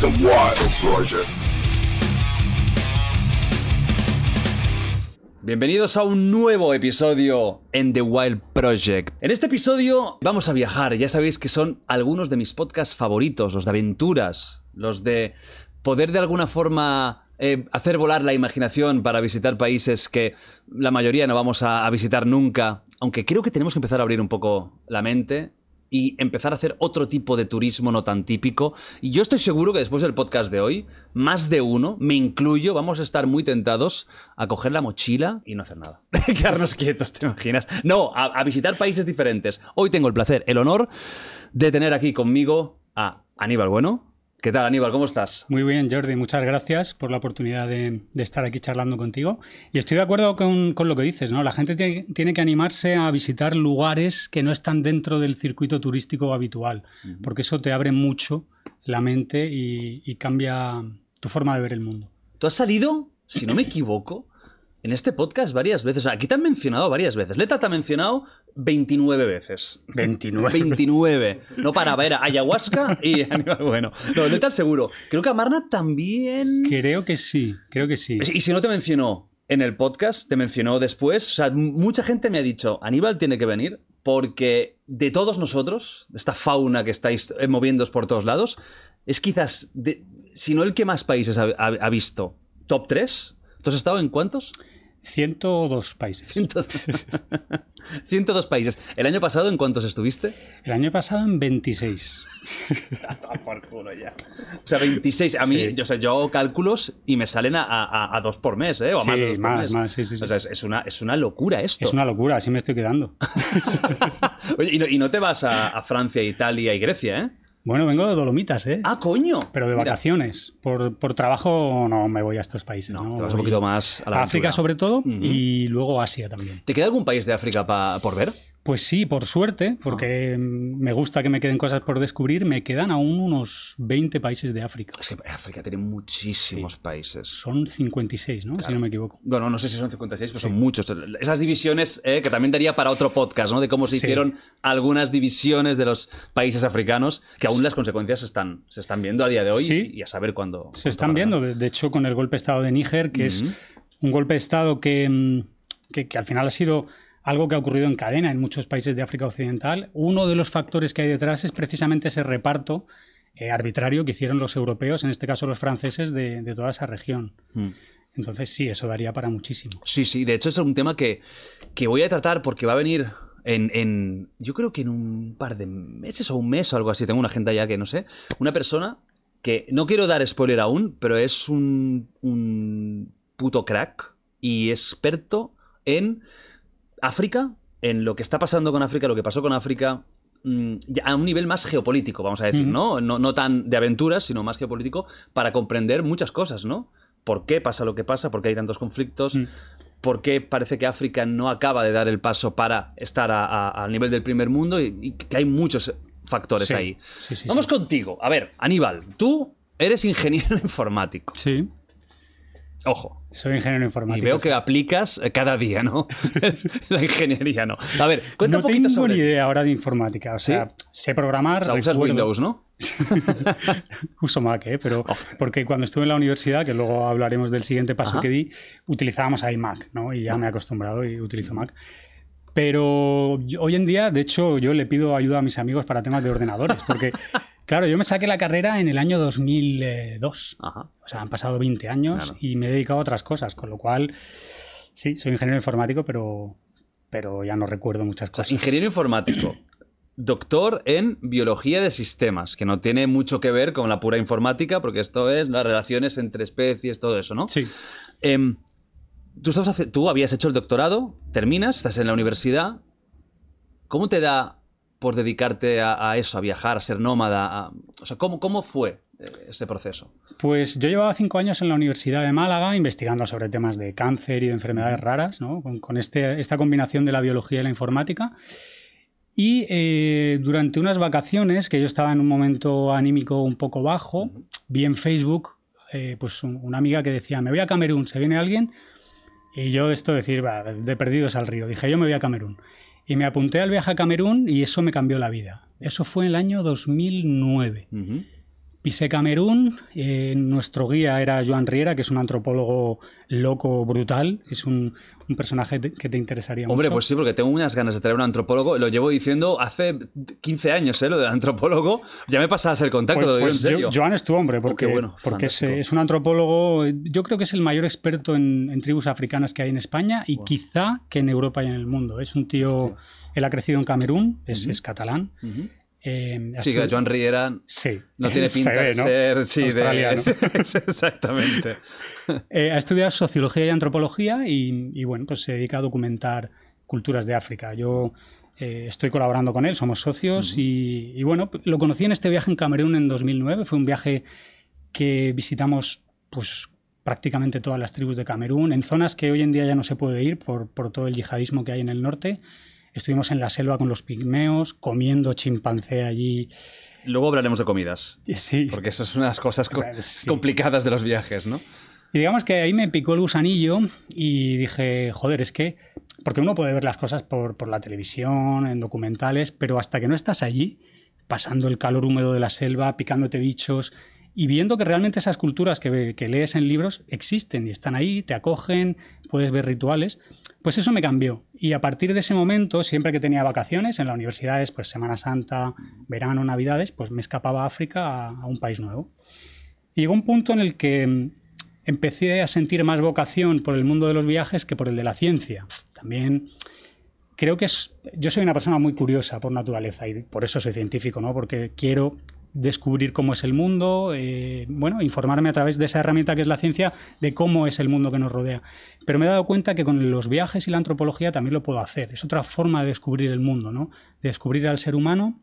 The Wild Project. Bienvenidos a un nuevo episodio en The Wild Project. En este episodio vamos a viajar, ya sabéis que son algunos de mis podcasts favoritos, los de aventuras, los de poder de alguna forma eh, hacer volar la imaginación para visitar países que la mayoría no vamos a, a visitar nunca, aunque creo que tenemos que empezar a abrir un poco la mente y empezar a hacer otro tipo de turismo no tan típico. Y yo estoy seguro que después del podcast de hoy, más de uno, me incluyo, vamos a estar muy tentados a coger la mochila y no hacer nada. Quedarnos quietos, ¿te imaginas? No, a, a visitar países diferentes. Hoy tengo el placer, el honor de tener aquí conmigo a Aníbal Bueno. ¿Qué tal, Aníbal? ¿Cómo estás? Muy bien, Jordi. Muchas gracias por la oportunidad de, de estar aquí charlando contigo. Y estoy de acuerdo con, con lo que dices, ¿no? La gente tiene, tiene, que animarse a visitar lugares que no están dentro del circuito turístico habitual, uh -huh. porque eso te abre mucho la mente y, y cambia tu forma de ver el mundo. Tú has salido, si no me equivoco, en este podcast varias veces. Aquí te han mencionado varias veces. Leta te ha mencionado 29 veces. 29. 29. No paraba, era ayahuasca y Aníbal Bueno. No, Leta seguro. Creo que Amarna también. Creo que sí, creo que sí. Y si no te mencionó en el podcast, te mencionó después. O sea, mucha gente me ha dicho, Aníbal tiene que venir porque de todos nosotros, esta fauna que estáis moviéndoos por todos lados, es quizás, de, si no el que más países ha, ha, ha visto, top 3. ¿Tú has estado en cuántos? 102 países. 102. 102 países. ¿El año pasado en cuántos estuviste? El año pasado en 26. por culo ya. O sea, 26. A mí, sí. yo, o sea, yo hago cálculos y me salen a, a, a dos por mes, ¿eh? O a más sí, de dos más, por mes. más, sí, sí, O sea, es, es, una, es una locura esto. Es una locura, así me estoy quedando. Oye, y no, y no te vas a, a Francia, Italia y Grecia, ¿eh? Bueno, vengo de Dolomitas, ¿eh? Ah, coño. Pero de vacaciones. Por, por, trabajo no me voy a estos países. No, ¿no? te vas un poquito más a la África aventura. sobre todo uh -huh. y luego Asia también. ¿Te queda algún país de África pa, por ver? Pues sí, por suerte, porque oh. me gusta que me queden cosas por descubrir, me quedan aún unos 20 países de África. Es que África tiene muchísimos sí. países. Son 56, ¿no? Claro. Si no me equivoco. Bueno, no sé si son 56, pero sí. son muchos. Esas divisiones eh, que también daría para otro podcast, ¿no? De cómo se sí. hicieron algunas divisiones de los países africanos, que aún las consecuencias se están, se están viendo a día de hoy y, a saber cuándo. Se están viendo, de hecho, con el golpe de Estado de Níger, que uh -huh. es un golpe de Estado que, mm, que, que al final ha sido algo que ha ocurrido en cadena en muchos países de África Occidental. Uno de los factores que hay detrás es precisamente ese reparto eh, arbitrario que hicieron los europeos, en este caso los franceses, de, de toda esa región. Mm. Entonces sí, eso daría para muchísimo. Sí, sí, de hecho es un tema que, que voy a tratar porque va a venir en, en, yo creo que en un par de meses o un mes o algo así, tengo una agenda ya que no sé, una persona que no quiero dar spoiler aún, pero es un, un puto crack y experto en África, en lo que está pasando con África, lo que pasó con África, mmm, a un nivel más geopolítico, vamos a decir, mm. ¿no? ¿no? No tan de aventuras, sino más geopolítico, para comprender muchas cosas, ¿no? ¿Por qué pasa lo que pasa? ¿Por qué hay tantos conflictos? Mm. ¿Por qué parece que África no acaba de dar el paso para estar al nivel del primer mundo? Y, y, que hay muchos factores sí. ahí. Sí, sí, Vamos contigo. A ver, Aníbal, tú eres ingeniero informático. Sí. Ojo. Soy ingeniero informático. Y veo que aplicas eh, cada día, ¿no? la ingeniería, ¿no? A ver, cuenta no un poquito tengo sobre... ni idea ahora de informática. O sea, ¿Sí? sé programar. O sea, usas recuerdo... Windows, ¿no? Uso Mac, ¿eh? Pero porque cuando estuve en la universidad, que luego hablaremos del siguiente paso Ajá. que di, utilizábamos iMac, ¿no? Y ya me he acostumbrado y utilizo Mac. Pero hoy en día, de hecho, yo le pido ayuda a mis amigos para temas de ordenadores, porque Claro, yo me saqué la carrera en el año 2002. Ajá. O sea, han pasado 20 años Claro. y me he dedicado a otras cosas, con lo cual, sí, soy ingeniero informático, pero, pero ya no recuerdo muchas O cosas. sea, ingeniero informático. Doctor en biología de sistemas, que no tiene mucho que ver con la pura informática, porque esto es las relaciones entre especies, todo eso, ¿no? Sí. Em, tú, estás tú habías hecho el doctorado, terminas, estás en la universidad. ¿Cómo te da por dedicarte a, a eso, a viajar, a ser nómada? a- o sea, ¿cómo, cómo fue eh, ese proceso? Pues yo llevaba cinco años en la Universidad de Málaga investigando sobre temas de cáncer y de enfermedades raras, ¿no? con, con este, esta combinación de la biología y la informática. Y eh, durante unas vacaciones, que yo estaba en un momento anímico un poco bajo, vi en Facebook eh, pues un- una amiga que decía, me voy a Camerún, ¿se viene alguien? Y yo esto decir, va, de perdidos al río, dije, yo me voy a Camerún. Y me apunté al viaje a Camerún y eso me cambió la vida. Eso fue en el año 2009. Pisé Camerún, eh, nuestro guía era Joan Riera, que es un antropólogo loco, brutal, es un, personaje que te interesaría Hombre, mucho. pues sí, porque tengo unas ganas de traer un antropólogo, lo llevo diciendo hace 15 años, ¿eh? lo del antropólogo, ya me pasas el contacto, pues, lo digo pues en serio. Joan es tu hombre, Oh, porque, qué bueno, porque es, un antropólogo, yo creo que es el mayor experto en, en tribus africanas que hay en España y quizá que en Europa y en el mundo. Es un tío, él ha crecido en Camerún, es, es catalán. Eh, Sí, que Joan Riera Sí. no tiene Se pinta ve, de ¿no? ser sí, de- Australiano. Exactamente. Eh, ha estudiado sociología y antropología y, y, bueno, pues se dedica a documentar culturas de África. Yo eh, estoy colaborando con él, somos socios y, y, bueno, lo conocí en este viaje en Camerún en 2009. Fue un viaje que visitamos pues prácticamente todas las tribus de Camerún, en zonas que hoy en día ya no se puede ir por, por todo el yihadismo que hay en el norte. Estuvimos en la selva con los pigmeos, comiendo chimpancé allí. Luego hablaremos de comidas, Sí. porque eso es unas cosas co- Sí. complicadas de los viajes, ¿no? Y digamos que ahí me picó el gusanillo y dije, joder, es que, porque uno puede ver las cosas por, por la televisión, en documentales, pero hasta que no estás allí, pasando el calor húmedo de la selva, picándote bichos y viendo que realmente esas culturas que, lees en libros existen y están ahí, te acogen, puedes ver rituales, pues eso me cambió. Y a partir de ese momento, siempre que tenía vacaciones en las universidades, pues Semana Santa, verano, Navidades, pues me escapaba a África a, a un país nuevo. Y llegó un punto en el que mm, empecé a sentir más vocación por el mundo de los viajes que por el de la ciencia. También creo que es, yo soy una persona muy curiosa por naturaleza y por eso soy científico, ¿no? Porque quiero descubrir cómo es el mundo, eh, bueno, informarme a través de esa herramienta que es la ciencia de cómo es el mundo que nos rodea. Pero me he dado cuenta que con los viajes y la antropología también lo puedo hacer. Es otra forma de descubrir el mundo, ¿no? De descubrir al ser humano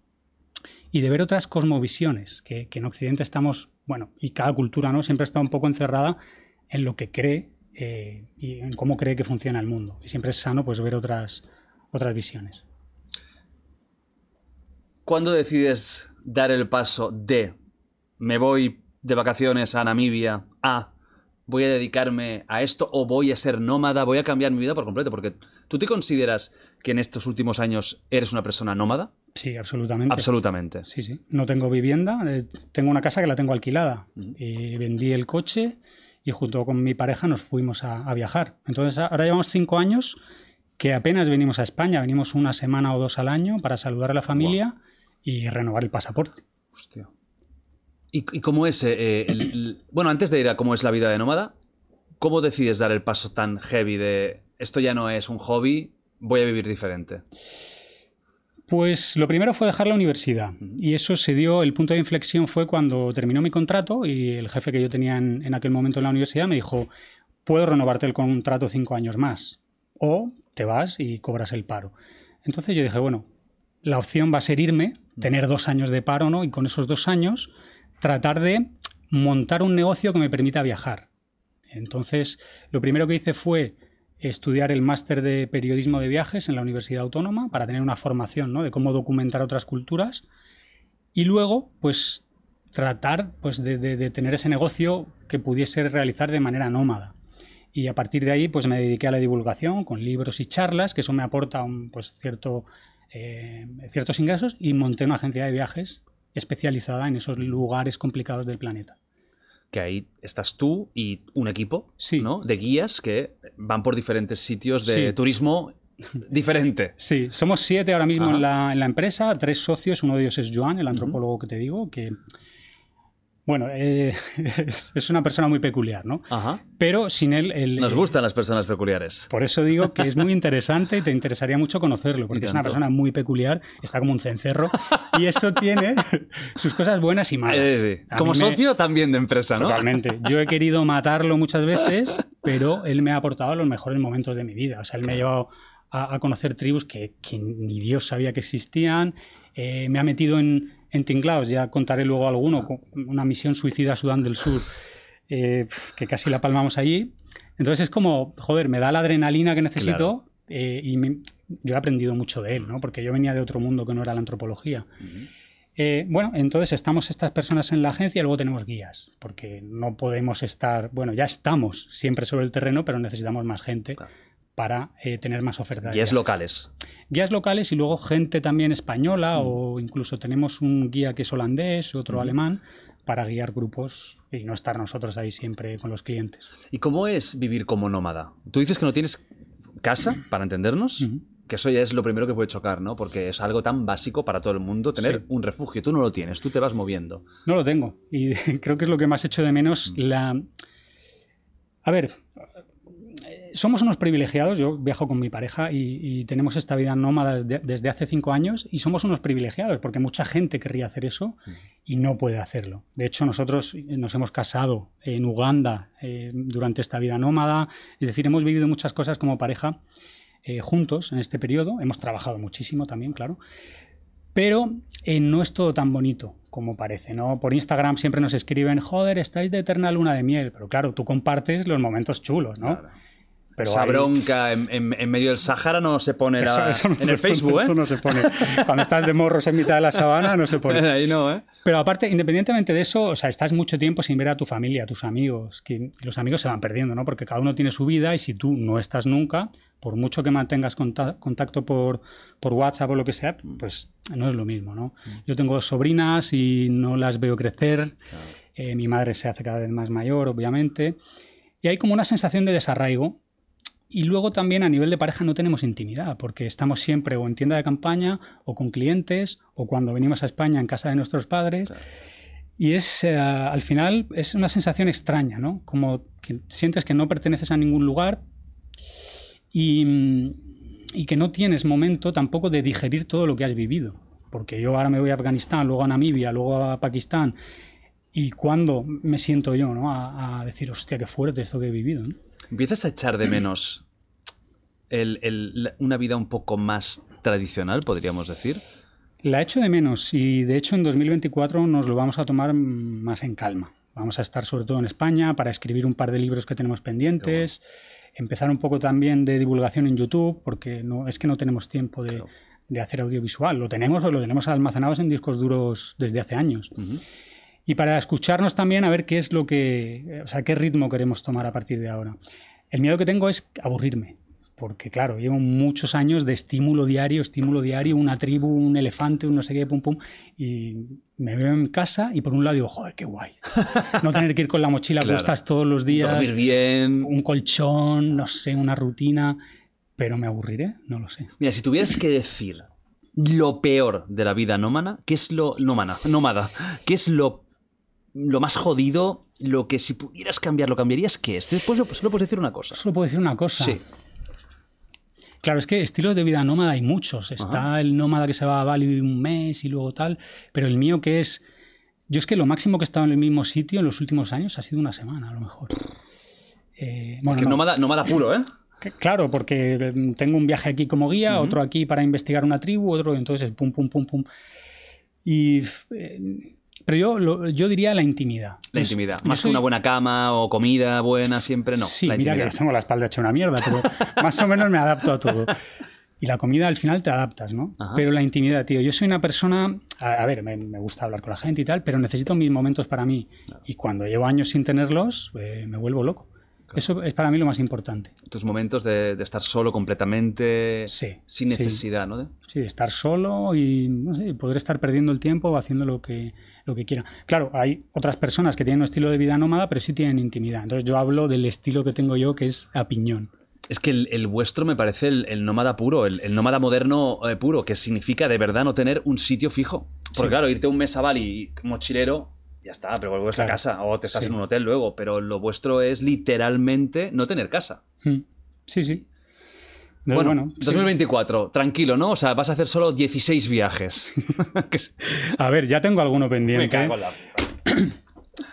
y de ver otras cosmovisiones, que, en Occidente estamos, bueno, y cada cultura, ¿no? Siempre está un poco encerrada en lo que cree eh, y en cómo cree que funciona el mundo. Y siempre es sano, pues, ver otras, otras visiones. ¿Cuándo decides dar el paso de me voy de vacaciones a Namibia a voy a dedicarme a esto o voy a ser nómada, voy a cambiar mi vida por completo? Porque tú te consideras que en estos últimos años eres una persona nómada? Sí, absolutamente. Absolutamente. Sí, sí. No tengo vivienda, eh, tengo una casa que la tengo alquilada. Y vendí el coche y junto con mi pareja nos fuimos a, a viajar. Entonces ahora llevamos cinco años que apenas venimos a España, venimos una semana o dos al año para saludar a la familia y renovar el pasaporte. Hostia. ¿Y, y cómo es eh, el- el- Bueno, antes de ir a cómo es la vida de nómada, ¿cómo decides dar el paso tan heavy de esto ya no es un hobby, voy a vivir diferente? Pues lo primero fue dejar la universidad y eso se dio, el punto de inflexión fue cuando terminó mi contrato y el jefe que yo tenía en, en aquel momento en la universidad me dijo, puedo renovarte el contrato cinco años más o te vas y cobras el paro. Entonces yo dije, bueno, la opción va a ser irme, tener dos años de paro, ¿no? Y con esos dos años tratar de montar un negocio que me permita viajar. Entonces, lo primero que hice fue estudiar el máster de periodismo de viajes en la Universidad Autónoma para tener una formación ¿no? de cómo documentar otras culturas y luego, pues, tratar pues, de, tener ese negocio que pudiese realizar de manera nómada. Y a partir de ahí, pues me dediqué a la divulgación con libros y charlas, que eso me aporta un, pues, cierto, eh, ciertos ingresos, y monté una agencia de viajes especializada en esos lugares complicados del planeta. que ahí estás tú y un equipo Sí. ¿no? de guías que van por diferentes sitios de Sí. turismo diferente. Sí, somos siete ahora mismo en la, en la empresa, tres socios, uno de ellos es Joan, el antropólogo que te digo, que, bueno, eh, es, es una persona muy peculiar, ¿no? Ajá. Pero sin él... El, Nos gustan las personas peculiares. Por eso digo que es muy interesante y te interesaría mucho conocerlo, porque es una persona muy peculiar, está como un cencerro, y eso tiene sus cosas buenas y malas. Sí. A Como mí me- socio también de empresa, ¿no? Totalmente. Yo he querido matarlo muchas veces, pero él me ha aportado los mejores momentos de mi vida. O sea, él me ha llevado a, a conocer tribus que, que ni Dios sabía que existían. Eh, me ha metido en, en tinglaos, ya contaré luego alguno, con una misión suicida a Sudán del Sur, eh, que casi la palmamos allí. Entonces es como, joder, me da la adrenalina que necesito eh, y me- yo he aprendido mucho de él, ¿no? Porque yo venía de otro mundo que no era la antropología. Eh, bueno, entonces estamos estas personas en la agencia y luego tenemos guías, porque no podemos estar, bueno, ya estamos siempre sobre el terreno, pero necesitamos más gente Claro. Para eh, tener más oferta. de Guías locales. Guías locales y luego gente también española o incluso tenemos un guía que es holandés, otro alemán, para guiar grupos y no estar nosotros ahí siempre con los clientes. ¿Y cómo es vivir como nómada? Tú dices que no tienes casa, para entendernos, que eso ya es lo primero que puede chocar, ¿no? Porque es algo tan básico para todo el mundo tener Sí. un refugio. Tú no lo tienes, tú te vas moviendo. No lo tengo. Y creo que es lo que más echo de menos. La... A ver, somos unos privilegiados. Yo viajo con mi pareja y, y tenemos esta vida nómada desde, desde hace cinco años y somos unos privilegiados porque mucha gente querría hacer eso y no puede hacerlo. De hecho, nosotros nos hemos casado en Uganda eh, durante esta vida nómada. Es decir, hemos vivido muchas cosas como pareja eh, juntos en este periodo. Hemos trabajado muchísimo también, claro. Pero eh, no es todo tan bonito como parece, ¿no? Por Instagram siempre nos escriben, joder, estáis de eterna luna de miel. Pero claro, tú compartes los momentos chulos, ¿no? Claro. Pero Esa hay- bronca en, en- en medio del Sáhara no se pone Eso- la- eso no en se el Facebook, ¿eh? Eso no se pone. Cuando estás de morros en mitad de la sabana, no se pone. Ahí no, ¿eh? Pero aparte, independientemente de eso, o sea, estás mucho tiempo sin ver a tu familia, a tus amigos, que los amigos se van perdiendo, ¿no? Porque cada uno tiene su vida y si tú no estás nunca, por mucho que mantengas conta- contacto por, por WhatsApp o lo que sea, pues no es lo mismo, ¿no? Yo tengo sobrinas y no las veo crecer, eh, mi madre se hace cada vez más mayor, obviamente, y hay como una sensación de desarraigo. Y luego también a nivel de pareja no tenemos intimidad, porque estamos siempre o en tienda de campaña, o con clientes, o cuando venimos a España en casa de nuestros padres. Claro. Y es, eh, al final, es una sensación extraña, ¿no? Como que sientes que no perteneces a ningún lugar y, mm, y que no tienes momento tampoco de digerir todo lo que has vivido. Porque yo ahora me voy a Afganistán, luego a Namibia, luego a Pakistán. ¿Y cuándo me siento yo, ¿no? A, a decir, hostia, qué fuerte esto que he vivido, ¿no? ¿Empiezas a echar de menos el- el- una vida un poco más tradicional, podríamos decir? La echo de menos y de hecho en 2024 nos lo vamos a tomar más en calma. Vamos a estar sobre todo en España para escribir un par de libros que tenemos pendientes, empezar un poco también de divulgación en YouTube, porque no, es que no tenemos tiempo de, Claro. de hacer audiovisual. Lo tenemos, lo tenemos almacenados en discos duros desde hace años. Y para escucharnos también a ver qué es lo que, o sea, qué ritmo queremos tomar a partir de ahora. El miedo que tengo es aburrirme, porque claro, llevo muchos años de estímulo diario, estímulo diario, una tribu, un elefante, un no sé qué, pum pum, y me veo en casa y por un lado digo, joder, qué guay. No tener que ir con la mochila Claro. puestas todos los días, Dormir bien. un colchón, no sé, una rutina, pero me aburriré, no lo sé. Mira, si tuvieras que decir lo peor de la vida nómana, ¿qué es lo nómana, nómada? ¿Qué es lo, lo más jodido? Lo que si pudieras cambiar, lo cambiarías, ¿qué es? Después lo- solo puedes decir una cosa. Solo puedo decir una cosa. Sí. Claro, es que estilos de vida nómada hay muchos. Está el nómada que se va a Bali un mes y luego tal, pero el mío que es... Yo es que lo máximo que he estado en el mismo sitio en los últimos años ha sido una semana, a lo mejor. Eh, bueno, Que no. nómada, nómada puro, ¿eh? Claro, porque eh, tengo un viaje aquí como guía, otro aquí para investigar una tribu, otro entonces pum, pum, pum, pum. Y, eh, pero yo, lo- yo diría la intimidad. La intimidad. Más que una buena cama o comida buena, siempre no. Sí, la mira que intimidad. tengo la espalda hecha una mierda, pero más o menos me adapto a todo. Y la comida al final te adaptas, ¿no? Ajá. Pero la intimidad, tío. Yo soy una persona, a, a ver, me, me gusta hablar con la gente y tal, pero necesito mis momentos para mí. Y cuando llevo años sin tenerlos, eh, me vuelvo loco. Eso es para mí lo más importante. Tus momentos de, de estar solo completamente, Sí, sin sí. necesidad, ¿no? De- Sí, estar solo y no sé, poder estar perdiendo el tiempo haciendo lo que, lo que quiera. Claro, hay otras personas que tienen un estilo de vida nómada, pero sí tienen intimidad. Entonces yo hablo del estilo que tengo yo, que es a piñón. Es que el, el vuestro me parece el, el nómada puro, el, el nómada moderno eh, puro, que significa de verdad no tener un sitio fijo. Porque Sí. claro, irte un mes a Bali mochilero, ya está, pero vuelves a Claro. casa o te estás Sí. en un hotel luego. Pero lo vuestro es literalmente no tener casa. Mm. Sí, sí. Bueno, bueno, sí. 2024, tranquilo, ¿no? O sea, vas a hacer solo 16 viajes. A ver, ya tengo alguno Me pendiente. cago en la-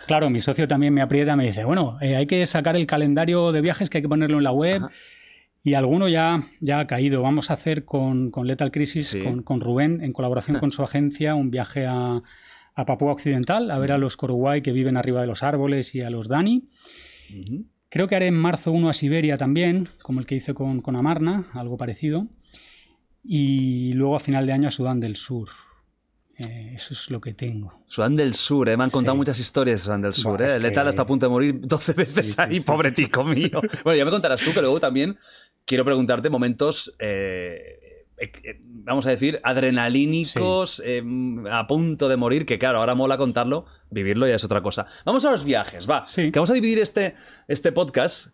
Claro, mi socio también me aprieta, me dice, bueno, eh, hay que sacar el calendario de viajes que hay que ponerlo en la web. Ajá. Y alguno ya, ya ha caído. Vamos a hacer con, con Lethal Crisis, Sí. con, con Rubén, en colaboración con su agencia, un viaje a, a Papúa Occidental, a ver a los Coruguay que viven arriba de los árboles y a los Dani. Ujú. Creo que haré en marzo uno a Siberia también, como el que hice con, con Amarna, algo parecido. Y luego a final de año a Sudán del Sur. Eh, eso es lo que tengo. Sudán del Sur, ¿eh? me han contado Sí. muchas historias de Sudán del Sur. Buah, ¿eh? Letal que- está a punto de morir 12 veces Sí, sí, ahí, mío. bueno, ya me contarás tú que luego también quiero preguntarte momentos, eh, vamos a decir, adrenalínicos, eh, a punto de morir, que claro, ahora mola contarlo, vivirlo ya es otra cosa. Vamos a los viajes, va. Sí. Que vamos a dividir este, este podcast.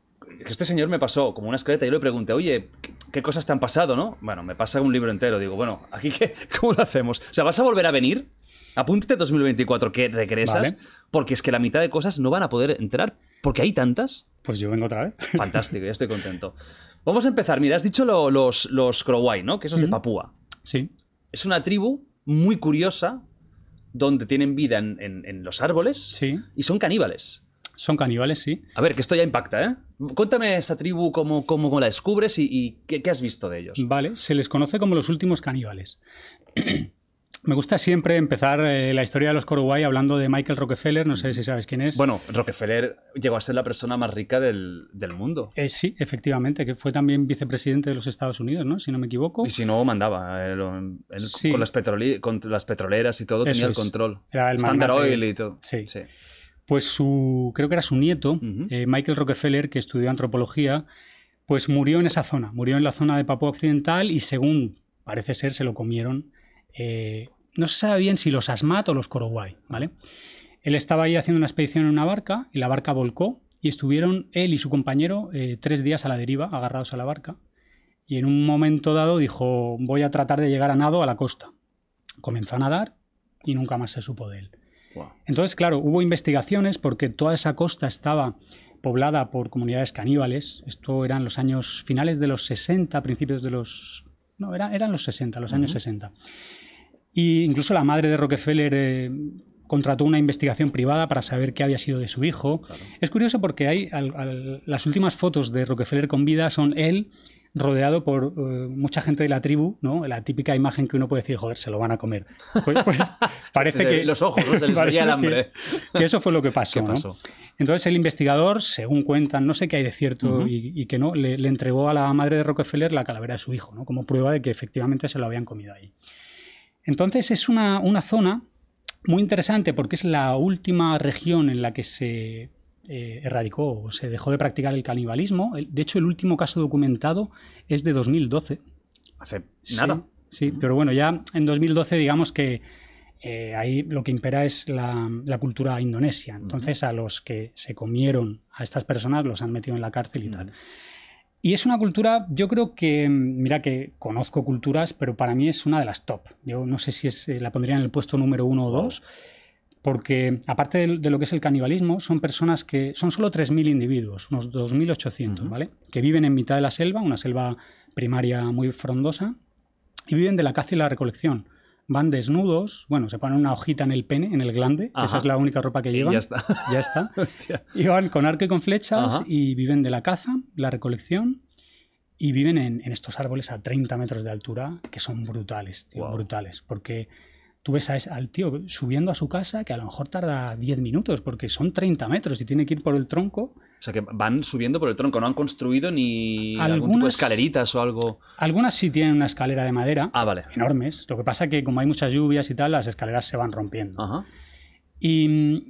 que Este señor me pasó como una escaleta y yo le pregunté, oye, ¿qué, qué cosas te han pasado, no? Bueno, me pasa un libro entero. Digo, bueno, ¿aquí qué, cómo lo hacemos? O sea, ¿vas a volver a venir? Apúntate 2024 que regresas, Vale. porque es que la mitad de cosas no van a poder entrar, porque hay tantas. Pues yo vengo otra vez. Fantástico, ya estoy contento. Vamos a empezar. Mira, has dicho lo- los, los Crowai, ¿no? Que esos de Ujú. Papúa. Sí. Es una tribu muy curiosa donde tienen vida en, en- en los árboles Sí. y son caníbales. Son caníbales, sí. A ver, que esto ya impacta, ¿eh? Cuéntame esa tribu, cómo, cómo la descubres y, y qué, qué has visto de ellos. Vale, se les conoce como los últimos caníbales. Me gusta siempre empezar eh, la historia de los Korowai hablando de Michael Rockefeller, no sé si sabes quién es. Bueno, Rockefeller llegó a ser la persona más rica del, del mundo. Eh, sí, efectivamente, que fue también vicepresidente de los Estados Unidos, ¿no? Si no me equivoco. Y si no, mandaba. eh, él Sí. con, las petroli- con las petroleras y todo Eso tenía el es. control. Era el Standard magnate. Oil y todo. Sí. Pues su, creo que era su nieto, eh, Michael Rockefeller, que estudió antropología, pues murió en esa zona, murió en la zona de Papúa Occidental y según parece ser se lo comieron. eh, no se sabe bien si los Asmat o los Korowai, ¿vale? Él estaba ahí haciendo una expedición en una barca y la barca volcó y estuvieron él y su compañero eh, tres días a la deriva, agarrados a la barca. Y en un momento dado dijo, voy a tratar de llegar a nado a la costa. Comenzó a nadar y nunca más se supo de él. Wow. Entonces, claro, hubo investigaciones porque toda esa costa estaba poblada por comunidades caníbales. Esto eran los años finales de los 60, principios de los... No, era- eran los 60, los años Ujú. 60. Y incluso la madre de Rockefeller eh, contrató una investigación privada para saber qué había sido de su hijo. Claro. Es curioso porque hay al- al- las últimas fotos de Rockefeller con vida son él rodeado por eh, mucha gente de la tribu, ¿no? La típica imagen que uno puede decir, joder, se lo van a comer. Pues, pues parece que... Los ojos, ¿no? se les veía el hambre. Que, que eso fue lo que pasó, ¿Qué ¿no? Entonces el investigador, según cuentan, no sé qué hay de cierto y, y que no, le, le entregó a la madre de Rockefeller la calavera de su hijo, ¿no? como prueba de que efectivamente se lo habían comido ahí. Entonces es una, una zona muy interesante porque es la última región en la que se eh, erradicó o se dejó de practicar el canibalismo. De hecho, el último caso documentado es de 2012. Hace Sí, nada. Sí, pero bueno, ya en 2012 digamos que eh, ahí lo que impera es la, la cultura indonesia. Entonces a los que se comieron a estas personas los han metido en la cárcel y tal. Y es una cultura, yo creo que, mira que conozco culturas, pero para mí es una de las top. Yo no sé si es, eh, la pondría en el puesto número uno o dos, porque aparte de, de lo que es el canibalismo, son personas que son solo 3.000 individuos, unos 2.800, Ujú. ¿vale? Que viven en mitad de la selva, una selva primaria muy frondosa, y viven de la caza y la recolección. Van desnudos, bueno, se ponen una hojita en el pene, en el glande, Ajá. esa es la única ropa que Y llevan. ya está. Ya está. Y van con arco y con flechas Ajá. y viven de la caza, la recolección y viven en, en estos árboles a 30 metros de altura que son brutales, tío, Wow. brutales. Porque tú ves a ese- al tío subiendo a su casa que a lo mejor tarda 10 minutos porque son 30 metros y tiene que ir por el tronco. O sea que van subiendo por el tronco, no han construido ni algún tipo de Algunas- escaleritas o algo. Algunas sí tienen una escalera de madera, Ah, vale. enormes. Lo que pasa que como hay muchas lluvias y tal, las escaleras se van rompiendo. Ajá. Y,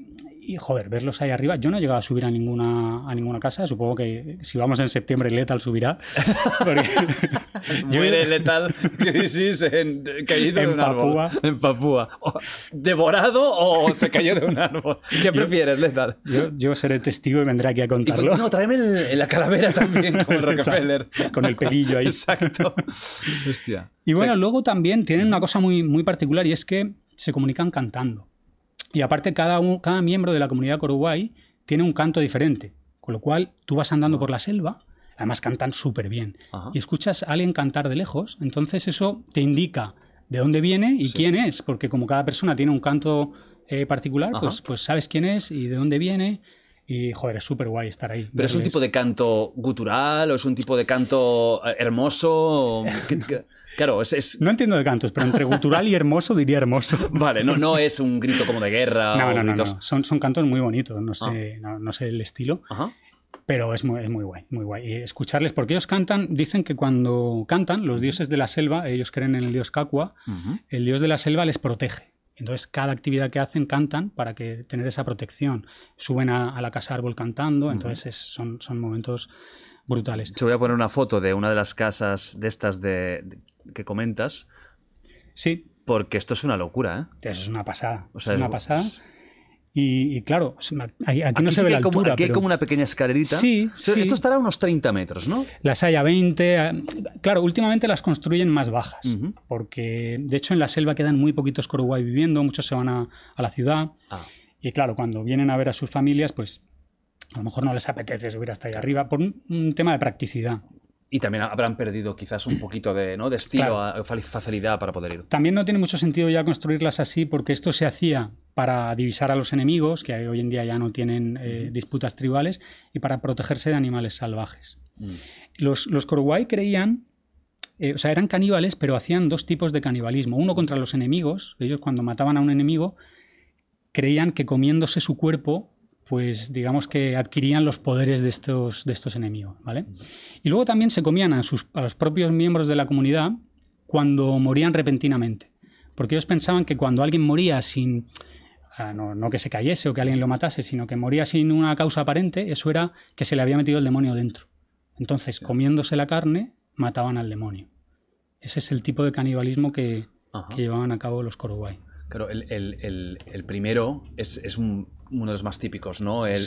y, joder, verlos ahí arriba. Yo no he llegado a subir a ninguna, a ninguna casa. Supongo que si vamos en septiembre, Lethal subirá. Porque yo- Muere letal crisis en, caído En de un árbol. Papúa. En Papúa. O- ¿Devorado o se cayó de un árbol? ¿Qué prefieres, letal? yo, yo seré testigo y vendré aquí a pues, contarlo. no, tráeme el- la calavera también, como el Rockefeller. Con el pelillo ahí. Exacto. Hostia. Y bueno, luego también tienen una cosa muy, muy particular y es que se comunican cantando. Y aparte, cada, un- cada miembro de la comunidad Coruguay tiene un canto diferente. Con lo cual, tú vas andando por la selva, además cantan súper bien. Ajá. Y escuchas a alguien cantar de lejos, entonces eso te indica de dónde viene y Sí. quién es, porque como cada persona tiene un canto eh, particular, Ajá. pues, pues sabes quién es y de dónde viene. Y joder, es súper guay estar ahí. ¿Pero es un verles. tipo de canto gutural o es un tipo de canto eh, hermoso? ¿Qué- qué- Claro, es, es- No entiendo de cantos, pero entre gutural y hermoso diría hermoso. Vale, no, no es un grito como de guerra No, o no, gritos. no. Son, son cantos muy bonitos, no Ah. sé, no, no sé el estilo, Ajá. pero es muy, es muy guay, muy guay. Y escucharles, porque ellos cantan, dicen que cuando cantan, los dioses de la selva, ellos creen en el dios Kakua, Ujú. el dios de la selva les protege. Entonces, cada actividad que hacen cantan para que tener esa protección. Suben a, la casa árbol cantando, entonces son, son momentos brutales. Te voy a poner una foto de una de las casas de estas de, que comentas. Sí. Porque esto es una locura, ¿eh? Eso es una pasada. O sea, es una pasada. Y, claro, aquí, no se ve la como, altura. Aquí hay como una pequeña escalerita. Sí, sí. Esto estará a unos 30 metros, ¿no? Las hay a 20. Claro, últimamente las construyen más bajas. Porque, de hecho, en la selva quedan muy poquitos coruguay viviendo. Muchos se van a, la ciudad. Ah. Y claro, cuando vienen a ver a sus familias, pues a lo mejor no les apetece subir hasta ahí arriba por un tema de practicidad. Y también habrán perdido quizás un poquito de, ¿no? de estilo, facilidad para poder ir. También no tiene mucho sentido ya construirlas así porque esto se hacía para divisar a los enemigos, que hoy en día ya no tienen eh, disputas tribales, y para protegerse de animales salvajes. Mm. Los, los creían, eh, o sea, eran caníbales, pero hacían dos tipos de canibalismo. Uno contra los enemigos, ellos cuando mataban a un enemigo, creían que comiéndose su cuerpo pues digamos que adquirían los poderes de estos, de estos enemigos. ¿vale? Y luego también se comían a, sus, a los propios miembros de la comunidad cuando morían repentinamente. Porque ellos pensaban que cuando alguien moría sin, ah, no, que se cayese o que alguien lo matase, sino que moría sin una causa aparente, eso era que se le había metido el demonio dentro. Entonces, comiéndose la carne, mataban al demonio. Ese es el tipo de canibalismo que, llevaban a cabo los Korowai. Claro, el, primero es, uno de los más típicos, ¿no? El,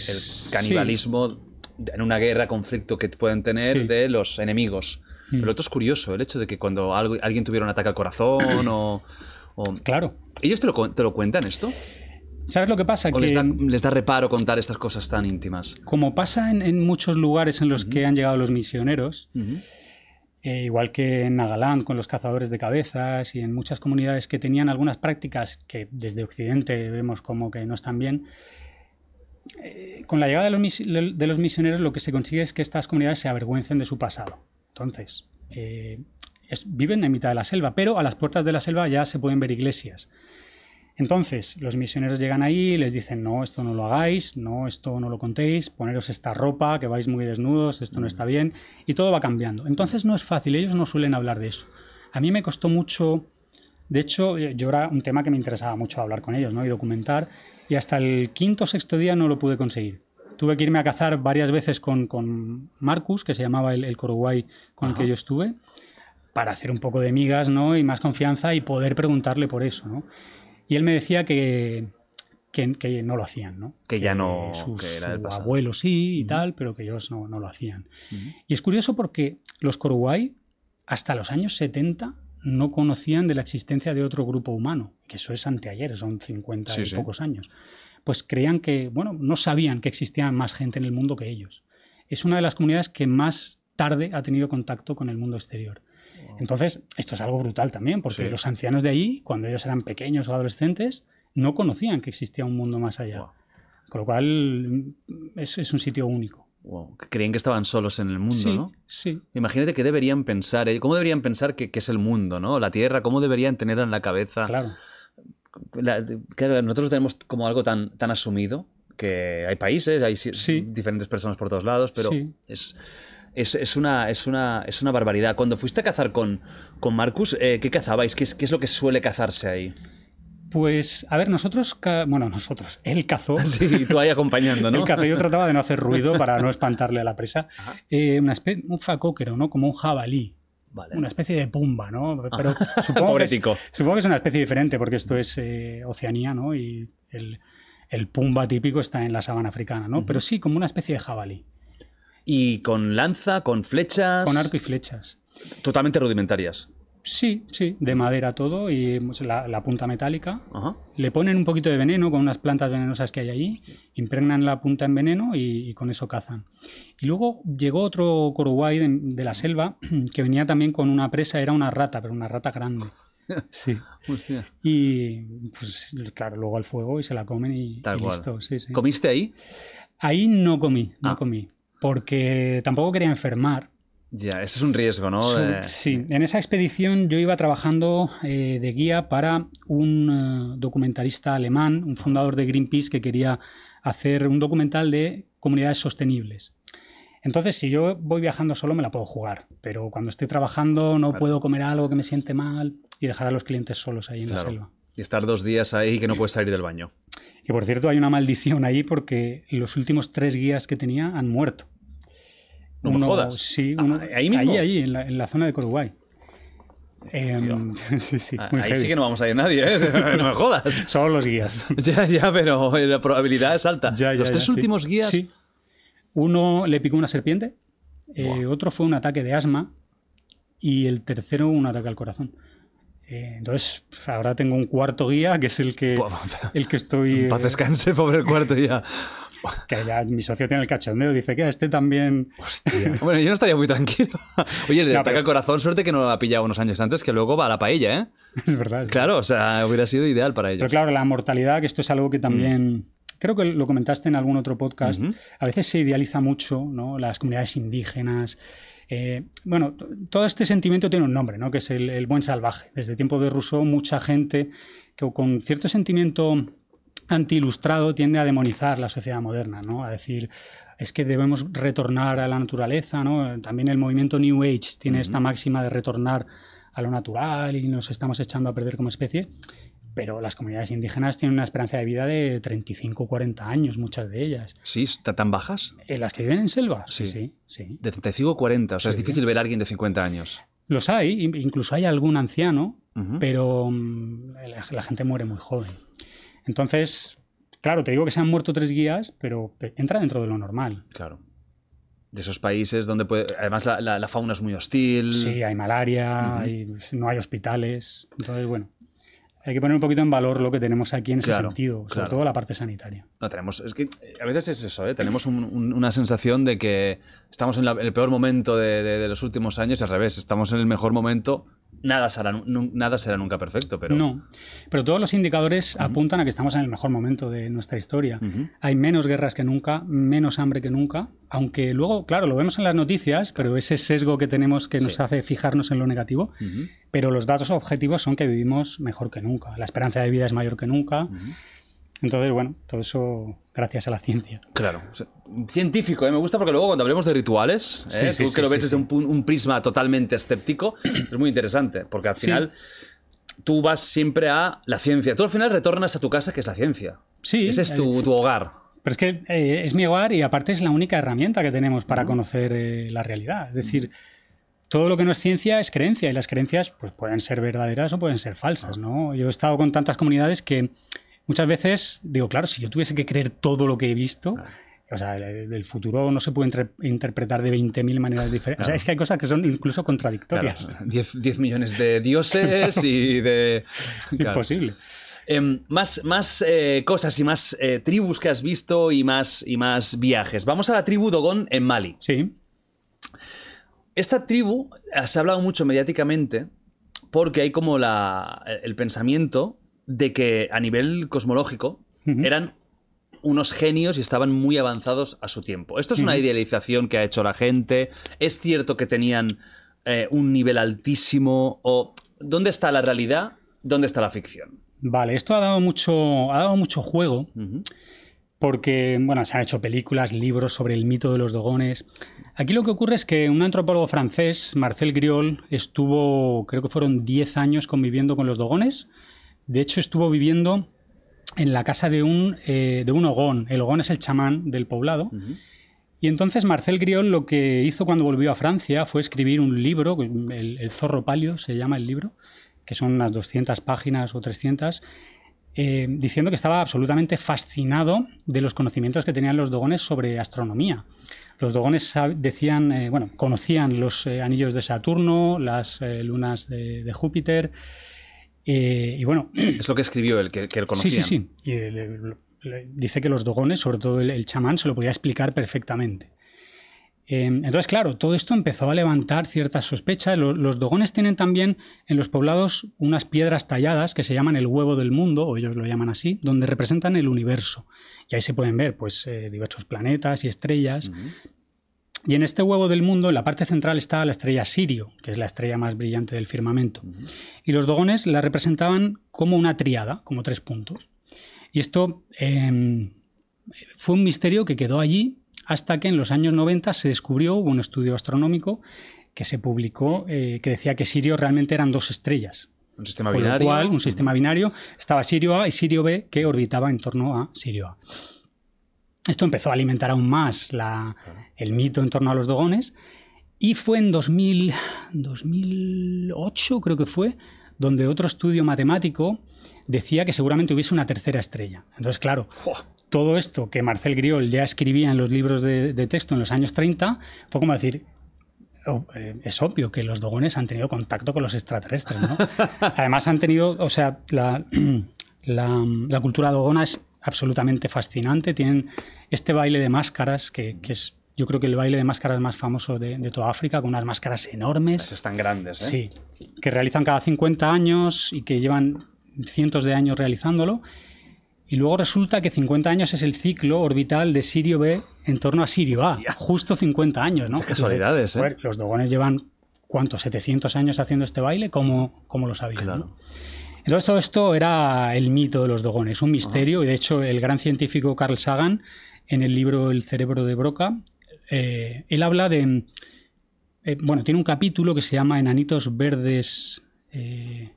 canibalismo en una guerra, conflicto que pueden tener de los enemigos. Mm. Pero lo otro es curioso, el hecho de que cuando alguien tuviera un ataque al corazón o, Claro. ¿Ellos te lo, te lo cuentan esto? ¿Sabes lo que pasa? que les da, reparo contar estas cosas tan íntimas. Como pasa en, muchos lugares en los que han llegado los misioneros, eh, igual que en Nagaland con los cazadores de cabezas y en muchas comunidades que tenían algunas prácticas que desde Occidente vemos como que no están bien, eh, con la llegada de los, misioneros lo que se consigue es que estas comunidades se avergüencen de su pasado. Entonces, eh, viven en mitad de la selva, pero a las puertas de la selva ya se pueden ver iglesias. Entonces, los misioneros llegan ahí y les dicen, no, esto no lo hagáis, no, esto no lo contéis, poneros esta ropa, que vais muy desnudos, esto no está bien, y todo va cambiando. Entonces no es fácil, ellos no suelen hablar de eso. A mí me costó mucho, de hecho, yo era un tema que me interesaba mucho hablar con ellos ¿no? y documentar, y hasta el quinto o sexto día no lo pude conseguir. Tuve que irme a cazar varias veces con, con Marcus, que se llamaba el, el con el que yo estuve, para hacer un poco de migas ¿no? y más confianza y poder preguntarle por eso. ¿no? Y él me decía que, que, no lo hacían, ¿no? Que ya no. Sus, abuelos sí y tal, pero que ellos no, lo hacían. Y es curioso porque los Koruwai, hasta los años 70, no conocían de la existencia de otro grupo humano, que eso es anteayer, son 50 y pocos años. Pues creían que, bueno, no sabían que existía más gente en el mundo que ellos. Es una de las comunidades que más tarde ha tenido contacto con el mundo exterior. Entonces, esto es algo brutal también, porque los ancianos de ahí, cuando ellos eran pequeños o adolescentes, no conocían que existía un mundo más allá. Con lo cual, es, es un sitio único. Creían que estaban solos en el mundo, ¿no? Sí. Imagínate qué deberían pensar. ¿cómo deberían pensar que, es el mundo, ¿no? La Tierra, ¿cómo deberían tener en la cabeza? Claro. nosotros tenemos como algo tan, tan asumido que hay países, hay diferentes personas por todos lados, pero es es, una, es, una, es una barbaridad. Cuando fuiste a cazar con, con Marcus, eh, ¿qué cazabais? ¿Qué es, lo que suele cazarse ahí? Pues, a ver, nosotros, bueno, nosotros, él cazó. Sí, tú ahí acompañando, ¿no? El cazó, yo trataba de no hacer ruido para no espantarle a la presa. Eh, una especie, un facóquero, ¿no? Como un jabalí. Una especie de pumba, ¿no? Pero supongo, que es, supongo que es una especie diferente, porque esto es eh, Oceanía, ¿no? Y el, pumba típico está en la sabana africana, ¿no? Pero sí, como una especie de jabalí. ¿Y con lanza, con flechas? Con arco y flechas. Totalmente rudimentarias. Sí, sí, de madera todo y pues, la, punta metálica. Le ponen un poquito de veneno con unas plantas venenosas que hay ahí, impregnan la punta en veneno y, con eso cazan. Y luego llegó otro coruguay de, la selva que venía también con una presa, era una rata, pero una rata grande. Sí. Y pues claro, luego al fuego y se la comen y, listo. ¿Comiste ahí? Ahí no comí, no ah. comí porque tampoco quería enfermar. Ya, ese es un riesgo, ¿no? Sí, en esa expedición yo iba trabajando eh, de guía para un eh, documentalista alemán, un fundador de Greenpeace que quería hacer un documental de comunidades sostenibles. Entonces, si yo voy viajando solo, me la puedo jugar, pero cuando estoy trabajando no puedo comer algo que me siente mal y dejar a los clientes solos ahí en la selva. Y estar dos días ahí que no puedes salir del baño. Y por cierto, hay una maldición ahí porque los últimos tres guías que tenía han muerto. No me jodas. Sí, Ah, uno, ¿ahí mismo? Ahí, ahí, en la, en la zona de Coruguay. Em, sí, sí, Ah, muy Ahí heavy. sí que no vamos a ir nadie, ¿eh? No me jodas. Solo los guías. Ya, ya, pero la probabilidad es alta. Ya, ya, Los tres ya, sí. últimos guías. Sí. Uno le picó una serpiente, eh, otro fue un ataque de asma y el tercero un ataque al corazón. Eh, entonces, pues, ahora tengo un cuarto guía que es el que, el que estoy. Paz eh, descanse, pobre el cuarto ya. que ya mi socio tiene el cachondeo, dice que a este también. Hostia. Bueno, yo no estaría muy tranquilo. Oye, el de No, ataque pero- al corazón, suerte que no lo ha pillado unos años antes, que luego va a la paella, ¿eh? Es verdad. es Claro, o sea, hubiera sido ideal para ellos. Pero claro, la mortalidad, que esto es algo que también, creo que lo comentaste en algún otro podcast, a veces se idealiza mucho ¿no? las comunidades indígenas. Eh, bueno, todo este sentimiento tiene un nombre, ¿no? que es el, el buen salvaje. Desde tiempo de Rousseau, mucha gente que con cierto sentimiento anti-ilustrado tiende a demonizar la sociedad moderna, ¿no? a decir, es que debemos retornar a la naturaleza. ¿no? También el movimiento New Age tiene esta máxima de retornar a lo natural y nos estamos echando a perder como especie. Pero las comunidades indígenas tienen una esperanza de vida de 35 o 40 años, muchas de ellas. ¿Sí? ¿Está tan bajas? ¿En las que viven en selva? Sí. sí, sí. De 35 a 40. O sea, es Sí. difícil ver a alguien de 50 años. Los hay, in- incluso hay algún anciano, Ujú. pero mm, la, la gente muere muy joven. Entonces, claro, te digo que se han muerto tres guías, pero pe- entra dentro de lo normal. Claro. De esos países donde puede... Además la, la- la fauna es muy hostil. Sí, hay malaria, Ujú. hay- no hay hospitales. Entonces, bueno, hay que poner un poquito en valor lo que tenemos aquí en ese Claro, sentido, sobre claro. todo la parte sanitaria. No tenemos. Es que eh, a veces es eso, ¿eh? Tenemos un- un- una sensación de que estamos en, la- en el peor momento de, de- de los últimos años y al revés, estamos en el mejor momento. Nada será, nada será nunca perfecto, pero. No, pero todos los indicadores apuntan a que estamos en el mejor momento de nuestra historia. Hay menos guerras que nunca, menos hambre que nunca, aunque luego, claro, lo vemos en las noticias, pero ese sesgo que tenemos que nos Sí. hace fijarnos en lo negativo, pero los datos objetivos son que vivimos mejor que nunca. La esperanza de vida es mayor que nunca. Entonces, bueno, todo eso gracias a la ciencia. Claro. Científico, ¿eh? me gusta porque luego cuando hablemos de rituales, ¿eh? Sí, tú sí, que lo ves desde un, prisma totalmente escéptico, es muy interesante, porque al final tú vas siempre a la ciencia. Tú al final retornas a tu casa, que es la ciencia. Sí, Ese es eh, tu, tu hogar. Pero es que eh, es mi hogar y aparte es la única herramienta que tenemos para conocer eh, la realidad. Es decir, todo lo que no es ciencia es creencia y las creencias pues, pueden ser verdaderas o pueden ser falsas. ¿no? Yo he estado con tantas comunidades que muchas veces digo, claro, si yo tuviese que creer todo lo que he visto, o sea, el, el futuro no se puede inter- interpretar de 20.000 maneras diferentes. O sea, es que hay cosas que son incluso contradictorias. Claro, 10, 10 millones de dioses y de... Es Claro. imposible. Em, más más eh, cosas y más eh, tribus que has visto y más, y más viajes. Vamos a la tribu Dogon en Mali. Sí, Esta tribu eh, se ha hablado mucho mediáticamente porque hay como la, el pensamiento de que a nivel cosmológico eran unos genios y estaban muy avanzados a su tiempo. Esto es una idealización que ha hecho la gente. Es cierto que tenían eh, un nivel altísimo o ¿dónde está la realidad? ¿Dónde está la ficción? vale, esto ha dado mucho, ha dado mucho juego porque bueno, se han hecho películas, libros sobre el mito de los dogones. Aquí lo que ocurre es que un antropólogo francés, Marcel Griol, estuvo, creo que fueron 10 años conviviendo con los dogones. De hecho, estuvo viviendo en la casa de un, eh, de un ogón. El ogón es el chamán del poblado. Y entonces Marcel Griol lo que hizo cuando volvió a Francia fue escribir un libro, el, el Zorro Palio se llama el libro, que son unas 200 páginas o 300, eh, diciendo que estaba absolutamente fascinado de los conocimientos que tenían los dogones sobre astronomía. Los dogones decían, eh, bueno, conocían los eh, anillos de Saturno, las lunas de, de Júpiter, eh, y bueno, Es lo que escribió él, que, que él conocía. Sí, sí, sí. Y eh, dice que los dogones, sobre todo el, el chamán, se lo podía explicar perfectamente. Eh, entonces, claro, todo esto empezó a levantar ciertas sospechas. Los, los dogones tienen también en los poblados unas piedras talladas que se llaman el huevo del mundo, o ellos lo llaman así, donde representan el universo. Y ahí se pueden ver pues, eh, diversos planetas y estrellas. Y en este huevo del mundo, en la parte central está la estrella Sirio, que es la estrella más brillante del firmamento. Y los dogones la representaban como una triada, como tres puntos. Y esto eh, fue un misterio que quedó allí hasta que en los años 90 se descubrió, hubo un estudio astronómico que se publicó eh, que decía que Sirio realmente eran dos estrellas. Un sistema Con lo binario. cual, un sistema binario, estaba Sirio A y Sirio B que orbitaba en torno a Sirio A. Esto empezó a alimentar aún más la- el mito en torno a los dogones y fue en 2000, 2008, creo que fue, donde otro estudio matemático decía que seguramente hubiese una tercera estrella. Entonces, claro, todo esto que Marcel Griol ya escribía en los libros de, de texto en los años 30 fue como decir, Oh, eh, es obvio que los dogones han tenido contacto con los extraterrestres, ¿no? Además han tenido, o sea, la, la, la cultura dogona es absolutamente fascinante. Tienen este baile de máscaras, que, que es yo creo que el baile de máscaras más famoso de, de toda África, con unas máscaras enormes. Esas están grandes, ¿eh? Sí, que realizan cada 50 años y que llevan cientos de años realizándolo. Y luego resulta que 50 años es el ciclo orbital de Sirio B en torno a Sirio A. Justo 50 años, ¿no? Qué casualidades, ¿eh? Joder, los dogones llevan, ¿cuántos? ¿700 años haciendo este baile? ¿Cómo, cómo lo sabían? Claro. no? Entonces todo esto era el mito de los dogones, un misterio. Y de hecho el gran científico Carl Sagan, en el libro El cerebro de Broca, eh, él habla de... eh, bueno, tiene un capítulo que se llama Enanitos verdes... eh,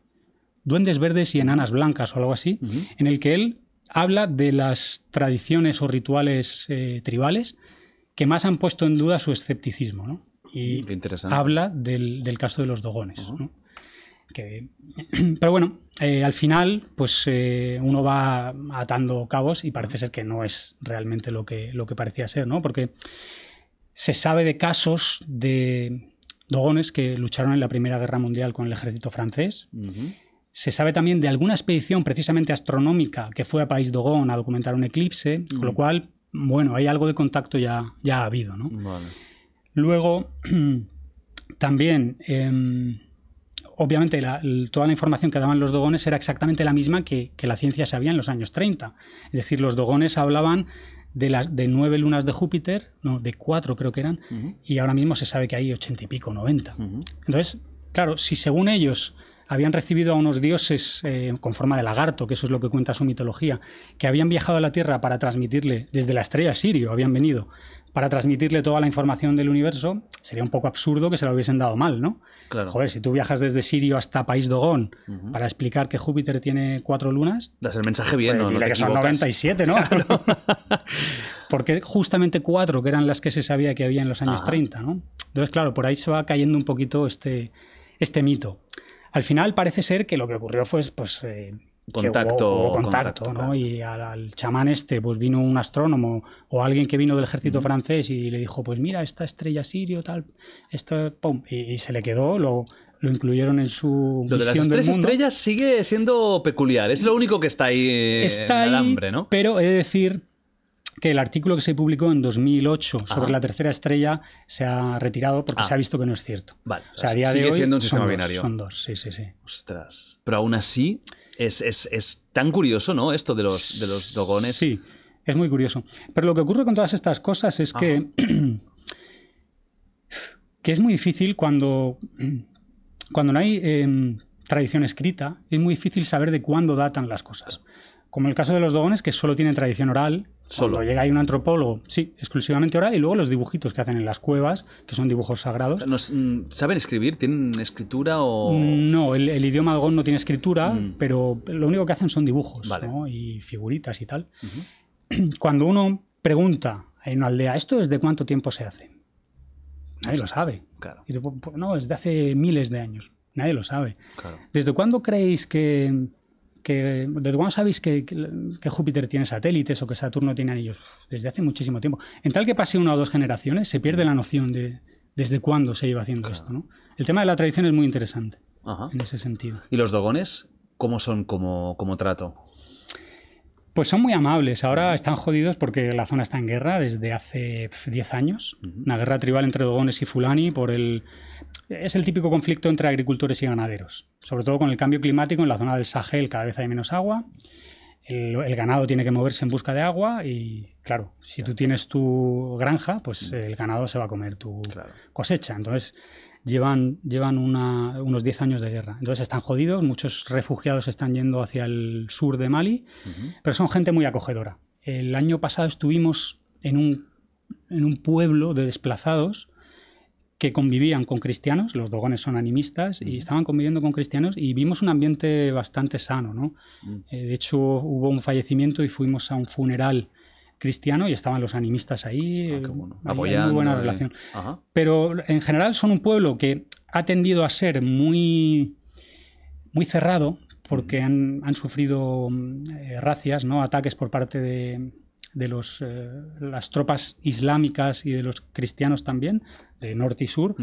Duendes verdes y enanas blancas o algo así, en el que él habla de las tradiciones o rituales tribales que más han puesto en duda su escepticismo. ¿no? Y habla del, del caso de los dogones. ¿no? Que- pero bueno, eh, al final, pues eh, uno va atando cabos y parece ser que no es realmente lo que, lo que parecía ser, ¿no? Porque se sabe de casos de dogones que lucharon en la Primera Guerra Mundial con el ejército francés. Se sabe también de alguna expedición precisamente astronómica que fue a País Dogón a documentar un eclipse, con lo cual, bueno, hay algo de contacto ya, ya ha habido, ¿no? Vale. Luego, también, eh, obviamente, la- toda la información que daban los dogones era exactamente la misma que, que la ciencia sabía en los años 30. Es decir, los dogones hablaban de, las, de nueve lunas de Júpiter, no, de cuatro creo que eran, y ahora mismo se sabe que hay ochenta y pico, noventa. Entonces, claro, si según ellos habían recibido a unos dioses eh, con forma de lagarto, que eso es lo que cuenta su mitología, que habían viajado a la Tierra para transmitirle, desde la estrella Sirio habían venido, para transmitirle toda la información del universo, sería un poco absurdo que se lo hubiesen dado mal, ¿no? Claro. Joder, si tú viajas desde Sirio hasta País Dogón para explicar que Júpiter tiene cuatro lunas, Das el mensaje bien, pues ¿no? No dile te que son equivocas. 97, ¿no? Porque justamente cuatro, que eran las que se sabía que había en los años Ajá. 30, ¿no? Entonces, claro, por ahí se va cayendo un poquito este, este mito. Al final parece ser que lo que ocurrió fue pues, eh, Contacto, hubo- hubo contacto, contacto, ¿no? claro. Y al, al chamán este pues vino un astrónomo o alguien que vino del ejército francés y le dijo, pues mira, esta estrella sirio, tal, esto, pum, y, y se le quedó, lo, lo incluyeron en su Lo de las tres estrellas sigue siendo peculiar. Es lo único que está ahí eh, Está en el ahí, hambre, ¿no? pero he de decir que el artículo que se publicó en 2008 sobre la tercera estrella se ha retirado porque Ah. se ha visto que no es cierto. Vale. O sea, a día sigue de hoy siendo un son sistema dos, binario. Son dos, sí, sí, sí. Ostras. Pero aún así, es, es- es tan curioso, ¿no? Esto de los, de los dogones. Sí, es muy curioso. Pero lo que ocurre con todas estas cosas es que, que es muy difícil cuando, cuando no hay em, tradición escrita, es muy difícil saber de cuándo datan las cosas. Como el caso de los dogones, que solo tienen tradición oral. Solo. Cuando llega ahí un antropólogo, sí, exclusivamente oral, y luego los dibujitos que hacen en las cuevas, que son dibujos sagrados. Nos- mm, ¿Saben escribir? ¿Tienen escritura o...? No, el, el idioma dogón no tiene escritura, pero lo único que hacen son dibujos Mm. Vale. ¿no? y figuritas y tal. Cuando uno pregunta en una aldea, ¿esto desde cuánto tiempo se hace? Nadie lo sabe. Claro, Y tú, "Pues no, es de hace miles de años. Nadie lo sabe. claro. ¿Desde cuándo creéis que... que ¿Desde cuándo sabéis que, que- que Júpiter tiene satélites o que Saturno tiene anillos? Uf, Desde hace muchísimo tiempo. En tal que pase una o dos generaciones, se pierde la noción de desde cuándo se iba haciendo esto. ¿no? El tema de la tradición es muy interesante Ajá. en ese sentido. ¿Y los dogones? ¿Cómo son como, como trato? Pues son muy amables. Ahora están jodidos porque la zona está en guerra desde hace pf, 10 años. Una guerra tribal entre Dogones y Fulani por el... Es el típico conflicto entre agricultores y ganaderos. Sobre todo con el cambio climático en la zona del Sahel cada vez hay menos agua. El, el ganado tiene que moverse en busca de agua y, claro, si tú tienes tu granja, pues el ganado se va a comer tu Claro. cosecha. Entonces llevan, llevan una- unos 10 años de guerra. Entonces están jodidos, muchos refugiados están yendo hacia el sur de Mali, pero son gente muy acogedora. El año pasado estuvimos en un, en un pueblo de desplazados que convivían con cristianos, los dogones son animistas, y estaban conviviendo con cristianos y vimos un ambiente bastante sano, ¿no? Eh, de hecho, hubo un fallecimiento y fuimos a un funeral cristiano y estaban los animistas ahí. Ah, eh, bueno. Apoyando muy buena relación. Pero en general son un pueblo que ha tendido a ser muy, muy cerrado porque han, han sufrido mm, eh, racias, ¿no? ataques por parte de, de los, eh, las tropas islámicas y de los cristianos también, de norte y sur.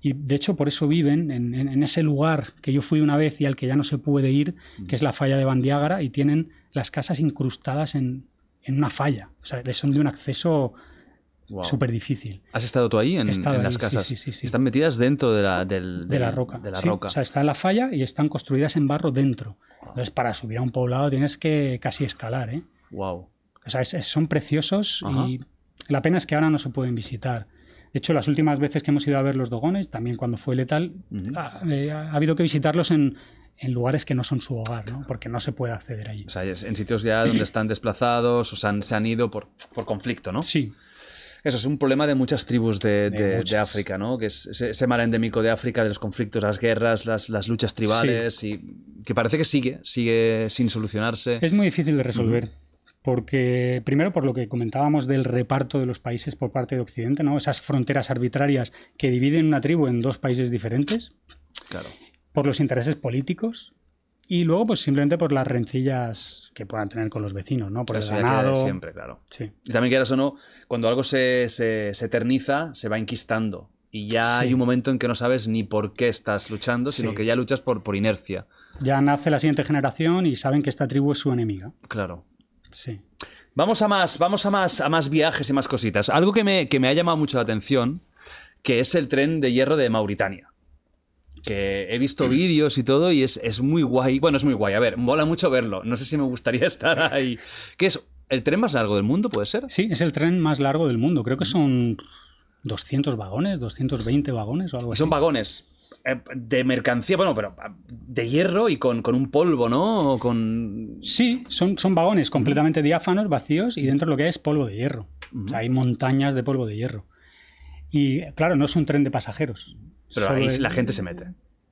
Y de hecho por eso viven en, en- en ese lugar que yo fui una vez y al que ya no se puede ir, que es la falla de Bandiágara, y tienen las casas incrustadas en, en una falla. O sea, son de un acceso Wow. súper difícil. ¿Has estado tú ahí en, estado en ahí, las casas? sí, sí, sí. Están metidas dentro de la, del- De la roca. De la roca. O sea, está en la falla y están construidas en barro dentro. Entonces, para subir a un poblado tienes que casi escalar, ¿eh? wow. O sea, es- es- son preciosos Ajá. y la pena es que ahora no se pueden visitar. De hecho, las últimas veces que hemos ido a ver los dogones, también cuando fue letal, Ujú. ha, eh, ha habido que visitarlos en, en lugares que no son su hogar, ¿no? Porque no se puede acceder allí. O sea, en sitios ya donde están desplazados o se han, se han ido por, por conflicto, ¿no? Sí, Eso es un problema de muchas tribus de, De de- de. África, ¿no? Que es ese, ese mal endémico de África, de los conflictos, las guerras, las, las luchas tribales, y que parece que sigue, sigue sin solucionarse. es muy difícil de resolver. Porque, primero, por lo que comentábamos del reparto de los países por parte de Occidente, ¿no? Esas fronteras arbitrarias que dividen una tribu en dos países diferentes. Claro. por los intereses políticos y luego pues simplemente por las rencillas que puedan tener con los vecinos, ¿no? Por Eso el ganado. siempre, claro. Sí. Y también quieras o no, cuando algo se, se, se eterniza, se va enquistando. Y ya Sí. hay un momento en que no sabes ni por qué estás luchando, sino Sí. que ya luchas por, por inercia. Ya nace la siguiente generación y saben que esta tribu es su enemiga. Claro. Sí. Vamos a más, vamos a más, a más viajes y más cositas. Algo que me, que me ha llamado mucho la atención, que es el tren de hierro de Mauritania. Que he visto vídeos y todo y es, es muy guay. Bueno, es muy guay. A ver, mola mucho verlo. No sé si me gustaría estar ahí. ¿Qué es? ¿El tren más largo del mundo, puede ser? Sí, es el tren más largo del mundo. Creo que son 200 vagones, 220 vagones o algo Y así. son vagones de mercancía, bueno, pero ah, de hierro y con, con un polvo, ¿no? O con... Sí, son, son vagones completamente diáfanos, vacíos, y dentro lo que hay es polvo de hierro. O sea, hay montañas de polvo de hierro. Y claro, no es un tren de pasajeros. Pero ahí la gente se mete.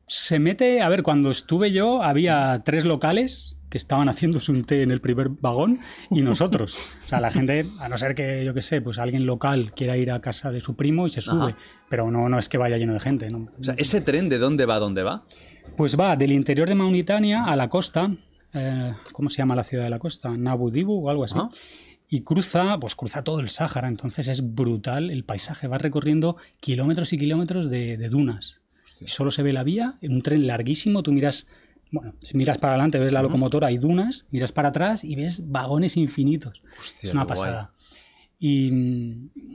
Se mete, a ver, cuando estuve yo había tres locales que estaban haciéndose un té en el primer vagón y nosotros. O sea, la gente, a no ser que, yo qué sé, pues alguien local quiera ir a casa de su primo y se sube. Ajá. Pero no, no es que vaya lleno de gente. ¿no? O sea, ¿ese tren de dónde va a dónde va? Pues va del interior de Mauritania a la costa. eh, ¿Cómo se llama la ciudad de la costa? Nabu Dibu o algo así. Y cruza, pues cruza todo el Sáhara. Entonces es brutal el paisaje. Va recorriendo kilómetros y kilómetros de, de dunas. Y solo se ve la vía, en un tren larguísimo. Tú miras, bueno, si miras para adelante ves la locomotora, hay dunas. Miras para atrás y ves vagones infinitos. Hostia, es una pasada. Y,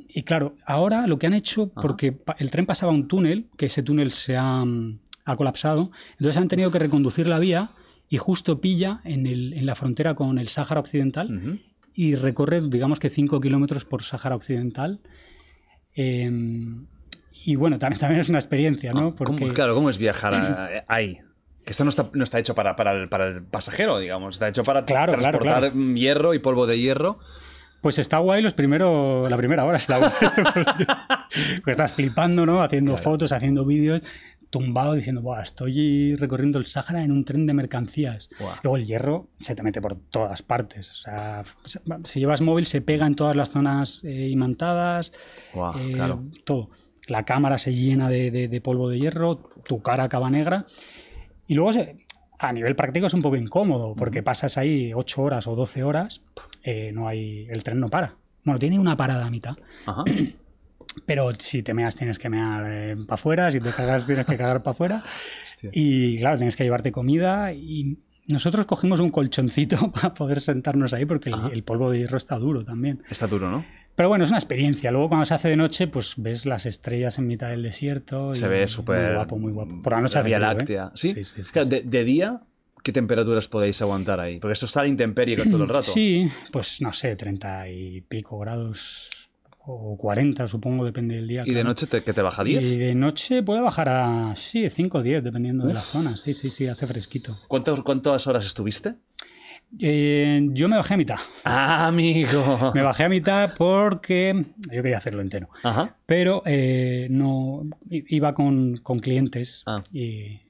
y claro, ahora lo que han hecho, porque el tren pasaba un túnel, que ese túnel se ha, mm, ha colapsado, entonces han tenido que reconducir la vía y justo pilla en, el- en la frontera con el Sáhara Occidental y recorre, digamos que 5 kilómetros por Sáhara Occidental. Eh, y bueno, también, también es una experiencia, ¿no? Ah, ¿cómo- Porque, claro, ¿cómo es viajar a- ahí? Que esto no está, no está hecho para, para, el, para el pasajero, digamos. Está hecho para Claro, claro, transportar claro. hierro y polvo de hierro. Pues está guay los primeros, la primera hora está guay. porque estás flipando, ¿no? Haciendo fotos, haciendo vídeos, tumbado diciendo, Buah, estoy recorriendo el Sáhara en un tren de mercancías. Buah. Luego el hierro se te mete por todas partes. O sea, si llevas móvil se pega en todas las zonas eh, imantadas, Guau, eh, claro. todo. La cámara se llena de, de- de polvo de hierro, tu cara acaba negra. Y luego se- a nivel práctico es un poco incómodo, porque pasas ahí 8 horas o 12 horas, eh, no hay, el tren no para. Bueno, tiene una parada a mitad, Ajá. pero si te meas tienes que mear para afuera, si te cagas tienes que cagar para afuera. Y claro, tienes que llevarte comida y nosotros cogimos un colchoncito para poder sentarnos ahí porque el, polvo de hierro está duro también. Está duro, ¿no? Pero bueno, es una experiencia. Luego cuando se hace de noche, pues ves las estrellas en mitad del desierto. Se y ve súper. Muy guapo, muy guapo. Por la noche La Vía ¿eh? Láctea. ¿Sí? Sí, sí, sí, Claro, sí. de, de día, ¿qué temperaturas podéis aguantar ahí? Porque esto está a la intemperie todo el rato. Sí, pues no sé, 30 y pico grados o 40, supongo, depende del día. ¿Y de noche te, que te baja 10? Y de noche puede bajar a, sí, 5 o 10, dependiendo de la zona. Sí, sí, sí, hace fresquito. ¿Cuántas, ¿Cuántas horas estuviste? Eh, yo me bajé a mitad. Ah, amigo. Me bajé a mitad porque yo quería hacerlo entero. Ajá. Pero eh, no iba con, con clientes Ah. y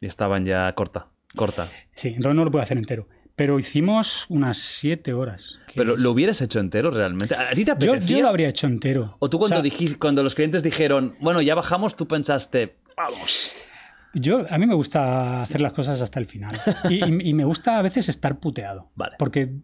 Y estaban ya corta, corta. sí, entonces no lo pude hacer entero. Pero hicimos unas siete horas. Pero es- lo hubieras hecho entero realmente. ¿A ti te yo, yo lo habría hecho entero. O tú cuando, sea, dijiste, cuando los clientes dijeron, bueno, ya bajamos, tú pensaste, vamos. Yo, a mí me gusta hacer las cosas hasta el final. Y, y- y me gusta a veces estar puteado. Vale. Porque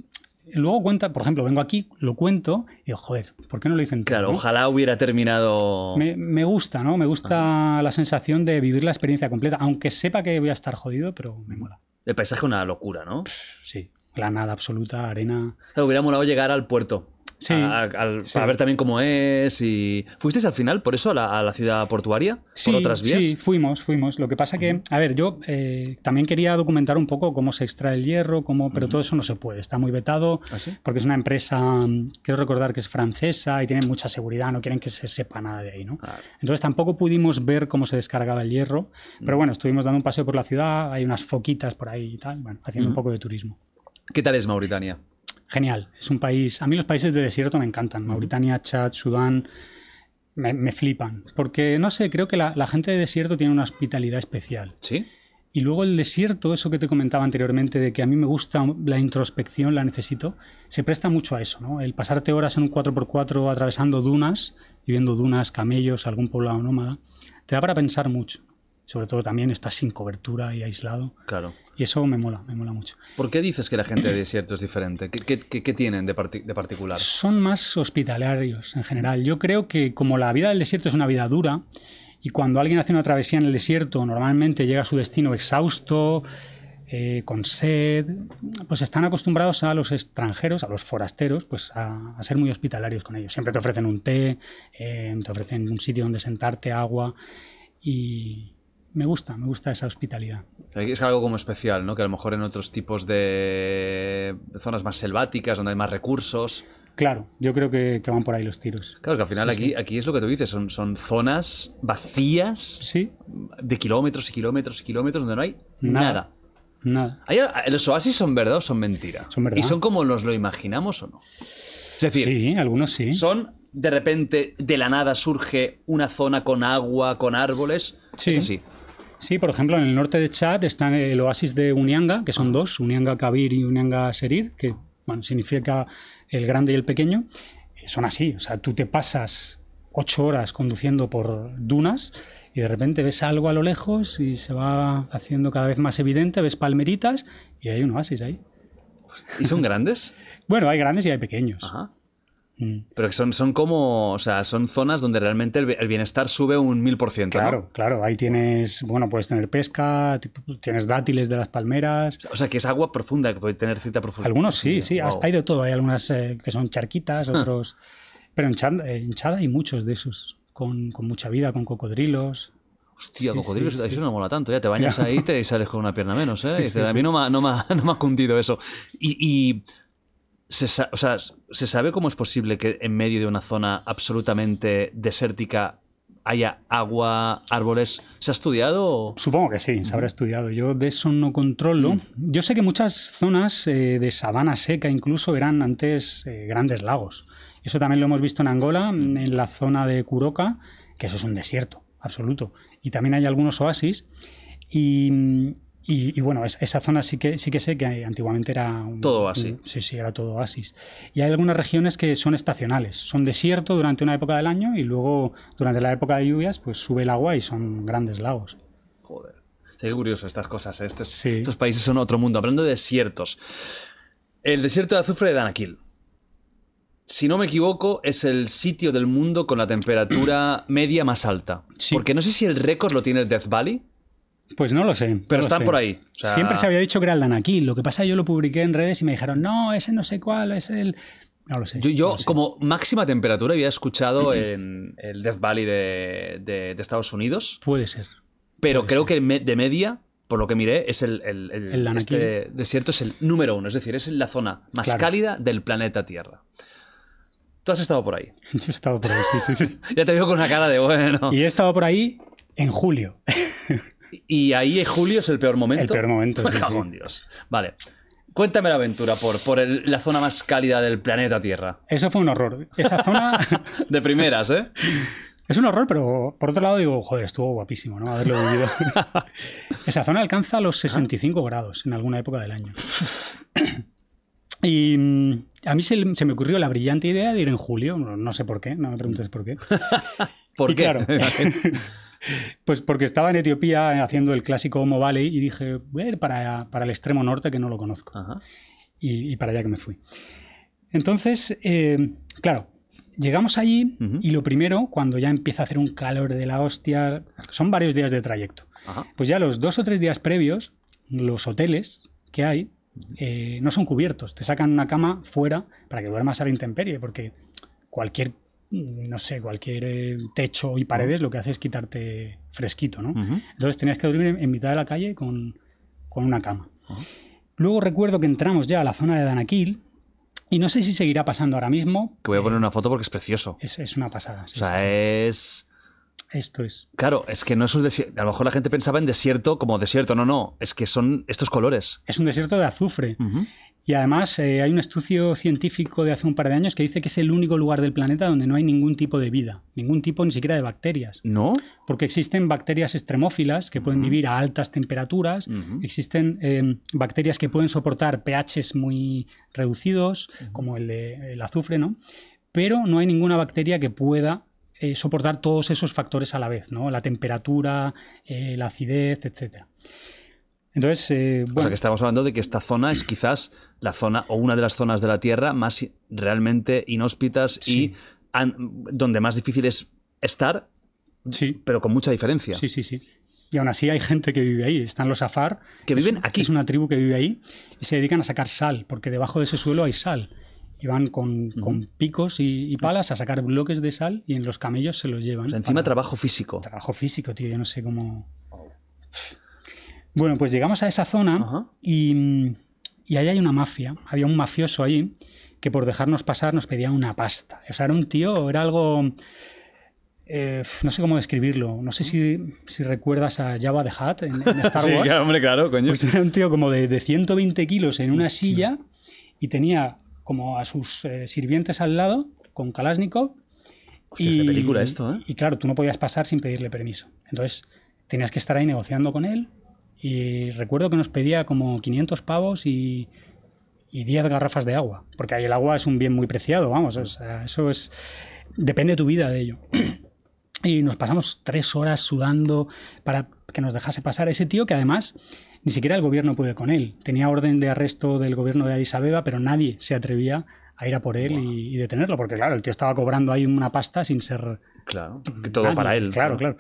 luego cuenta, por ejemplo, vengo aquí, lo cuento y digo, joder, ¿por qué no lo hice entero? Claro, no? ojalá hubiera terminado. Me, me gusta, ¿no? Me gusta la sensación de vivir la experiencia completa, aunque sepa que voy a estar jodido, pero me mola. El paisaje una locura, ¿no? Sí, la nada absoluta, arena. Claro, hubiera molado llegar al puerto. Sí, A- sí. Para ver también cómo es. y ¿Fuisteis al final, por eso, a la, a la ciudad portuaria? Sí, ¿Por otras vías? sí, fuimos, fuimos. Lo que pasa que, a ver, yo eh, también quería documentar un poco cómo se extrae el hierro, cómo, pero todo eso no se puede, está muy vetado, ¿Ah, sí? porque es una empresa, mm, quiero recordar que es francesa y tiene mucha seguridad, no quieren que se sepa nada de ahí, ¿no? Entonces tampoco pudimos ver cómo se descargaba el hierro, Mm. pero bueno, estuvimos dando un paseo por la ciudad, hay unas foquitas por ahí y tal, bueno, haciendo un poco de turismo. ¿Qué tal es Mauritania? Genial, es un país, a mí los países de desierto me encantan, Mauritania, Chad, Sudán, me, me flipan, porque no sé, creo que la, la gente de desierto tiene una hospitalidad especial. ¿Sí? Y luego el desierto, eso que te comentaba anteriormente, de que a mí me gusta la introspección, la necesito, se presta mucho a eso, ¿no? El pasarte horas en un 4x4 atravesando dunas y viendo dunas, camellos, algún poblado nómada, te da para pensar mucho. Sobre todo también estás sin cobertura y aislado. Claro. Y eso me mola, me mola mucho. ¿Por qué dices que la gente de desierto es diferente? ¿Qué, qué- qué- tienen de, parti- de particular? Son más hospitalarios en general. Yo creo que como la vida del desierto es una vida dura, y cuando alguien hace una travesía en el desierto, normalmente llega a su destino exhausto, eh, con sed, pues están acostumbrados a los extranjeros, a los forasteros, pues a, a ser muy hospitalarios con ellos. Siempre te ofrecen un té, eh, te ofrecen un sitio donde sentarte, agua, y me gusta, me gusta esa hospitalidad. Es algo como especial, ¿no? Que a lo mejor en otros tipos de zonas más selváticas, donde hay más recursos. Claro, yo creo que, que van por ahí los tiros. Claro, que al final aquí, aquí es lo que tú dices, son, son zonas vacías Sí, de kilómetros y kilómetros y kilómetros donde no hay Nada. nada. ¿Los oasis son verdad o son mentira? Son verdad. ¿Y son como nos lo imaginamos o no? Es decir, Sí, algunos sí. son de repente de la nada surge una zona con agua, con árboles. Sí. Es así. Sí, por ejemplo, en el norte de Chad está el oasis de Unianga, que son dos, Unianga Kabir y Unianga Serir, que bueno, significa el grande y el pequeño. Eh, Son así, o sea, tú te pasas ocho horas conduciendo por dunas y de repente ves algo a lo lejos y se va haciendo cada vez más evidente, ves palmeritas y hay un oasis ahí. ¿Y son grandes? Bueno, hay grandes y hay pequeños. Ajá. Mm. Pero que son, son como, o sea, son zonas donde realmente el, bienestar sube un mil por ciento, ¿no? Claro, claro, ahí tienes, bueno, puedes tener pesca, tienes dátiles de las palmeras, O sea, que es agua profunda, que puede tener cierta profundidad. Algunos sí, sí, Wow. hay de todo. Hay algunas eh, que son charquitas, otros. Pero en Chad, eh, en Chad hay muchos de esos, con, con mucha vida, con cocodrilos. Hostia, Sí, cocodrilos, sí, sí. eso no mola tanto. Ya te bañas ahí y te sales con una pierna menos, ¿eh? Y a mí no me, ha- no, me no me ha cundido eso. Y, y se, sa- o sea, ¿se sabe cómo es posible que en medio de una zona absolutamente desértica haya agua, árboles? ¿Se ha estudiado? Supongo que sí, se habrá estudiado. Yo de eso no controlo. Yo sé que muchas zonas eh, de sabana seca incluso eran antes eh, grandes lagos. Eso también lo hemos visto en Angola, en la zona de Curoca, que eso es un desierto absoluto. Y también hay algunos oasis. Y, y- y bueno, es- esa zona sí que, sí que sé que antiguamente era... un- Todo oasis. un- sí, sí, era todo oasis. Y hay algunas regiones que son estacionales. Son desierto durante una época del año y luego durante la época de lluvias pues sube el agua y son grandes lagos. Joder. Sí, qué curioso estas cosas. ¿eh? Estos, Sí. estos países son otro mundo. Hablando de desiertos. El desierto de azufre de Danakil. Si no me equivoco, es el sitio del mundo con la temperatura media más alta. Sí. Porque no sé si el récord lo tiene el Death Valley. Pues no lo sé. no Pero lo están sé. por ahí, o sea- Siempre se había dicho que era el Danakil. Lo que pasa yo lo publiqué en redes y me dijeron, no, ese no sé cuál, es el... No lo sé. Yo, no yo lo sé. como máxima temperatura, había escuchado en el Death Valley de, de- de Estados Unidos. Puede ser. Pero Puede creo ser. que me- de media, por lo que miré, es el, el- el- El este desierto es el número uno. Es decir, es la zona más Claro. cálida del planeta Tierra. Tú has estado por ahí. Yo he estado por ahí, sí, sí, sí. Ya te veo con una cara de bueno. Y he estado por ahí en julio. Y ahí julio es el peor momento. El peor momento, Me sí, cago sí. en Dios. Vale. Cuéntame la aventura por, por el- la zona más cálida del planeta Tierra. Eso fue un horror. Esa zona De primeras, ¿eh? es un horror, pero por otro lado digo, joder, estuvo guapísimo, ¿no? Haberlo vivido. Esa zona alcanza los 65 grados en alguna época del año. Y mm, a mí se, se me ocurrió la brillante idea de ir en julio, no, no sé por qué, no me preguntes por qué. ¿Por Y qué? claro. Pues porque estaba en Etiopía haciendo el clásico Homo Valley y dije, voy a ir para, para el extremo norte que no lo conozco. Ajá. Y, y para allá que me fui. Entonces, eh, claro, llegamos allí y lo primero, cuando ya empieza a hacer un calor de la hostia, son varios días de trayecto. Ajá. Pues ya los dos o tres días previos, los hoteles que hay eh, no son cubiertos. Te sacan una cama fuera para que duermas a la intemperie, porque cualquier, no sé, cualquier eh, techo y paredes lo que hace es quitarte fresquito, ¿no? Ujú. Entonces tenías que dormir en, mitad de la calle con, con una cama. Luego recuerdo que entramos ya a la zona de Danakil y no sé si seguirá pasando ahora mismo. Que voy a poner una foto porque es precioso. Es, es una pasada. sí, O sea, sí, sí. es... Esto es. Claro, es que no es un desierto. A lo mejor la gente pensaba en desierto como desierto. No, no. Es que son estos colores. Es un desierto de azufre. Ujú. Y además eh, hay un estudio científico de hace un par de años que dice que es el único lugar del planeta donde no hay ningún tipo de vida, ningún tipo ni siquiera de bacterias. ¿No? Porque existen bacterias extremófilas que pueden vivir a altas temperaturas, existen eh, bacterias que pueden soportar pHs muy reducidos, como el, de- el azufre, ¿no? Pero no hay ninguna bacteria que pueda eh, soportar todos esos factores a la vez, ¿no? La temperatura, eh, la acidez, etc. Entonces, eh, O sea bueno, que estamos hablando de que esta zona es quizás la zona o una de las zonas de la Tierra más realmente inhóspitas Sí. y an- donde más difícil es estar, sí, pero con mucha diferencia. Sí, sí, sí. Y aún así hay gente que vive ahí. Están los Afar. Que viven aquí. Es una tribu que vive ahí y se dedican a sacar sal, porque debajo de ese suelo hay sal. Y van con, con picos y, y palas a sacar bloques de sal y en los camellos se los llevan. O sea, encima para- trabajo físico. Trabajo físico, tío. Yo no sé cómo. Bueno, pues llegamos a esa zona y, y ahí hay una mafia. Había un mafioso ahí que por dejarnos pasar nos pedía una pasta. O sea, era un tío, era algo. eh, no sé cómo describirlo. No sé si, si recuerdas a Jabba the Hutt en, en Star Sí, Wars. claro, hombre, claro, coño. Pues era un tío como de, de 120 kilos en una silla y tenía como a sus eh, sirvientes al lado con Kalashnikov. Hostia, es de película esto, ¿eh? Y claro, tú no podías pasar sin pedirle permiso. Entonces tenías que estar ahí negociando con él. Y recuerdo que nos pedía como 500 pavos y, y 10 garrafas de agua. Porque ahí el agua es un bien muy preciado, vamos. o sea, eso es. Depende de tu vida de ello. Y nos pasamos tres horas sudando para que nos dejase pasar. Ese tío que además ni siquiera el gobierno puede con él. Tenía orden de arresto del gobierno de Addis Abeba, pero nadie se atrevía a ir a por él y, y detenerlo, porque claro, el tío estaba cobrando ahí una pasta sin ser Claro, que todo nadie. para él. Claro, ¿no? claro.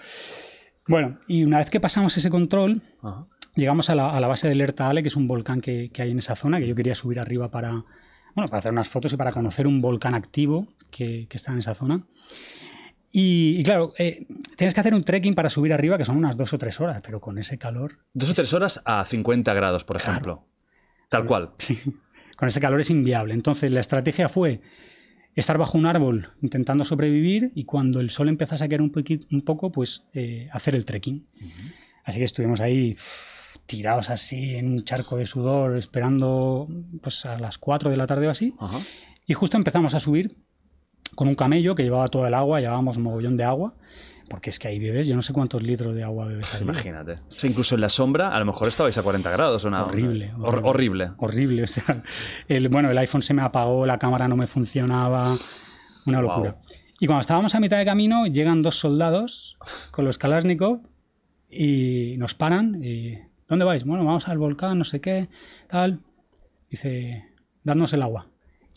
Bueno, y una vez que pasamos ese control, Ajá. Llegamos a la, a la base del Ertaale, que es un volcán que, que hay en esa zona, que yo quería subir arriba para, bueno, para hacer unas fotos y para conocer un volcán activo que, que está en esa zona. Y, y claro, eh, tienes que hacer un trekking para subir arriba, que son unas dos o tres horas, pero con ese calor, Dos o tres horas a 50 grados, por Claro. ejemplo. Tal cual. sí, con ese calor es inviable. Entonces la estrategia fue estar bajo un árbol intentando sobrevivir y cuando el sol empezase a caer un, poqui- un poco, pues eh, hacer el trekking. Así que estuvimos ahí uff, tirados así en un charco de sudor, esperando pues a las 4 de la tarde o así. Ajá. Y justo empezamos a subir con un camello que llevaba todo el agua, llevábamos un mogollón de agua, porque es que ahí bebes, yo no sé cuántos litros de agua bebes ahí. Imagínate. O sea, incluso en la sombra, a lo mejor estabais a 40 grados. Una, Horrible, una- hor- horrible. horrible. Horrible, o sea, el, bueno, el iPhone se me apagó, la cámara no me funcionaba, una Wow. locura. Y cuando estábamos a mitad de camino, llegan dos soldados con los Kalashnikov y nos paran y ¿dónde vais? Bueno, vamos al volcán, no sé qué, tal. Dice, dadnos el agua.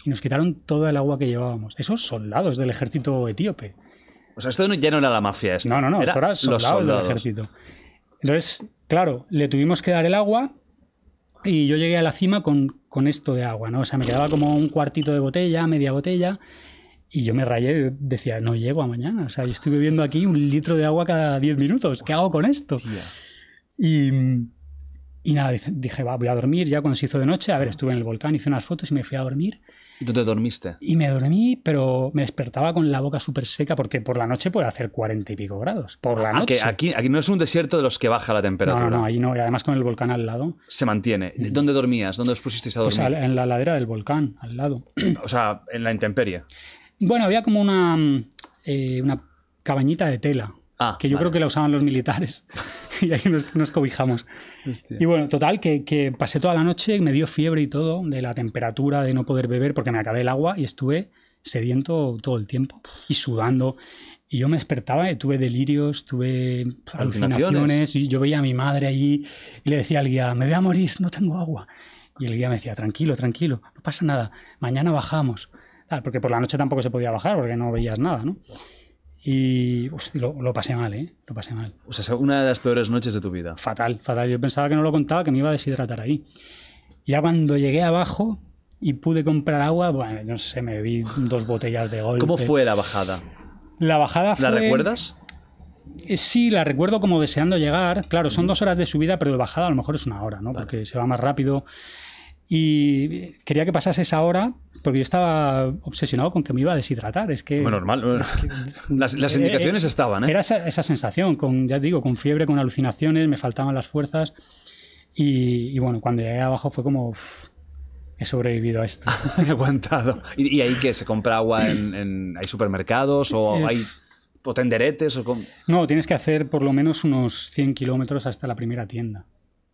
Y nos quitaron toda el agua que llevábamos. Esos soldados del ejército etíope. O sea, esto ya no era la mafia. Esto. No, no, no, Era esto era los soldados, del ejército. Entonces, claro, le tuvimos que dar el agua y yo llegué a la cima con, con esto de agua, ¿no? O sea, me quedaba como un cuartito de botella, media botella, y yo me rayé, decía, no llego a mañana. O sea, yo estoy bebiendo aquí un litro de agua cada 10 minutos. ¿Qué hago con esto? Y, y nada, dije, va, voy a dormir ya cuando se hizo de noche. A ver, estuve en el volcán, hice unas fotos y me fui a dormir. ¿Y dónde dormiste? Y me dormí, pero me despertaba con la boca súper seca porque por la noche puede hacer cuarenta y pico grados. Por la Ah, noche. aquí, aquí no es un desierto de los que baja la no, temperatura. no, no, ahí no. Y además con el volcán al lado. Se mantiene. ¿Dónde dormías? ¿Dónde os pusisteis a Pues dormir? en la ladera del volcán, al lado. O sea, en la intemperie. Bueno, había como una, eh, una cabañita de tela. Ah, que yo vale. creo que la usaban los militares. y ahí nos, nos cobijamos. Y bueno, total, que, que pasé toda la noche, me dio fiebre y todo, de la temperatura, de no poder beber, porque me acabé el agua y estuve sediento todo el tiempo y sudando. Y yo me despertaba y tuve delirios, tuve Alucinaciones. alucinaciones. Y yo veía a mi madre allí y le decía al guía, me voy a morir, no tengo agua. Y el guía me decía, tranquilo, tranquilo, no pasa nada, mañana bajamos. Porque por la noche tampoco se podía bajar porque no veías nada, ¿no? Y hostia, lo, lo pasé mal, ¿eh? Lo pasé mal. O sea, una de las peores noches de tu vida. Fatal, fatal. Yo pensaba que no lo contaba, que me iba a deshidratar ahí. Ya cuando llegué abajo y pude comprar agua, bueno, no sé, me bebí dos botellas de golpe. ¿Cómo fue la bajada? La bajada fue... ¿La recuerdas? Eh, Sí, la recuerdo como deseando llegar. Claro, son dos horas de subida, pero de bajada a lo mejor es una hora, ¿no? Porque se va más rápido. Y quería que pasase esa hora porque yo estaba obsesionado con que me iba a deshidratar. Es que... Muy normal. Las, las indicaciones Eh, estaban, ¿eh? Era esa, esa sensación, con, ya te digo, con fiebre, con alucinaciones, me faltaban las fuerzas. Y, y bueno, cuando llegué abajo fue como, "Uf, he sobrevivido a esto. He aguantado. ¿Y, y ahí que se compra agua en, en- hay supermercados o Eh, hay o tenderetes o con- No, tienes que hacer por lo menos unos 100 kilómetros hasta la primera tienda.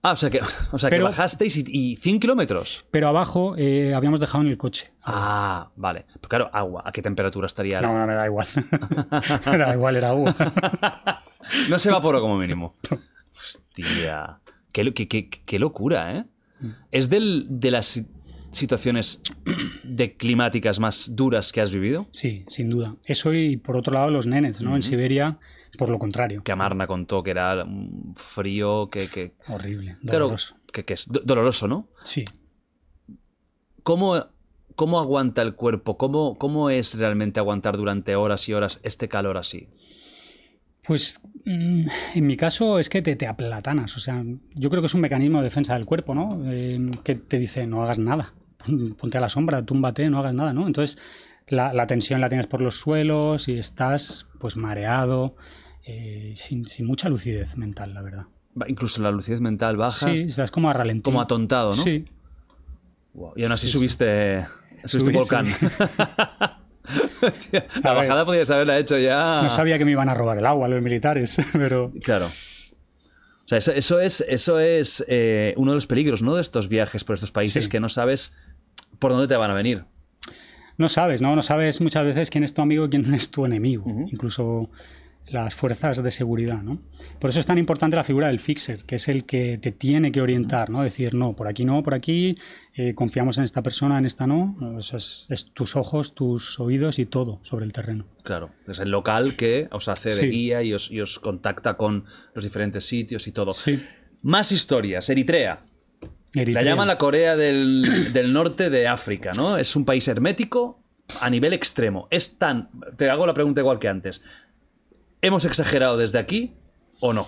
Ah, o sea que, o sea que bajasteis y, y 100 kilómetros. Pero abajo eh, habíamos dejado en el coche. Ah, vale. Pero claro, agua. ¿A qué temperatura estaría? No, no, me da igual. me da igual, era agua. No se evaporó como mínimo. Hostia. Qué, lo- qué- qué- qué locura, ¿eh? ¿Es del- de las si- situaciones de climáticas más duras que has vivido? Sí, sin duda. Eso y por otro lado los nenes, ¿no? En Siberia, por lo contrario. Que Amarna contó que era frío que... que Horrible, claro, doloroso. que, que es do- doloroso, ¿no? Sí. ¿Cómo, cómo aguanta el cuerpo? ¿Cómo, ¿Cómo es realmente aguantar durante horas y horas este calor así? Pues mm, en mi caso es que te, te aplatanas. O sea, yo creo que es un mecanismo de defensa del cuerpo, ¿no? Eh, que te dice, no hagas nada. Pon- Ponte a la sombra, túmbate, no hagas nada, ¿no? Entonces, la, la tensión la tienes por los suelos y estás, pues, mareado, eh, sin, sin mucha lucidez mental, la verdad. Incluso la lucidez mental baja, Sí, estás como a como atontado, ¿no? Sí. Wow. Y aún así subiste, subiste un volcán. Hostia, la ver. bajada podías haberla hecho ya. No sabía que me iban a robar el agua los militares, pero... Claro. O sea, eso, eso es, eso es eh, uno de los peligros, ¿no? De estos viajes por estos países Sí. que no sabes por dónde te van a venir. No sabes, ¿no? No sabes muchas veces quién es tu amigo y quién es tu enemigo. Incluso las fuerzas de seguridad, ¿no? Por eso es tan importante la figura del fixer, que es el que te tiene que orientar, ¿no? Decir, no, por aquí no, por aquí, eh, confiamos en esta persona, en esta no. Eso es, es tus ojos, tus oídos y todo sobre el terreno. Claro. Es el local que os hace de Sí. guía y os, y os contacta con los diferentes sitios y todo. Sí. Más historias. Eritrea. La llaman la Corea del, del norte de África, ¿no? Es un país hermético a nivel extremo. Es tan. Te hago la pregunta igual que antes. ¿Hemos exagerado desde aquí o no?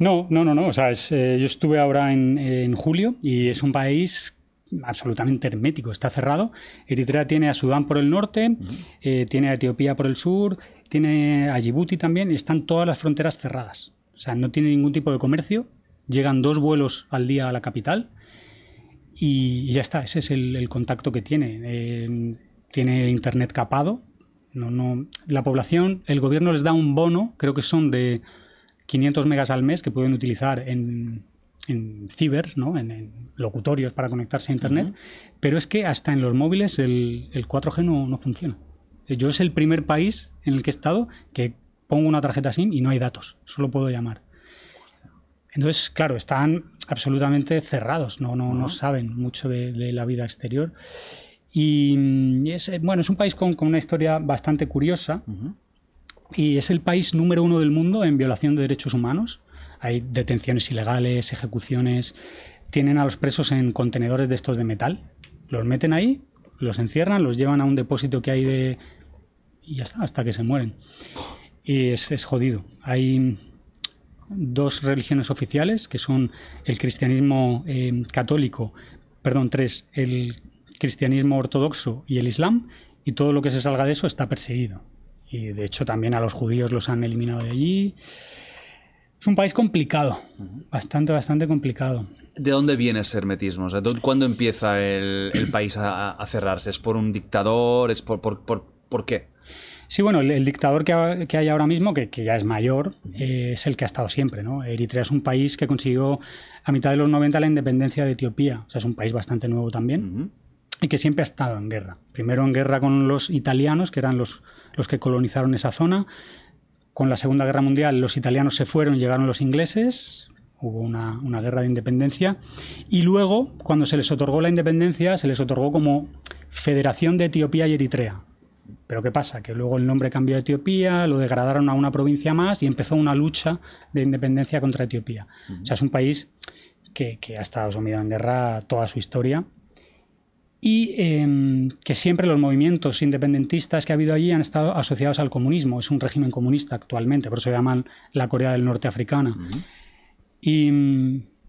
No, no, no, no. O sea, es, eh, yo estuve ahora en, en julio y es un país absolutamente hermético, está cerrado. Eritrea tiene a Sudán por el norte, eh, tiene a Etiopía por el sur, tiene a Djibouti también están todas las fronteras cerradas. O sea, no tiene ningún tipo de comercio, llegan dos vuelos al día a la capital y, y ya está, ese es el, el contacto que tiene. Eh, tiene el internet capado. No, no, la población, el gobierno les da un bono, creo que son de 500 megas al mes que pueden utilizar en, en ciber, ¿no? en, en locutorios para conectarse a Internet, pero es que hasta en los móviles el, el 4G no, no funciona. Yo es el primer país en el que he estado que pongo una tarjeta SIM y no hay datos, solo puedo llamar. Entonces, claro, están absolutamente cerrados, no, no, no saben mucho de, de la vida exterior. Y mm, es, eh, bueno, es un país con, con una historia bastante curiosa y es el país número uno del mundo en violación de derechos humanos. Hay detenciones ilegales, ejecuciones. Tienen a los presos en contenedores de estos de metal. Los meten ahí, los encierran, los llevan a un depósito que hay de... Y ya está, hasta que se mueren. Y es, es jodido. Hay dos religiones oficiales, que son el cristianismo eh, católico, perdón, tres, el cristianismo ortodoxo y el islam, y todo lo que se salga de eso está perseguido. Y de hecho también a los judíos los han eliminado de allí. Es un país complicado, bastante, bastante complicado. ¿De dónde viene ese hermetismo? O sea, ¿Cuándo empieza el, el país a, a, cerrarse? ¿Es por un dictador? ¿Es por, por, por, por qué? Sí, bueno, el, el dictador que, ha, que, hay ahora mismo, que, que ya es mayor, eh, es el que ha estado siempre. ¿no? Eritrea es un país que consiguió a mitad de los 90 la independencia de Etiopía. O sea, es un país bastante nuevo también. Uh -huh. Y que siempre ha estado en guerra. Primero en guerra con los italianos, que eran los, los que colonizaron esa zona. Con la Segunda Guerra Mundial los italianos se fueron, llegaron los ingleses, hubo una, una, guerra de independencia. Y luego, cuando se les otorgó la independencia, se les otorgó como Federación de Etiopía y Eritrea. Pero ¿qué pasa? Que luego el nombre cambió a Etiopía, lo degradaron a una provincia más y empezó una lucha de independencia contra Etiopía. Uh -huh. O sea, es un país que, que, ha estado sumido en guerra toda su historia y eh, que siempre los movimientos independentistas que ha habido allí han estado asociados al comunismo. Es un régimen comunista actualmente, por eso se llaman la Corea del Norte africana. Uh -huh. y,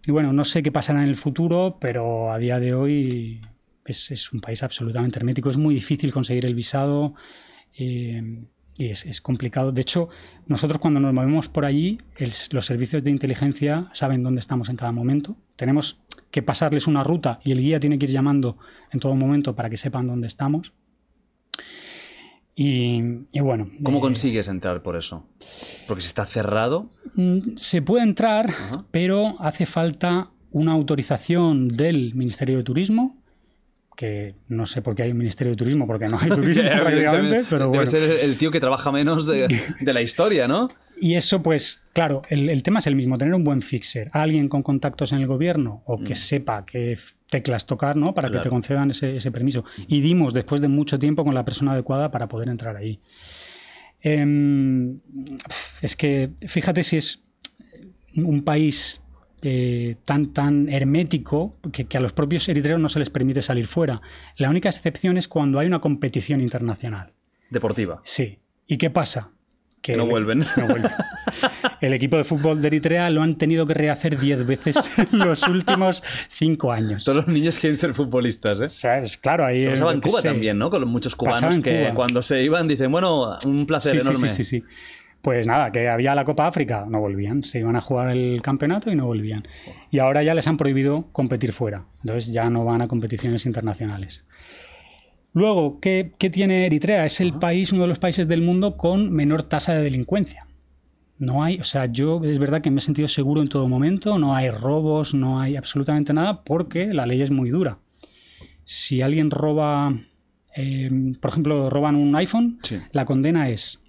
y bueno, no sé qué pasará en el futuro, pero a día de hoy es, es, un país absolutamente hermético, es muy difícil conseguir el visado eh, y es, es, complicado. De hecho, nosotros cuando nos movemos por allí, el, los servicios de inteligencia saben dónde estamos en cada momento. Tenemos que pasarles una ruta y el guía tiene que ir llamando en todo momento para que sepan dónde estamos. Y, y, bueno. ¿Cómo eh, consigues entrar por eso? Porque si está cerrado. Mm, Se puede entrar, pero hace falta una autorización del Ministerio de Turismo que no sé por qué hay un Ministerio de Turismo, porque no hay turismo prácticamente, pero Debe bueno. ser el tío que trabaja menos de, de la historia, ¿no? Y eso, pues, claro, el, el, tema es el mismo, tener un buen fixer, alguien con contactos en el gobierno o que mm. sepa qué teclas tocar, ¿no? Para claro. que te concedan ese, ese, permiso. Y dimos después de mucho tiempo con la persona adecuada para poder entrar ahí. Eh, es que, fíjate si es un país eh, tan, tan hermético que, que, a los propios eritreos no se les permite salir fuera. La única excepción es cuando hay una competición internacional. Deportiva. Sí. ¿Y qué pasa? Que no, el, vuelven. no vuelven. El equipo de fútbol de Eritrea lo han tenido que rehacer 10 veces en los últimos 5 años. Todos los niños quieren ser futbolistas, ¿eh? ¿Sabes? Claro, ahí. Pasaba en Cuba también, ¿no? Con muchos cubanos que Cuba. cuando se iban dicen, bueno, un placer sí, enorme. Sí, sí, sí. Pues nada, que había la Copa África, no volvían. Se iban a jugar el campeonato y no volvían. Y ahora ya les han prohibido competir fuera. Entonces ya no van a competiciones internacionales. Luego, ¿qué, qué tiene Eritrea? Es el país, uno de los países del mundo con menor tasa de delincuencia. No hay, o sea, yo es verdad que me he sentido seguro en todo momento, no hay robos, no hay absolutamente nada, porque la ley es muy dura. Si alguien roba, eh, por ejemplo, roban un iPhone, sí. la condena es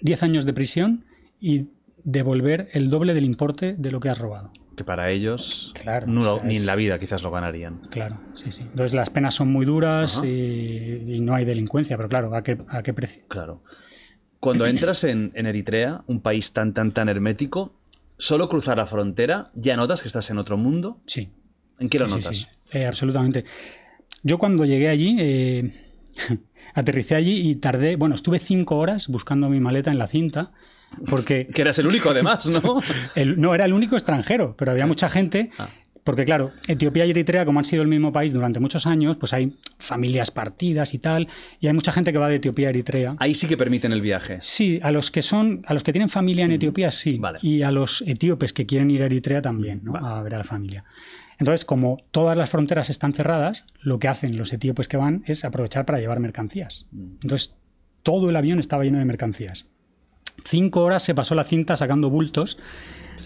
10 años de prisión y devolver el doble del importe de lo que has robado. Que para ellos claro, no, o sea, ni en la vida quizás lo ganarían. Claro, sí, sí. Entonces las penas son muy duras y, y, no hay delincuencia, pero claro, ¿a qué, a qué precio? Claro. Cuando entras en, en, Eritrea, un país tan, tan, tan hermético, solo cruzar la frontera, ¿ya notas que estás en otro mundo? Sí. ¿En qué lo sí, notas? Sí, sí. Eh, absolutamente. Yo cuando llegué allí... Eh... aterricé allí y tardé, bueno, estuve cinco horas buscando mi maleta en la cinta. Porque. que eras el único, además, ¿no? el, no, era el único extranjero, pero había mucha gente. Ah. Porque, claro, Etiopía y Eritrea, como han sido el mismo país durante muchos años, pues hay familias partidas y tal, y hay mucha gente que va de Etiopía a Eritrea. Ahí sí que permiten el viaje. Sí, a los que son, a los que tienen familia en Etiopía, sí. Vale. Y a los etíopes que quieren ir a Eritrea también, ¿no? Vale. A ver a la familia. Entonces, como todas las fronteras están cerradas, lo que hacen los etíopes que van es aprovechar para llevar mercancías. Entonces, todo el avión estaba lleno de mercancías. Cinco horas se pasó la cinta sacando bultos,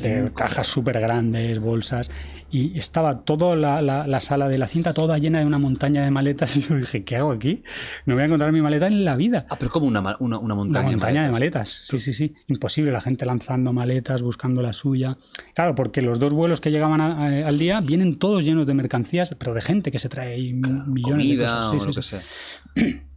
eh, cajas súper grandes, bolsas, y estaba toda la, la, la, sala de la cinta toda llena de una montaña de maletas. Y yo dije, ¿qué hago aquí? No voy a encontrar mi maleta en la vida. Ah, pero como una, una, una montaña, una montaña de maletas. de maletas. Sí, sí, sí. Imposible. La gente lanzando maletas, buscando la suya. Claro, porque los dos vuelos que llegaban a, a, al día vienen todos llenos de mercancías, pero de gente que se trae claro, millones comida, de cosas. Sí, o sí, lo sí. que sea.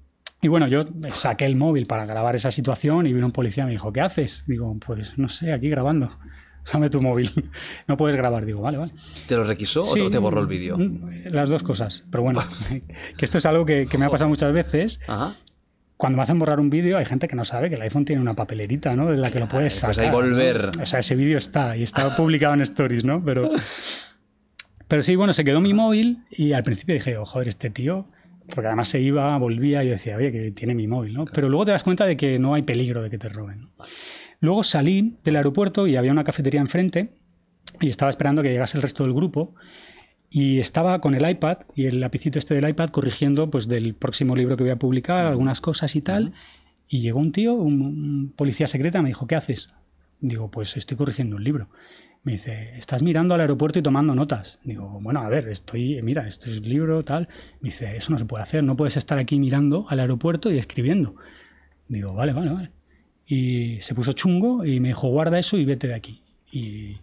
Y bueno, yo saqué el móvil para grabar esa situación y vino un policía y me dijo, ¿qué haces? Digo, pues no sé, aquí grabando. Dame tu móvil. No puedes grabar. Digo, vale, vale. ¿Te lo requisó sí, o te borró el vídeo? Mm, las dos cosas. Pero bueno, que esto es algo que, que me ha pasado muchas veces. Ajá cuando me hacen borrar un vídeo hay gente que no sabe que el iPhone tiene una papelerita, ¿no? De la que lo puedes sacar. Pues ahí volver. ¿no? O sea, ese vídeo está y está publicado en Stories, ¿no? Pero Pero sí, bueno, se quedó mi móvil y al principio dije, oh, joder, este tío, porque además se iba, volvía y yo decía, oye, que tiene mi móvil, ¿no? Pero luego te das cuenta de que no hay peligro de que te roben. ¿no? Luego salí del aeropuerto y había una cafetería enfrente y estaba esperando que llegase el resto del grupo y estaba con el iPad y el lapicito este del iPad corrigiendo pues del próximo libro que voy a publicar, algunas cosas y tal. Y llegó un tío, un, un policía secreta, me dijo, ¿qué haces? Digo, pues estoy corrigiendo un libro. Me dice, estás mirando al aeropuerto y tomando notas. Digo, bueno, a ver, estoy, mira, este es libro, tal. Me dice, eso no se puede hacer, no puedes estar aquí mirando al aeropuerto y escribiendo. Digo, vale, vale, vale. Y se puso chungo y me dijo, guarda eso y vete de aquí. Y,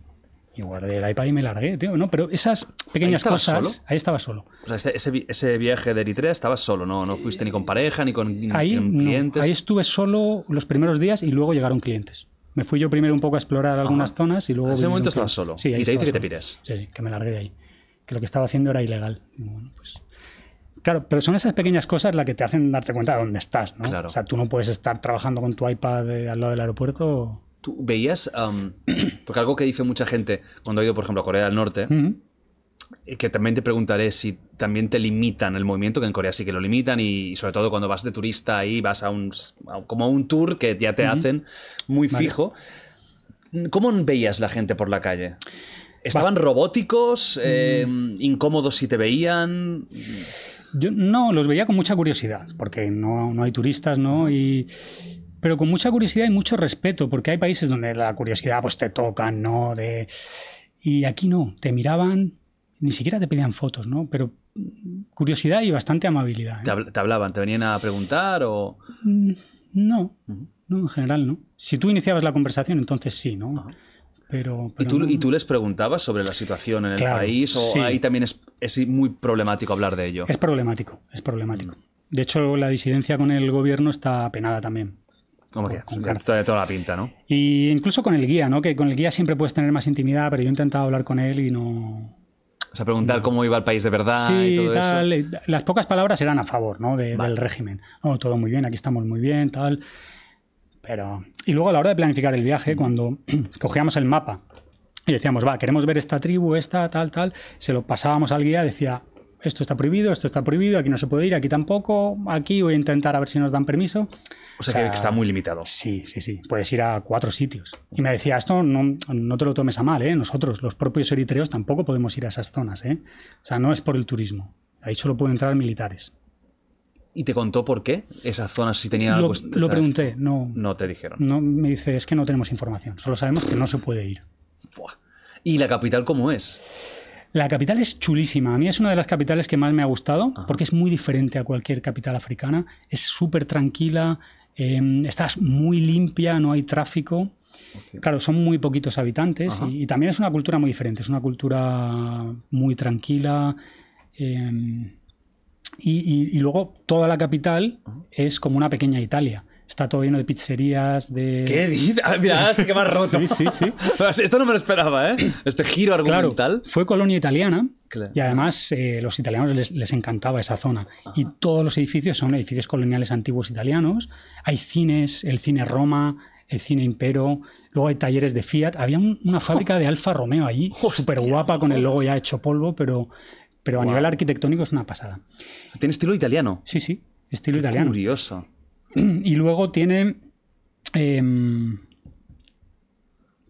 y guardé el iPad y me largué, tío. No, pero esas pequeñas estabas cosas. solo? Ahí estaba solo. O sea, ese, ese vi- ese viaje de Eritrea estabas solo, ¿no? No fuiste ni con pareja, ni con, ni Ahí, con no, clientes. ahí estuve solo los primeros días y luego llegaron clientes. Me fui yo primero un poco a explorar algunas Ajá. zonas y luego. En ese momento estabas solo. Sí, ahí Y te dice que te pires. Sí, que me largué de ahí. Que lo que estaba haciendo era ilegal. Bueno, pues. Claro, pero son esas pequeñas cosas las que te hacen darte cuenta de dónde estás, ¿no? Claro. O sea, tú no puedes estar trabajando con tu iPad eh, al lado del aeropuerto. ¿Tú veías, am, porque algo que dice mucha gente cuando ha ido, por ejemplo, a Corea del Norte, que también te preguntaré si también te limitan el movimiento, que en Corea sí que lo limitan, y sobre todo cuando vas de turista ahí, vas a un, a- como a un tour que ya te hacen muy Vale. fijo. ¿Cómo veías la gente por la calle? ¿Estaban robóticos? eh, Mm. ¿Incómodos si te veían? Yo no, los veía con mucha curiosidad, porque no, no hay turistas, ¿no? Y, pero con mucha curiosidad y mucho respeto, porque hay países donde la curiosidad pues te tocan, ¿no? De, y aquí no, te miraban, ni siquiera te pedían fotos, ¿no? Pero mm, curiosidad y bastante amabilidad. ¿eh? ¿Te, habl- te hablaban? ¿Te venían a preguntar? O... Mm, No, no, en general no. Si tú iniciabas la conversación, entonces sí, ¿no? Pero, ¿Y pero tú, no. ¿Y tú les preguntabas sobre la situación en el Claro, país? ¿O sí. ahí también es, es muy problemático hablar de ello? Es problemático, es problemático. Mm. De hecho, la disidencia con el gobierno está penada también. ¿Cómo que? toda, toda la pinta, ¿no? Y incluso con el guía, ¿no? Que con el guía siempre puedes tener más intimidad, pero yo he intentado hablar con él y no. O sea, preguntar cómo iba el país de verdad y sí, todo tal. eso. eh, Las pocas palabras eran a favor, ¿no? De- Vale. Del régimen. No, todo muy bien, aquí estamos muy bien, tal. Pero. Y luego a la hora de planificar el viaje, cuando cogíamos el mapa y decíamos, va, queremos ver esta tribu, esta, tal, tal, se lo pasábamos al guía, decía. Esto está prohibido, esto está prohibido, aquí no se puede ir, aquí tampoco, aquí voy a intentar a ver si nos dan permiso. O sea, que- que está muy limitado. Sí, sí, sí. Puedes ir a cuatro sitios. Y me decía, esto no, no te lo tomes a mal, ¿eh? Nosotros, los propios eritreos, tampoco podemos ir a esas zonas, ¿eh? O sea, no es por el turismo. Ahí solo pueden entrar militares. ¿Y te contó por qué? Esas zonas si tenían Lo, algo... lo pregunté, no, No te dijeron. no. Me dice, es que no tenemos información. Solo sabemos que no se puede ir. Buah. ¿Y la capital cómo es? La capital es chulísima. A mí es una de las capitales que más me ha gustado porque es muy diferente a cualquier capital africana. Es súper tranquila, eh, estás muy limpia, no hay tráfico. Hostia. Claro, son muy poquitos habitantes y, y también es una cultura muy diferente. Es una cultura muy tranquila. eh, y, y- y luego toda la capital es como una pequeña Italia. Está todo lleno de pizzerías, de... ¿Qué dices? Ah, mira, ahora sí que has roto. Sí, sí, sí. Esto no me lo esperaba, ¿eh? Este giro Claro, argumental. fue colonia italiana Claro. y además eh, los italianos les, les encantaba esa zona. Y todos los edificios son edificios coloniales antiguos italianos. Hay cines, el cine Roma, el cine Impero, luego hay talleres de Fiat. Había un- una fábrica de Alfa Romeo allí, súper guapa, con el logo ya hecho polvo, pero, pero a Guau. nivel arquitectónico es una pasada. Tiene estilo italiano. Sí, sí, estilo Qué italiano. Curioso. Y luego tiene... em,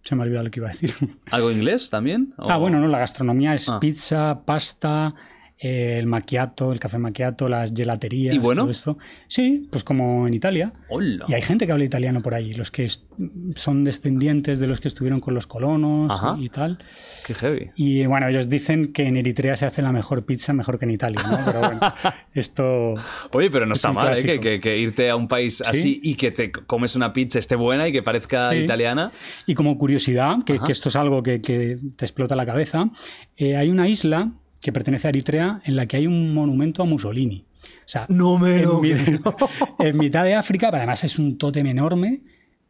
se me ha olvidado lo que iba a decir. ¿Algo inglés también? ¿O- Ah, bueno, no, la gastronomía es Ah. pizza, pasta, eh, el macchiato, el café macchiato, las gelaterías. ¿Y bueno? todo esto. Sí, pues como en Italia. Hola. Y hay gente que habla italiano por ahí, los que son descendientes de los que estuvieron con los colonos Ajá. y, tal. Qué heavy. Y bueno, ellos dicen que en Eritrea se hace la mejor pizza mejor que en Italia, ¿no? Pero bueno, esto... Oye, pero no Es está mal, ¿eh? Que, clásico. que- que irte a un país así y que te comes una pizza esté buena y que parezca Sí. italiana. Y como curiosidad, que, esto es algo que, que te explota la cabeza, eh, hay una isla que pertenece a Eritrea en la que hay un monumento a Mussolini. O sea, No me en, lo mi- creo. en mitad de África, pero además es un tótem enorme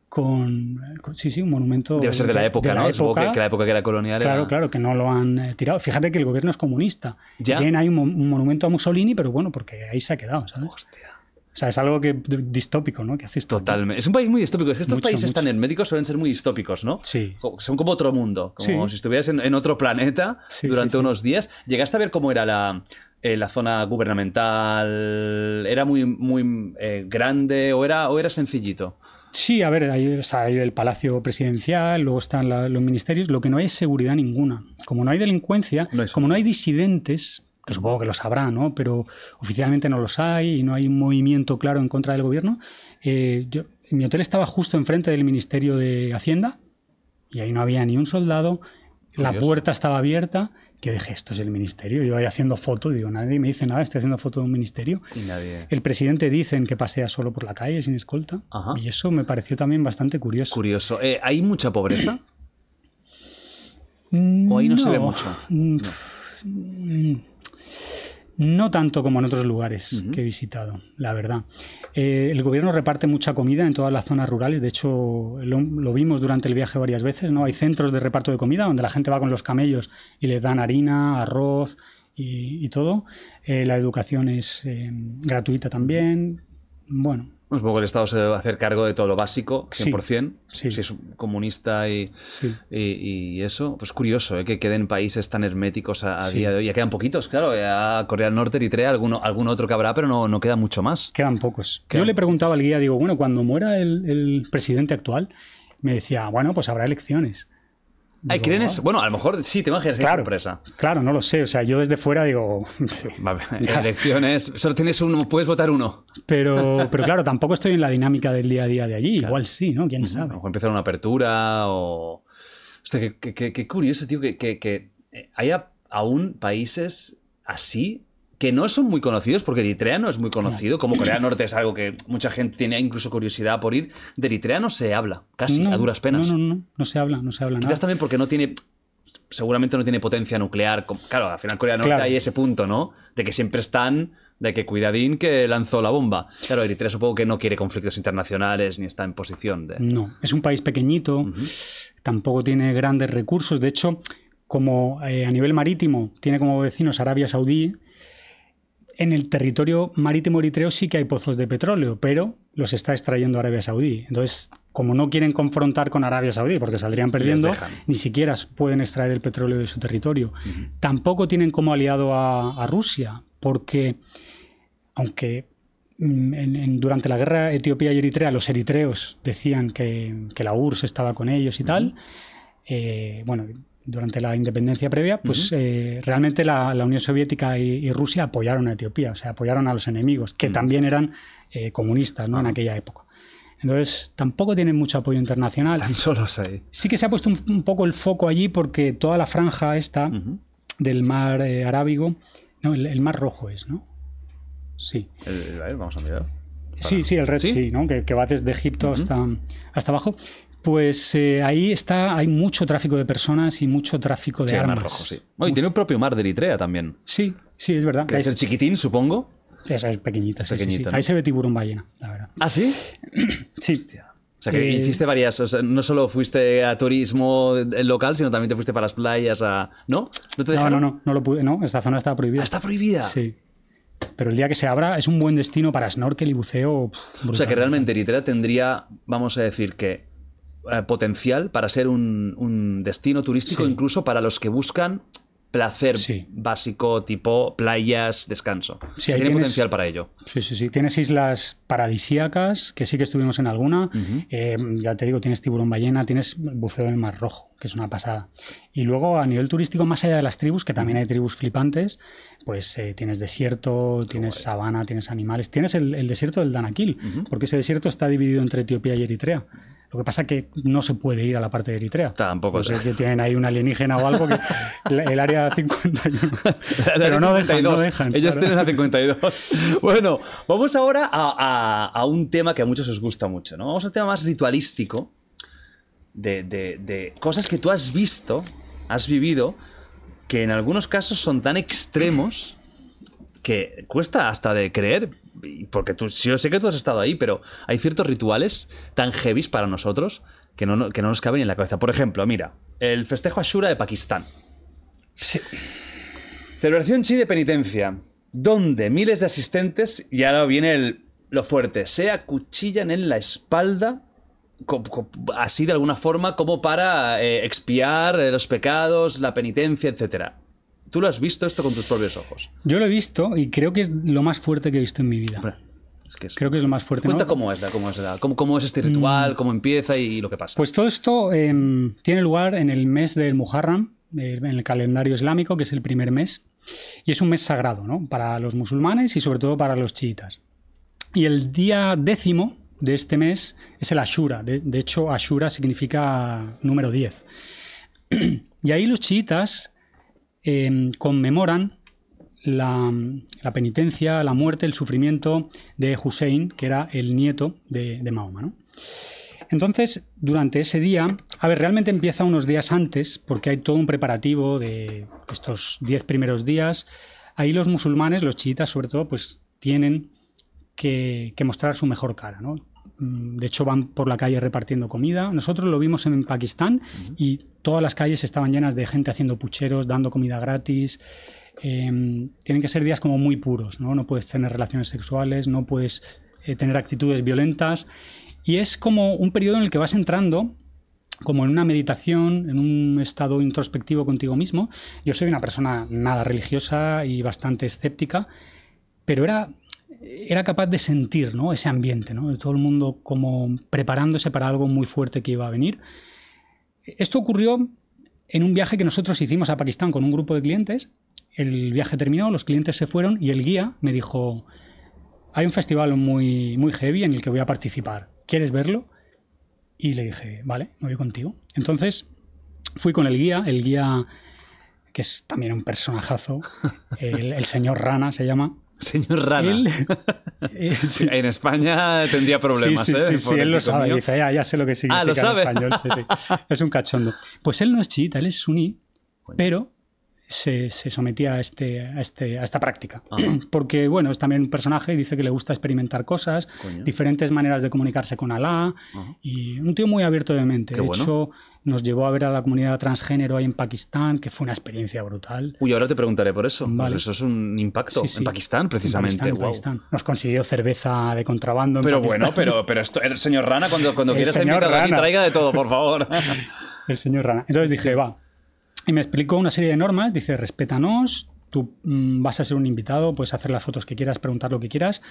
con, con- sí, sí, un monumento Debe ser de la época, de ¿no? Supongo que, la época que era colonial Claro, era... claro, que no lo han eh, tirado. Fíjate que el gobierno es comunista. Ya. Tienen ahí un monumento a Mussolini, pero bueno, porque ahí se ha quedado, ¿sabes? Hostia. O sea, es algo que distópico, ¿no? Que haces. Totalmente. Es un país muy distópico. Es que estos Mucho, países mucho. tan herméticos suelen ser muy distópicos, ¿no? Sí. Son como otro mundo. Como Sí. si estuvieras en, en otro planeta Sí, durante sí. unos días. ¿Llegaste a ver cómo era la, eh, la zona gubernamental? ¿Era muy, muy eh, grande o era, o era sencillito? Sí, a ver, ahí está ahí el palacio presidencial, luego están la- los ministerios. Lo que no hay es seguridad ninguna. Como no hay delincuencia, No hay como no hay disidentes, que supongo que los habrá, ¿no? Pero oficialmente no los hay y no hay un movimiento claro en contra del gobierno. eh, yo- mi hotel estaba justo enfrente del Ministerio de Hacienda y ahí no había ni un soldado. La puerta estaba abierta. Yo dije, esto es el ministerio. Yo ahí haciendo fotos, digo, nadie me dice nada, estoy haciendo foto de un ministerio. Y nadie. El presidente dicen que pasea solo por la calle sin escolta. Ajá. Y eso me pareció también bastante curioso. Curioso. Eh, ¿Hay mucha pobreza? ¿O ahí no se ve mucho? Mm, mm, No tanto como en otros lugares que he visitado, la verdad. Eh, el gobierno reparte mucha comida en todas las zonas rurales. De hecho, lo, lo vimos durante el viaje varias veces. ¿no? Hay centros de reparto de comida donde la gente va con los camellos y les dan harina, arroz y, y todo. Eh, la educación es eh, gratuita también. Bueno, Un poco el Estado se debe hacer cargo de todo lo básico, Sí. 100%. Sí. Si es comunista y, sí. y, y eso. Pues curioso ¿eh? que queden países tan herméticos a, día de hoy. Ya quedan poquitos, claro. Ya Corea del Norte, Eritrea, alguno, algún otro que habrá, pero no, no queda mucho más. Quedan pocos. Quedan Yo le preguntaba al guía, digo, bueno, cuando muera el, el presidente actual, me decía, bueno, pues habrá elecciones. Ay, Digo, ¿creen eso? Bueno, a lo mejor sí, te imaginas que Claro. sorpresa. Claro, no lo sé. O sea, yo desde fuera digo, sí. Va, elecciones, solo tienes uno, puedes votar uno. Pero, pero claro, tampoco estoy en la dinámica del día a día de allí. Igual sí, ¿no? ¿Quién A sabe? lo mejor empezar una apertura o... Hostia, qué, curioso, tío, que, que- que haya aún países así que no son muy conocidos, porque Eritrea no es muy conocido, como Corea Norte es algo que mucha gente tiene incluso curiosidad por ir. De Eritrea no se habla, casi, No, a duras penas. No, no, no. No se habla, no se habla nada. Quizás también porque no tiene. Seguramente no tiene potencia nuclear. Claro, al final Corea Norte Claro. hay ese punto, ¿no? De que siempre están. De que cuidadín que lanzó la bomba. Claro, Eritrea supongo que no quiere conflictos internacionales ni está en posición de. No, es un país pequeñito, tampoco tiene grandes recursos. De hecho, como eh, a nivel marítimo tiene como vecinos Arabia Saudí, en el territorio marítimo eritreo sí que hay pozos de petróleo, pero los está extrayendo Arabia Saudí. Entonces, como no quieren confrontar con Arabia Saudí, porque saldrían perdiendo, ni siquiera pueden extraer el petróleo de su territorio. Tampoco tienen como aliado a, a Rusia, porque aunque mm, en- en- durante la guerra Etiopía y Eritrea los eritreos decían que, que la URSS estaba con ellos y tal, eh, bueno, durante la independencia previa, pues eh, realmente la, la Unión Soviética y, y Rusia apoyaron a Etiopía, o sea, apoyaron a los enemigos, que también eran eh, comunistas ¿no? en aquella época. Entonces, tampoco tienen mucho apoyo internacional. Están solos ahí. Sí que se ha puesto un, un poco el foco allí porque toda la franja esta del mar eh, Arábigo, no, el, el mar rojo es, ¿no? Sí. El- a ver, vamos a mirar. Sí, sí, el Red ¿Sí? Sea, ¿no? Que, que va desde Egipto hasta, hasta abajo. Pues eh, ahí está, hay mucho tráfico de personas y mucho tráfico de Sí, armas. Mar Rojo, sí. Y tiene un propio mar de Eritrea también. Sí, sí, es verdad. Que es el chiquitín, supongo. Esa es pequeñita, sí, sí, sí. Pequeñita, ¿no? Ahí se ve tiburón ballena, la verdad. ¿Ah, sí? Sí. O sea, que Eh, hiciste varias. O sea, no solo fuiste a turismo local, sino también te fuiste para las playas a. ¿No? ¿No te No, dejaron? no, no, no lo pude, no, esta zona está prohibida. Ah, está prohibida. Sí. Pero el día que se abra es un buen destino para snorkel y buceo. O sea, que realmente Eritrea tendría, vamos a decir que, eh, potencial para ser un, un destino turístico Sí. incluso para los que buscan placer Sí. básico tipo playas, descanso. Sí, Tiene tienes- potencial para ello. Sí, sí, sí. Tienes islas paradisíacas, que sí que estuvimos en alguna. Eh, ya te digo, tienes tiburón ballena, tienes buceo del Mar Rojo, que es una pasada. Y luego, a nivel turístico, más allá de las tribus, que también hay tribus flipantes, pues eh, tienes desierto, tienes sabana, tienes animales. Tienes el, el desierto del Danakil, porque ese desierto está dividido entre Etiopía y Eritrea. Lo que pasa es que no se puede ir a la parte de Eritrea. Tampoco No sé que tienen ahí un alienígena o algo que el, área 51. Pero no dejan, no 52. dejan. Ellos claro. tienen la 52. Bueno, vamos ahora a, a- a un tema que a muchos os gusta mucho, ¿no? Vamos al tema más ritualístico de, de- de cosas que tú has visto, has vivido, que en algunos casos son tan extremos que cuesta hasta de creer, porque tú, yo sé que tú has estado ahí, pero hay ciertos rituales tan heavies para nosotros que no, que no nos caben en la cabeza. Por ejemplo, mira, el festejo Ashura de Pakistán. Sí. Celebración chi de penitencia, donde miles de asistentes, y ahora viene el, lo fuerte, se acuchillan en la espalda así de alguna forma como para eh, expiar eh, los pecados, la penitencia, etcétera. Tú lo has visto esto con tus propios ojos. Yo lo he visto y creo que es lo más fuerte que he visto en mi vida. Hombre, es que es- Creo que es lo más fuerte. ¿no? Cuenta cómo es, la- cómo es, la- cómo, cómo es este ritual, cómo empieza y, lo que pasa. Pues todo esto em, tiene lugar en el mes del Muharram, eh, en el calendario islámico, que es el primer mes. Y es un mes sagrado, ¿no? Para los musulmanes y sobre todo para los chiitas. Y el día décimo de este mes es el Ashura. De, de hecho, Ashura significa número 10. y ahí los chiitas em, conmemoran la, penitencia, la muerte, el sufrimiento de Hussein, que era el nieto de, Mahoma. Entonces, durante ese día, a ver, realmente empieza unos días antes, porque hay todo un preparativo de estos 10 primeros días. Ahí los musulmanes, los chiitas sobre todo, pues tienen que, que mostrar su mejor cara, ¿no? Mm, De hecho, van por la calle repartiendo comida. Nosotros lo vimos en Pakistán y todas las calles estaban llenas de gente haciendo pucheros, dando comida gratis. Eh, tienen que ser días como muy puros, ¿no? No puedes tener relaciones sexuales, no puedes eh, tener actitudes violentas. Y es como un periodo en el que vas entrando como en una meditación, en un estado introspectivo contigo mismo. Yo soy una persona nada religiosa y bastante escéptica, pero era, era capaz de sentir ¿no? ese ambiente, ¿no? de todo el mundo como preparándose para algo muy fuerte que iba a venir. Esto ocurrió en un viaje que nosotros hicimos a Pakistán con un grupo de clientes. El viaje terminó, los clientes se fueron y el guía me dijo, hay un festival muy, muy heavy en el que voy a participar. ¿Quieres verlo? Y le dije, vale, me voy contigo. Entonces fui con el guía, el guía que es también un personajazo, el, el señor Rana se llama. Señor Rana. Él, eh, Sí, En España tendría problemas, sí, sí, ¿eh? sí, él lo sabe. mío. Dice, ya, ya sé lo que significa Ah, ¿lo en sabe? español. sí, sí. Es un cachondo. Pues él no es chiita, él es suní, pero se, se sometía a, este, a, este, a esta práctica. Ajá. Porque, bueno, es también un personaje y dice que le gusta experimentar cosas, Coño. diferentes maneras de comunicarse con Alá, Ajá. y un tío muy abierto de mente. Qué de bueno. hecho, nos llevó a ver a la comunidad transgénero ahí en Pakistán, que fue una experiencia brutal. Uy, ahora te preguntaré por eso. Pues Vale. eso es un impacto. Sí, sí. En Pakistán, precisamente. En Pakistán, Guau. Pakistán. Nos consiguió cerveza de contrabando. en Pero Pakistán. bueno, pero, pero esto, el señor Rana, cuando, cuando quieras invitado aquí, traiga de todo, por favor. El señor Rana. Entonces dije, va. Y me explicó una serie de normas. Dice, respétanos. Tú mm, vas a ser un invitado, puedes hacer las fotos que quieras, preguntar lo que quieras,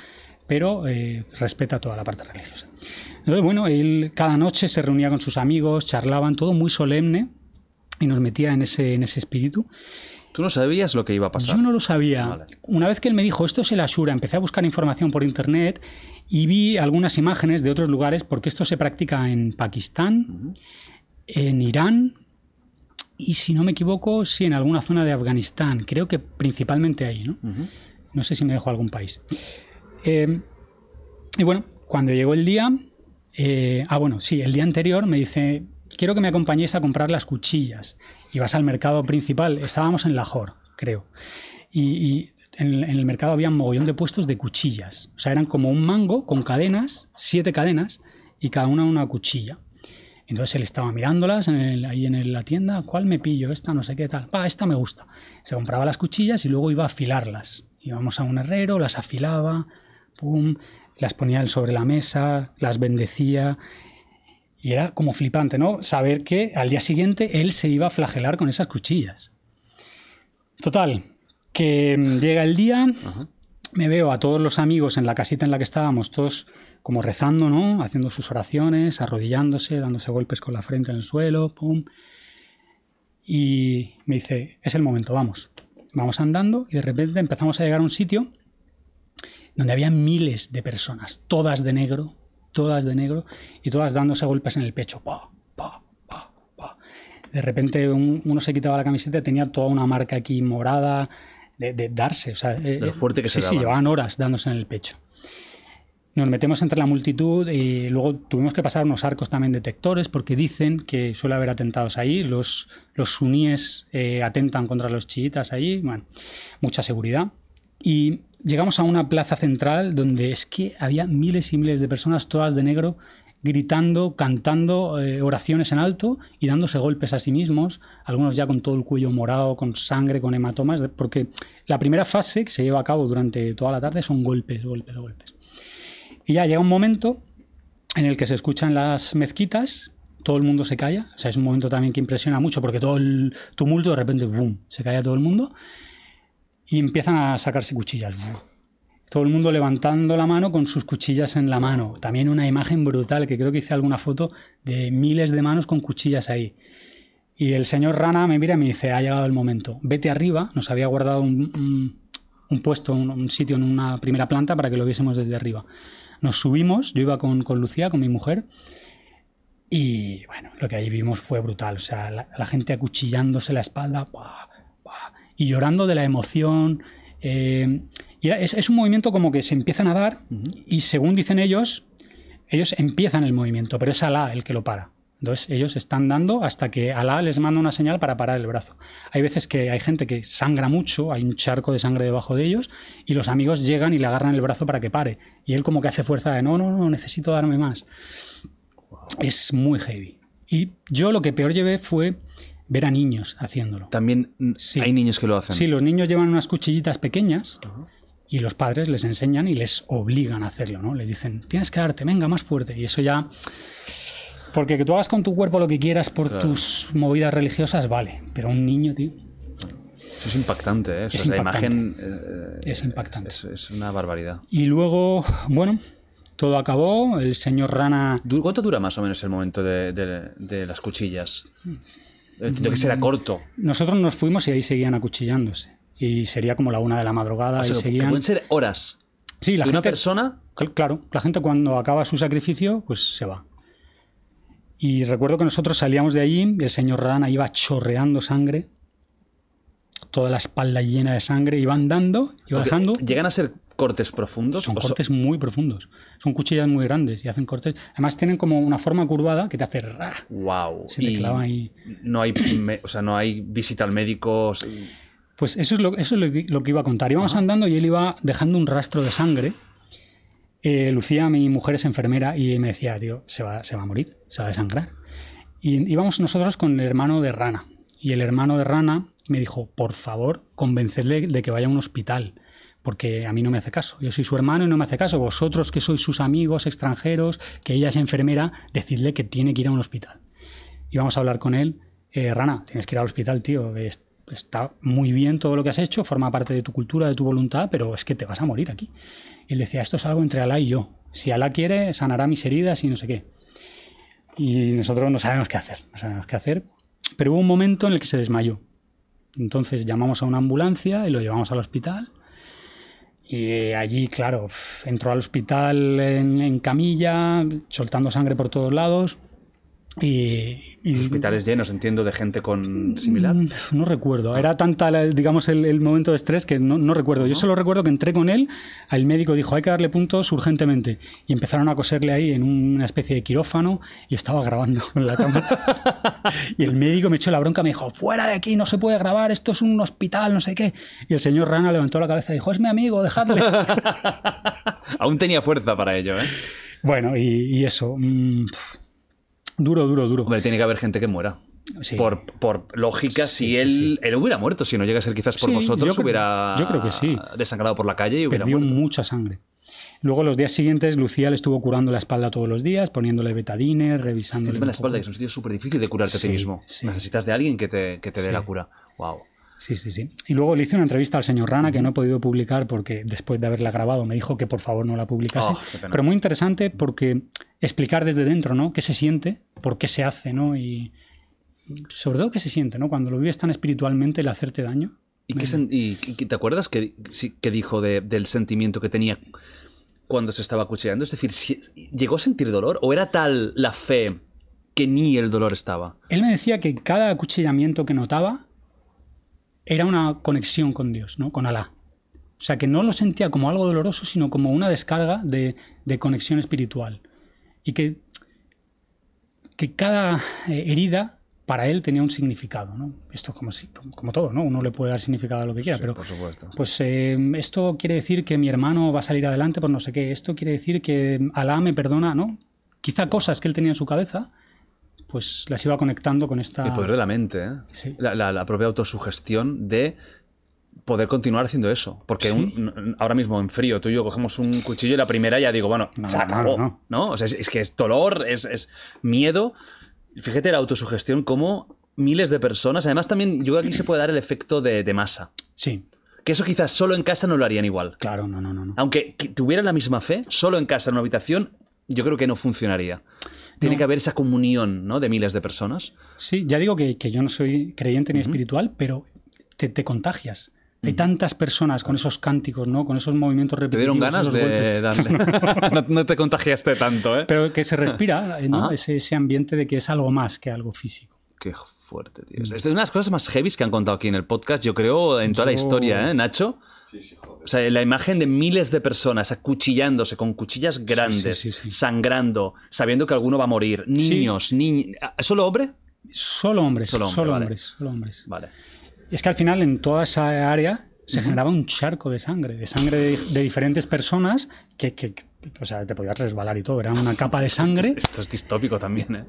pero eh, respeta toda la parte religiosa. Entonces, bueno, él cada noche se reunía con sus amigos, charlaban, todo muy solemne y nos metía en ese, en ese espíritu. Tú no sabías lo que iba a pasar. Yo no lo sabía. Vale. Una vez que él me dijo, esto es el Ashura, empecé a buscar información por internet y vi algunas imágenes de otros lugares, porque esto se practica en Pakistán, en Irán y, si no me equivoco, sí, en alguna zona de Afganistán. Creo que principalmente ahí, ¿no? Ujú. No sé si me dejo algún país. Eh, y bueno, cuando llegó el día, eh, ah, bueno, sí, el día anterior me dice, quiero que me acompañéis a comprar las cuchillas. Y vas al mercado principal, estábamos en Lahore, creo. Y, en, el mercado había un mogollón de puestos de cuchillas. O sea, eran como un mango con cadenas, siete cadenas, y cada una una cuchilla. Entonces él estaba mirándolas en ahí en la tienda, ¿cuál me pillo? Esta no sé qué tal. Va, esta me gusta. Se compraba las cuchillas y luego iba a afilarlas. Íbamos a un herrero, las afilaba, pum, las ponía él sobre la mesa, las bendecía. Y era como flipante, ¿no? Saber que al día siguiente él se iba a flagelar con esas cuchillas. Total, que mm, llega el día, Ajá. me veo a todos los amigos en la casita en la que estábamos, todos como rezando, ¿no? Haciendo sus oraciones, arrodillándose, dándose golpes con la frente en el suelo, pum. Y me dice, es el momento, vamos. Vamos andando y de repente empezamos a llegar a un sitio donde había miles de personas, todas de negro, todas de negro, y todas dándose golpes en el pecho. Pa, pa, pa, pa. De repente un- uno se quitaba la camiseta y tenía toda una marca aquí morada de, de darse. O sea, de lo fuerte que se sí, Sí, llevaban horas dándose en el pecho. Nos metemos entre la multitud y luego tuvimos que pasar unos arcos también detectores porque dicen que suele haber atentados ahí. Los, los suníes eh, atentan contra los chiitas allí. Bueno, mucha seguridad. Y llegamos a una plaza central donde es que había miles y miles de personas, todas de negro, gritando, cantando eh, oraciones en alto y dándose golpes a sí mismos, algunos ya con todo el cuello morado, con sangre, con hematomas, porque la primera fase que se lleva a cabo durante toda la tarde son golpes, golpes, golpes. Y ya llega un momento en el que se escuchan las mezquitas, todo el mundo se calla, o sea, es un momento también que impresiona mucho porque todo el tumulto de repente, ¡boom!, se calla todo el mundo y empiezan a sacarse cuchillas. Todo el mundo levantando la mano con sus cuchillas en la mano. También una imagen brutal, que creo que hice alguna foto de miles de manos con cuchillas ahí. Y el señor Rana me mira y me dice, ha llegado el momento, vete arriba, nos había guardado un, puesto, un, sitio en una primera planta para que lo viésemos desde arriba. Nos subimos, yo iba con, Lucía, con mi mujer, y bueno, lo que ahí vimos fue brutal. O sea, la, gente acuchillándose la espalda y llorando de la emoción. Eh, y es, un movimiento como que se empiezan a dar y según dicen ellos, ellos empiezan el movimiento, pero es Alá el que lo para. Entonces ellos están dando hasta que Alá les manda una señal para parar el brazo. Hay veces que hay gente que sangra mucho, hay un charco de sangre debajo de ellos y los amigos llegan y le agarran el brazo para que pare. Y él como que hace fuerza de no, no, no, necesito darme más. Es muy heavy. Y yo lo que peor llevé fue ver a niños haciéndolo. También hay niños que lo hacen. Sí, los niños llevan unas cuchillitas pequeñas y los padres les enseñan y les obligan a hacerlo, ¿no? Les dicen, tienes que darte, venga, más fuerte. Y eso ya... Porque que tú hagas con tu cuerpo lo que quieras por tus movidas religiosas, vale. Pero un niño, tío... Eso es impactante, ¿eh? es la imagen... Eh, es impactante. Es, una barbaridad. Y luego, bueno, todo acabó, el señor Rana... ¿Cuánto dura más o menos el momento de, las cuchillas? Entiendo que será corto. Nosotros nos fuimos y ahí seguían acuchillándose y sería como la una de la madrugada. y seguían... pueden ser horas. Sí, la gente, una persona. Claro, la gente cuando acaba su sacrificio, pues se va. Y recuerdo que nosotros salíamos de allí y el señor Rana iba chorreando sangre, toda la espalda llena de sangre, iba andando, iba dejando. ¿Llegan a ser cortes profundos? Son cortes muy profundos. Son cuchillas muy grandes y hacen cortes. Además tienen como una forma curvada que te hace Wow. Se te clava ahí. No hay, o sea, no hay visita al médico. Pues eso es lo, eso es lo, que, iba a contar. Íbamos andando y él iba dejando un rastro de sangre. Eh, Lucía, mi mujer, es enfermera y me decía, tío, se va, se va a morir, se va a desangrar. Y íbamos nosotros con el hermano de Rana. Y el hermano de Rana me dijo, por favor, convencerle de que vaya a un hospital, porque a mí no me hace caso. Yo soy su hermano y no me hace caso. Vosotros que sois sus amigos extranjeros, que ella es enfermera, decidle que tiene que ir a un hospital. Y vamos a hablar con él. Eh, Rana, tienes que ir al hospital, tío está muy bien todo lo que has hecho, forma parte de tu cultura, de tu voluntad, pero es que te vas a morir aquí. Y él decía, esto es algo entre Alá y yo. Si Alá quiere, sanará mis heridas y no sé qué. Y nosotros no sabemos qué hacer, no sabemos qué hacer. Pero hubo un momento en el que se desmayó. Entonces llamamos a una ambulancia y lo llevamos al hospital. Y allí, claro, entró al hospital en camilla, soltando sangre por todos lados. Y, hospitales llenos, entiendo, de gente con similar. Mm, no recuerdo. Era tanta, digamos, el, momento de estrés que no, recuerdo. Yo solo recuerdo que entré con él, el médico dijo, hay que darle puntos urgentemente. Y empezaron a coserle ahí en una especie de quirófano y estaba grabando con la cámara. y el médico me echó la bronca, me dijo, fuera de aquí, no se puede grabar, esto es un hospital, no sé qué. Y el señor Rana levantó la cabeza y dijo, es mi amigo, dejadle. Aún tenía fuerza para ello, ¿eh? Bueno, y, eso... Mm, Duro, duro, duro. Hombre, tiene que haber gente que muera. Por, por, lógica, si él, él hubiera muerto, si no llega a ser quizás por vosotros, hubiera yo creo que sí. desangrado por la calle y hubiera Perdió mucha sangre. Luego, los días siguientes, Lucía le estuvo curando la espalda todos los días, poniéndole betadine, revisando. la espalda, que es un sitio súper difícil de curarte a ti mismo. Necesitas de alguien que te, que te dé la cura. Wow. Sí, sí, sí. Y luego le hice una entrevista al señor Rana que no he podido publicar porque después de haberla grabado me dijo que por favor no la publicase. Oh, Pero muy interesante porque explicar desde dentro, ¿no? ¿Qué se siente? ¿Por qué se hace, ¿no? Y sobre todo qué se siente, ¿no? Cuando lo vives tan espiritualmente el hacerte daño. ¿Y, qué te acuerdas qué, dijo del sentimiento que tenía cuando se estaba acuchillando? Es decir, ¿llegó a sentir dolor o era tal la fe que ni el dolor estaba? Él me decía que cada acuchillamiento que notaba era una conexión con Dios, ¿no? Con Alá. O sea, que no lo sentía como algo doloroso, sino como una descarga de, conexión espiritual. Y que, que cada eh, herida para él tenía un significado, ¿no? Esto como, si, como todo, ¿no? Uno le puede dar significado a lo que quiera, pero por supuesto. pues eh, esto quiere decir que mi hermano va a salir adelante por no sé qué, esto quiere decir que Alá me perdona, ¿no? Quizá cosas que él tenía en su cabeza pues las iba conectando con esta... El poder de la mente, ¿eh? La, propia autosugestión de poder continuar haciendo eso. Porque un- ahora mismo en frío tú y yo cogemos un cuchillo y la primera ya digo, bueno, No, se acabó, no, no, O sea, es, es que es dolor, es, es miedo. Fíjate la autosugestión como miles de personas. Además también yo creo que aquí se puede dar el efecto de, de masa. Sí, Que eso quizás solo en casa no lo harían igual. claro, no, no, no. no. Aunque que tuvieran la misma fe, solo en casa, en una habitación, yo creo que no funcionaría. Tiene No. que haber esa comunión ¿no? de miles de personas. Sí, ya digo que, que yo no soy creyente ni espiritual, pero te, te contagias. Hay tantas personas con esos cánticos, ¿no? Con esos movimientos Te repetitivos. dieron ganas de darle. no, no te contagiaste tanto, ¿eh? Pero que se respira, ¿no? Ajá. Ese, ese ambiente de que es algo más que algo físico. Qué fuerte, tío. Es de una de las cosas más heavies que han contado aquí en el podcast, yo creo, en toda la historia, ¿eh, Nacho? Sí, sí, joder. O sea, la imagen de miles de personas acuchillándose con cuchillas grandes, sí, sí. sangrando, sabiendo que alguno va a morir. Niños, niños. ¿Solo hombre? Solo hombres, Solo solo, hombre, vale. hombres, solo hombres. Vale. Es que al final en toda esa área se generaba un charco de sangre, de sangre de, de diferentes personas que, o sea, te podías resbalar y todo. Era una capa de sangre. Esto es distópico también, ¿eh?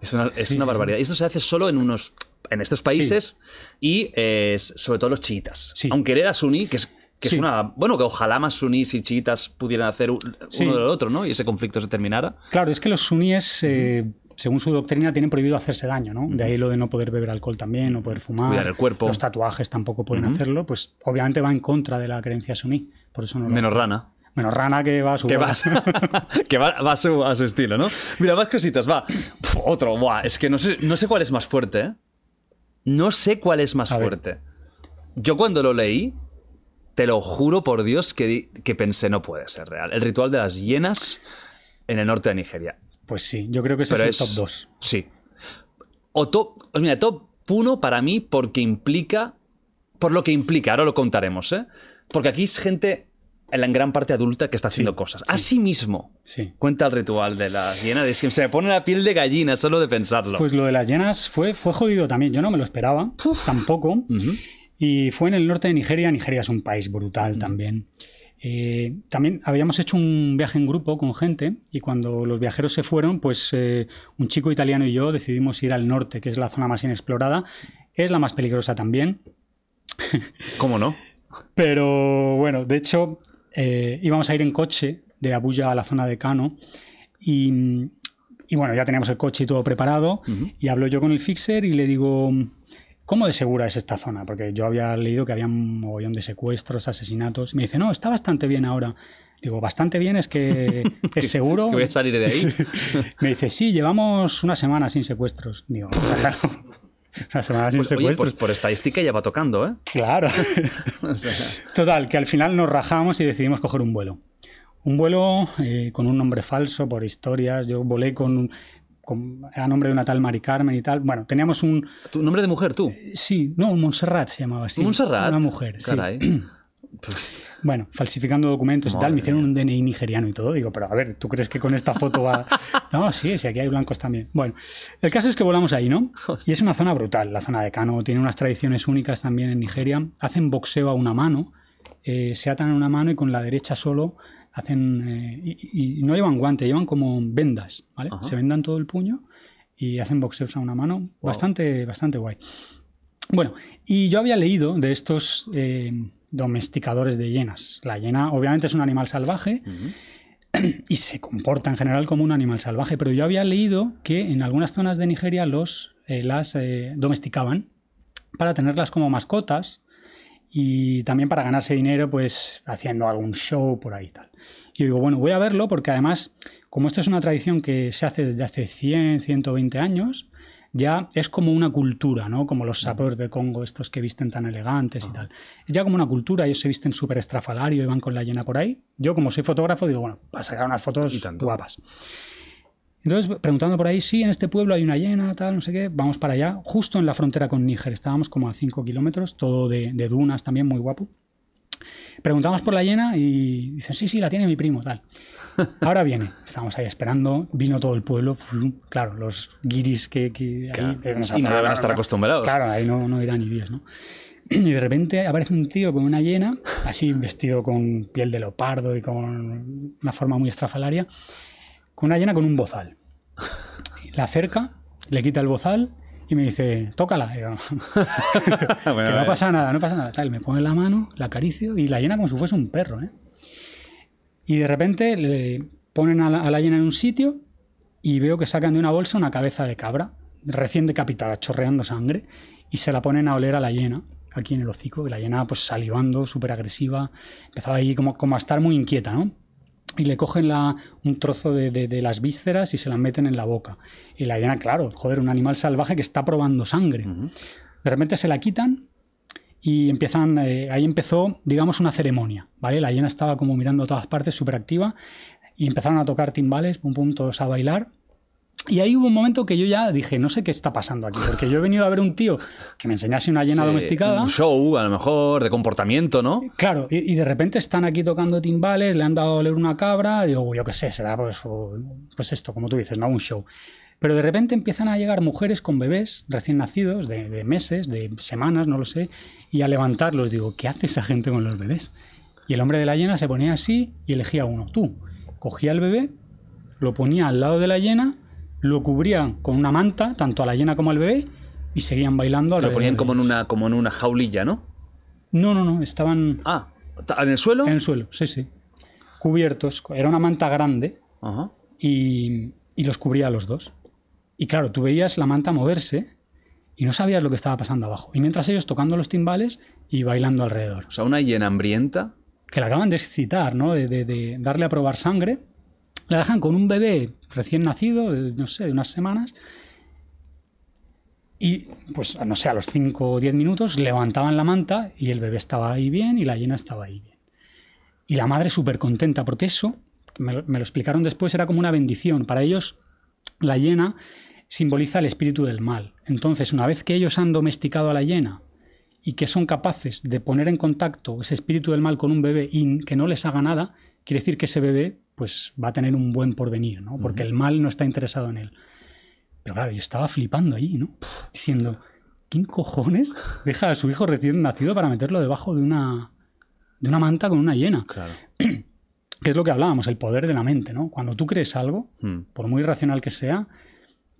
Es una, es Sí, una sí, barbaridad. Y esto se hace solo en unos. En estos países y eh, sobre todo los chiitas. Sí. Aunque él era suní, que es, que es una. Bueno, que ojalá más sunís y chiitas pudieran hacer u- Sí. uno del otro, ¿no? Y ese conflicto se terminara. Claro, es que los suníes, eh, según su doctrina, tienen prohibido hacerse daño, ¿no? De ahí lo de no poder beber alcohol también, no poder fumar. Cuidar el cuerpo. Los tatuajes tampoco pueden hacerlo, pues obviamente va en contra de la creencia suní. Por eso no lo Menos hace. rana. Menos rana que va a su Que, vas, que va, va a, su, a su estilo, ¿no? Mira, más cositas, va. Otro, buah, es que no sé, no sé cuál es más fuerte, ¿eh? No sé cuál es más A ver. fuerte. Yo cuando lo leí, te lo juro por Dios que, que pensé no puede ser real. El ritual de las hienas en el norte de Nigeria. Pues sí, yo creo que ese Pero es el top 2. Sí. O top, pues mira, top 1 para mí porque implica, por lo que implica, ahora lo contaremos, ¿eh? Porque aquí es gente en la gran parte adulta que está haciendo Sí, cosas. sí. Asimismo, Sí. cuenta el ritual de las hienas, de- se me pone la piel de gallina solo de pensarlo. Pues lo de las llenas fue, fue jodido también. Yo no me lo esperaba, tampoco. Y fue en el norte de Nigeria. Nigeria es un país brutal también. Eh, también habíamos hecho un viaje en grupo con gente y cuando los viajeros se fueron, pues eh, un chico italiano y yo decidimos ir al norte, que es la zona más inexplorada. Es la más peligrosa también. ¿Cómo no? Pero bueno, de hecho, eh, íbamos a ir en coche de Abuya a la zona de Kano y, y bueno, ya teníamos el coche y todo preparado y hablo yo con el fixer y le digo, ¿cómo de segura es esta zona? Porque yo había leído que había un mogollón de secuestros, asesinatos. Y me dice, no, está bastante bien ahora. Digo, bastante bien es que es seguro. Que voy a salir de ahí. Me dice, sí, llevamos una semana sin secuestros. Digo, claro, una semana sin Pues, oye, secuestros. pues por estadística ya va tocando, ¿eh? Claro. O sea, Total, que al final nos rajamos y decidimos coger un vuelo. Un vuelo eh, con un nombre falso por historias. Yo volé con, con- a nombre de una tal Mari Carmen y tal. Bueno, teníamos un... ¿Tu nombre de mujer, tú? Sí, no, Montserrat se llamaba así. Montserrat. Una mujer, sí. Caray. Pues, Bueno, falsificando documentos y Madre tal, me hicieron un DNI nigeriano y todo. Digo, pero a ver, ¿tú crees que con esta foto va...? No, sí, sí, aquí hay blancos también. Bueno, el caso es que volamos ahí, ¿no? Y es una zona brutal, la zona de Kano. Tiene unas tradiciones únicas también en Nigeria. Hacen boxeo a una mano, eh, se atan a una mano y con la derecha solo hacen... eh, y, y no llevan guante, llevan como vendas, ¿vale? Ajá. Se vendan todo el puño y hacen boxeos a una mano. Bastante, bastante guay. Bueno, y yo había leído de estos eh, domesticadores de hienas. La hiena obviamente es un animal salvaje y se comporta en general como un animal salvaje, pero yo había leído que en algunas zonas de Nigeria los, eh, las domesticaban para tenerlas como mascotas y también para ganarse dinero pues haciendo algún show por ahí y tal. Y yo digo, bueno, voy a verlo porque además, como esto es una tradición que se hace desde hace 100, 120 años, ya es como una cultura, ¿no? Como los sapeurs de Congo, estos que visten tan elegantes y tal. Es ya como una cultura, ellos se visten súper estrafalario y van con la llena por ahí. Yo, como soy fotógrafo, digo, bueno, para sacar unas fotos guapas. Entonces, preguntando por ahí, sí, en este pueblo hay una llena, tal, no sé qué, vamos para allá, justo en la frontera con Níger. Estábamos como a 5 kilómetros, todo de, de dunas también, muy guapo. Preguntamos por la llena y dicen, sí, sí, la tiene mi primo, tal. Ahora viene, estábamos ahí esperando, vino todo el pueblo, claro, los guiris que, que ahí... Claro. esa Y no deben estar acostumbrados. Claro, ahí no, no irán ni días, ¿no? Y de repente aparece un tío con una hiena, así vestido con piel de leopardo y con una forma muy estrafalaria, con una hiena con un bozal. La acerca, le quita el bozal Y me dice, tócala. Y digo, que no pasa nada, no pasa nada. Tal, me pone la mano, la acaricio y la llena como si fuese un perro. ¿eh? Y de repente le ponen a la, a la hiena en un sitio y veo que sacan de una bolsa una cabeza de cabra, recién decapitada, chorreando sangre, y se la ponen a oler a la hiena, aquí en el hocico, y la hiena pues salivando, súper agresiva, empezaba ahí como, como a estar muy inquieta, ¿no? Y le cogen la, un trozo de, de- de las vísceras y se la meten en la boca. Y la hiena, claro, joder, un animal salvaje que está probando sangre. De repente se la quitan y empiezan, eh, ahí empezó, digamos, una ceremonia, ¿vale? La hiena estaba como mirando a todas partes, súper activa, y empezaron a tocar timbales, pum, pum, todos a bailar. Y ahí hubo un momento que yo ya dije, no sé qué está pasando aquí, porque yo he venido a ver un tío que me enseñase una hiena sí, domesticada. Un show, a lo mejor, de comportamiento, ¿no? Claro, y, y de repente están aquí tocando timbales, le han dado a oler una cabra, digo, yo qué sé, será pues, pues esto, como tú dices, ¿no? Un show. Pero de repente empiezan a llegar mujeres con bebés recién nacidos, de, de meses, de semanas, no lo sé, y a levantarlos. Digo, ¿qué hace esa gente con los bebés? Y el hombre de la hiena se ponía así y elegía uno. Tú, cogía el bebé, lo ponía al lado de la hiena, lo cubría con una manta, tanto a la hiena como al bebé, y seguían bailando Lo ponían como en una, como en una jaulilla, ¿no? No, no, no, estaban Ah, ¿en el suelo? en el suelo, sí, sí. Cubiertos. Era una manta grande Ajá. y, y los cubría a los dos. Y claro, tú veías la manta moverse y no sabías lo que estaba pasando abajo. Y mientras ellos tocando los timbales y bailando alrededor. O sea, una hiena hambrienta. Que la acaban de excitar, ¿no? De, de- de darle a probar sangre. La dejan con un bebé recién nacido, de, no sé, de unas semanas. Y pues, no sé, a los 5 o 10 minutos levantaban la manta y el bebé estaba ahí bien y la hiena estaba ahí bien. Y la madre súper contenta, porque eso, me me lo explicaron después, era como una bendición. Para ellos, la hiena simboliza el espíritu del mal. Entonces, una vez que ellos han domesticado a la hiena y que son capaces de poner en contacto ese espíritu del mal con un bebé y que no les haga nada, quiere decir que ese bebé pues, va a tener un buen porvenir, ¿no? porque el mal no está interesado en él. Pero claro, yo estaba flipando ahí, ¿no? Diciendo, ¿quién cojones deja a su hijo recién nacido para meterlo debajo de una, de una manta con una hiena? Claro. Que es lo que hablábamos, el poder de la mente, ¿no? Cuando tú crees algo, Hmm. por muy irracional que sea,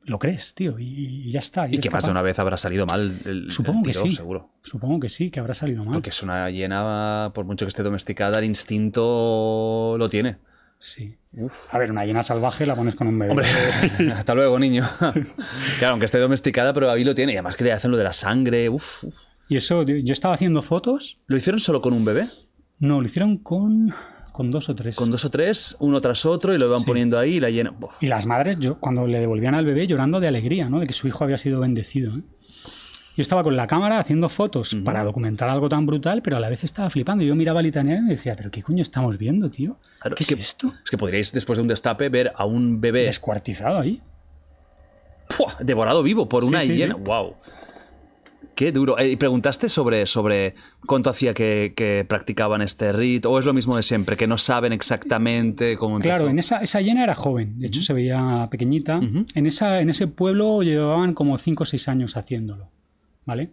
lo crees, tío, y, y ya está. Y eres que más de una vez habrá salido mal el, el Supongo que sí. seguro. Supongo que sí, que habrá salido mal. Porque es una hiena, por mucho que esté domesticada, el instinto lo tiene. Sí. Uf. A ver, una hiena salvaje la pones con un bebé. Hombre, hasta luego, niño. claro, aunque esté domesticada, pero ahí lo tiene. Y además que le hacen lo de la sangre. Uf, uf. Y eso, yo estaba haciendo fotos. ¿Lo hicieron solo con un bebé? No, lo hicieron con, con dos o tres. Con dos o tres, uno tras otro, y lo iban poniendo ahí y la hiena. Uf. Y las madres, yo, cuando le devolvían al bebé, llorando de alegría, ¿no? De que su hijo había sido bendecido. ¿eh? Yo estaba con la cámara haciendo fotos para documentar algo tan brutal, pero a la vez estaba flipando. Yo miraba al italiano y me decía, ¿pero qué coño estamos viendo, tío? Claro, ¿Qué es esto? Es que podríais, después de un destape, ver a un bebé Descuartizado ahí. ¡pua! devorado vivo por Sí, una sí, hiena. sí. ¡Wow! Qué duro. Eh, ¿Y preguntaste sobre, sobre cuánto hacía que, que practicaban este rito? ¿O es lo mismo de siempre? Que no saben exactamente cómo empezó. Claro, en esa, esa hiena era joven, de hecho se veía pequeñita. En, esa, en ese pueblo llevaban como 5 o 6 años haciéndolo, ¿vale?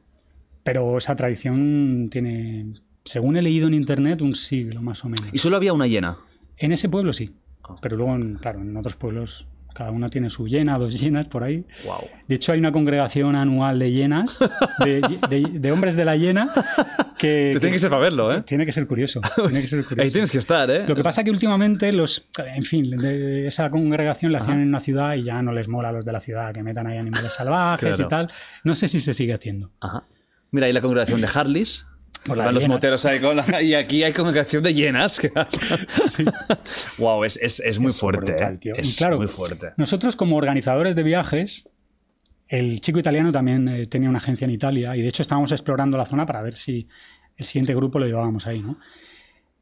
Pero esa tradición tiene, según he leído en internet, un siglo más o menos. Y solo había una hiena. En ese pueblo sí, Ah. pero luego, en- claro, en otros pueblos cada uno tiene su hiena, dos hienas por ahí. ¡Wow! De hecho, hay una congregación anual de hienas, de, de- de hombres de la hiena, que... Te tiene que ser para verlo, ¿eh? Tiene que ser curioso. Tiene que ser curioso. Ahí tienes que estar, ¿eh? Lo que pasa que últimamente los, en fin, de esa congregación la hacían en una ciudad y ya no les mola a los de la ciudad que metan ahí animales salvajes Claro. y tal. No sé si se sigue haciendo. Ajá. Mira, ahí la congregación de Harleys. Van los moteros ahí con la- Y aquí hay congregación de hienas. que- wow, es, es, es muy Es fuerte. brutal, ¿eh? Es claro, muy fuerte. Nosotros como organizadores de viajes, el chico italiano también eh, tenía una agencia en Italia y de hecho estábamos explorando la zona para ver si el siguiente grupo lo llevábamos ahí, ¿no?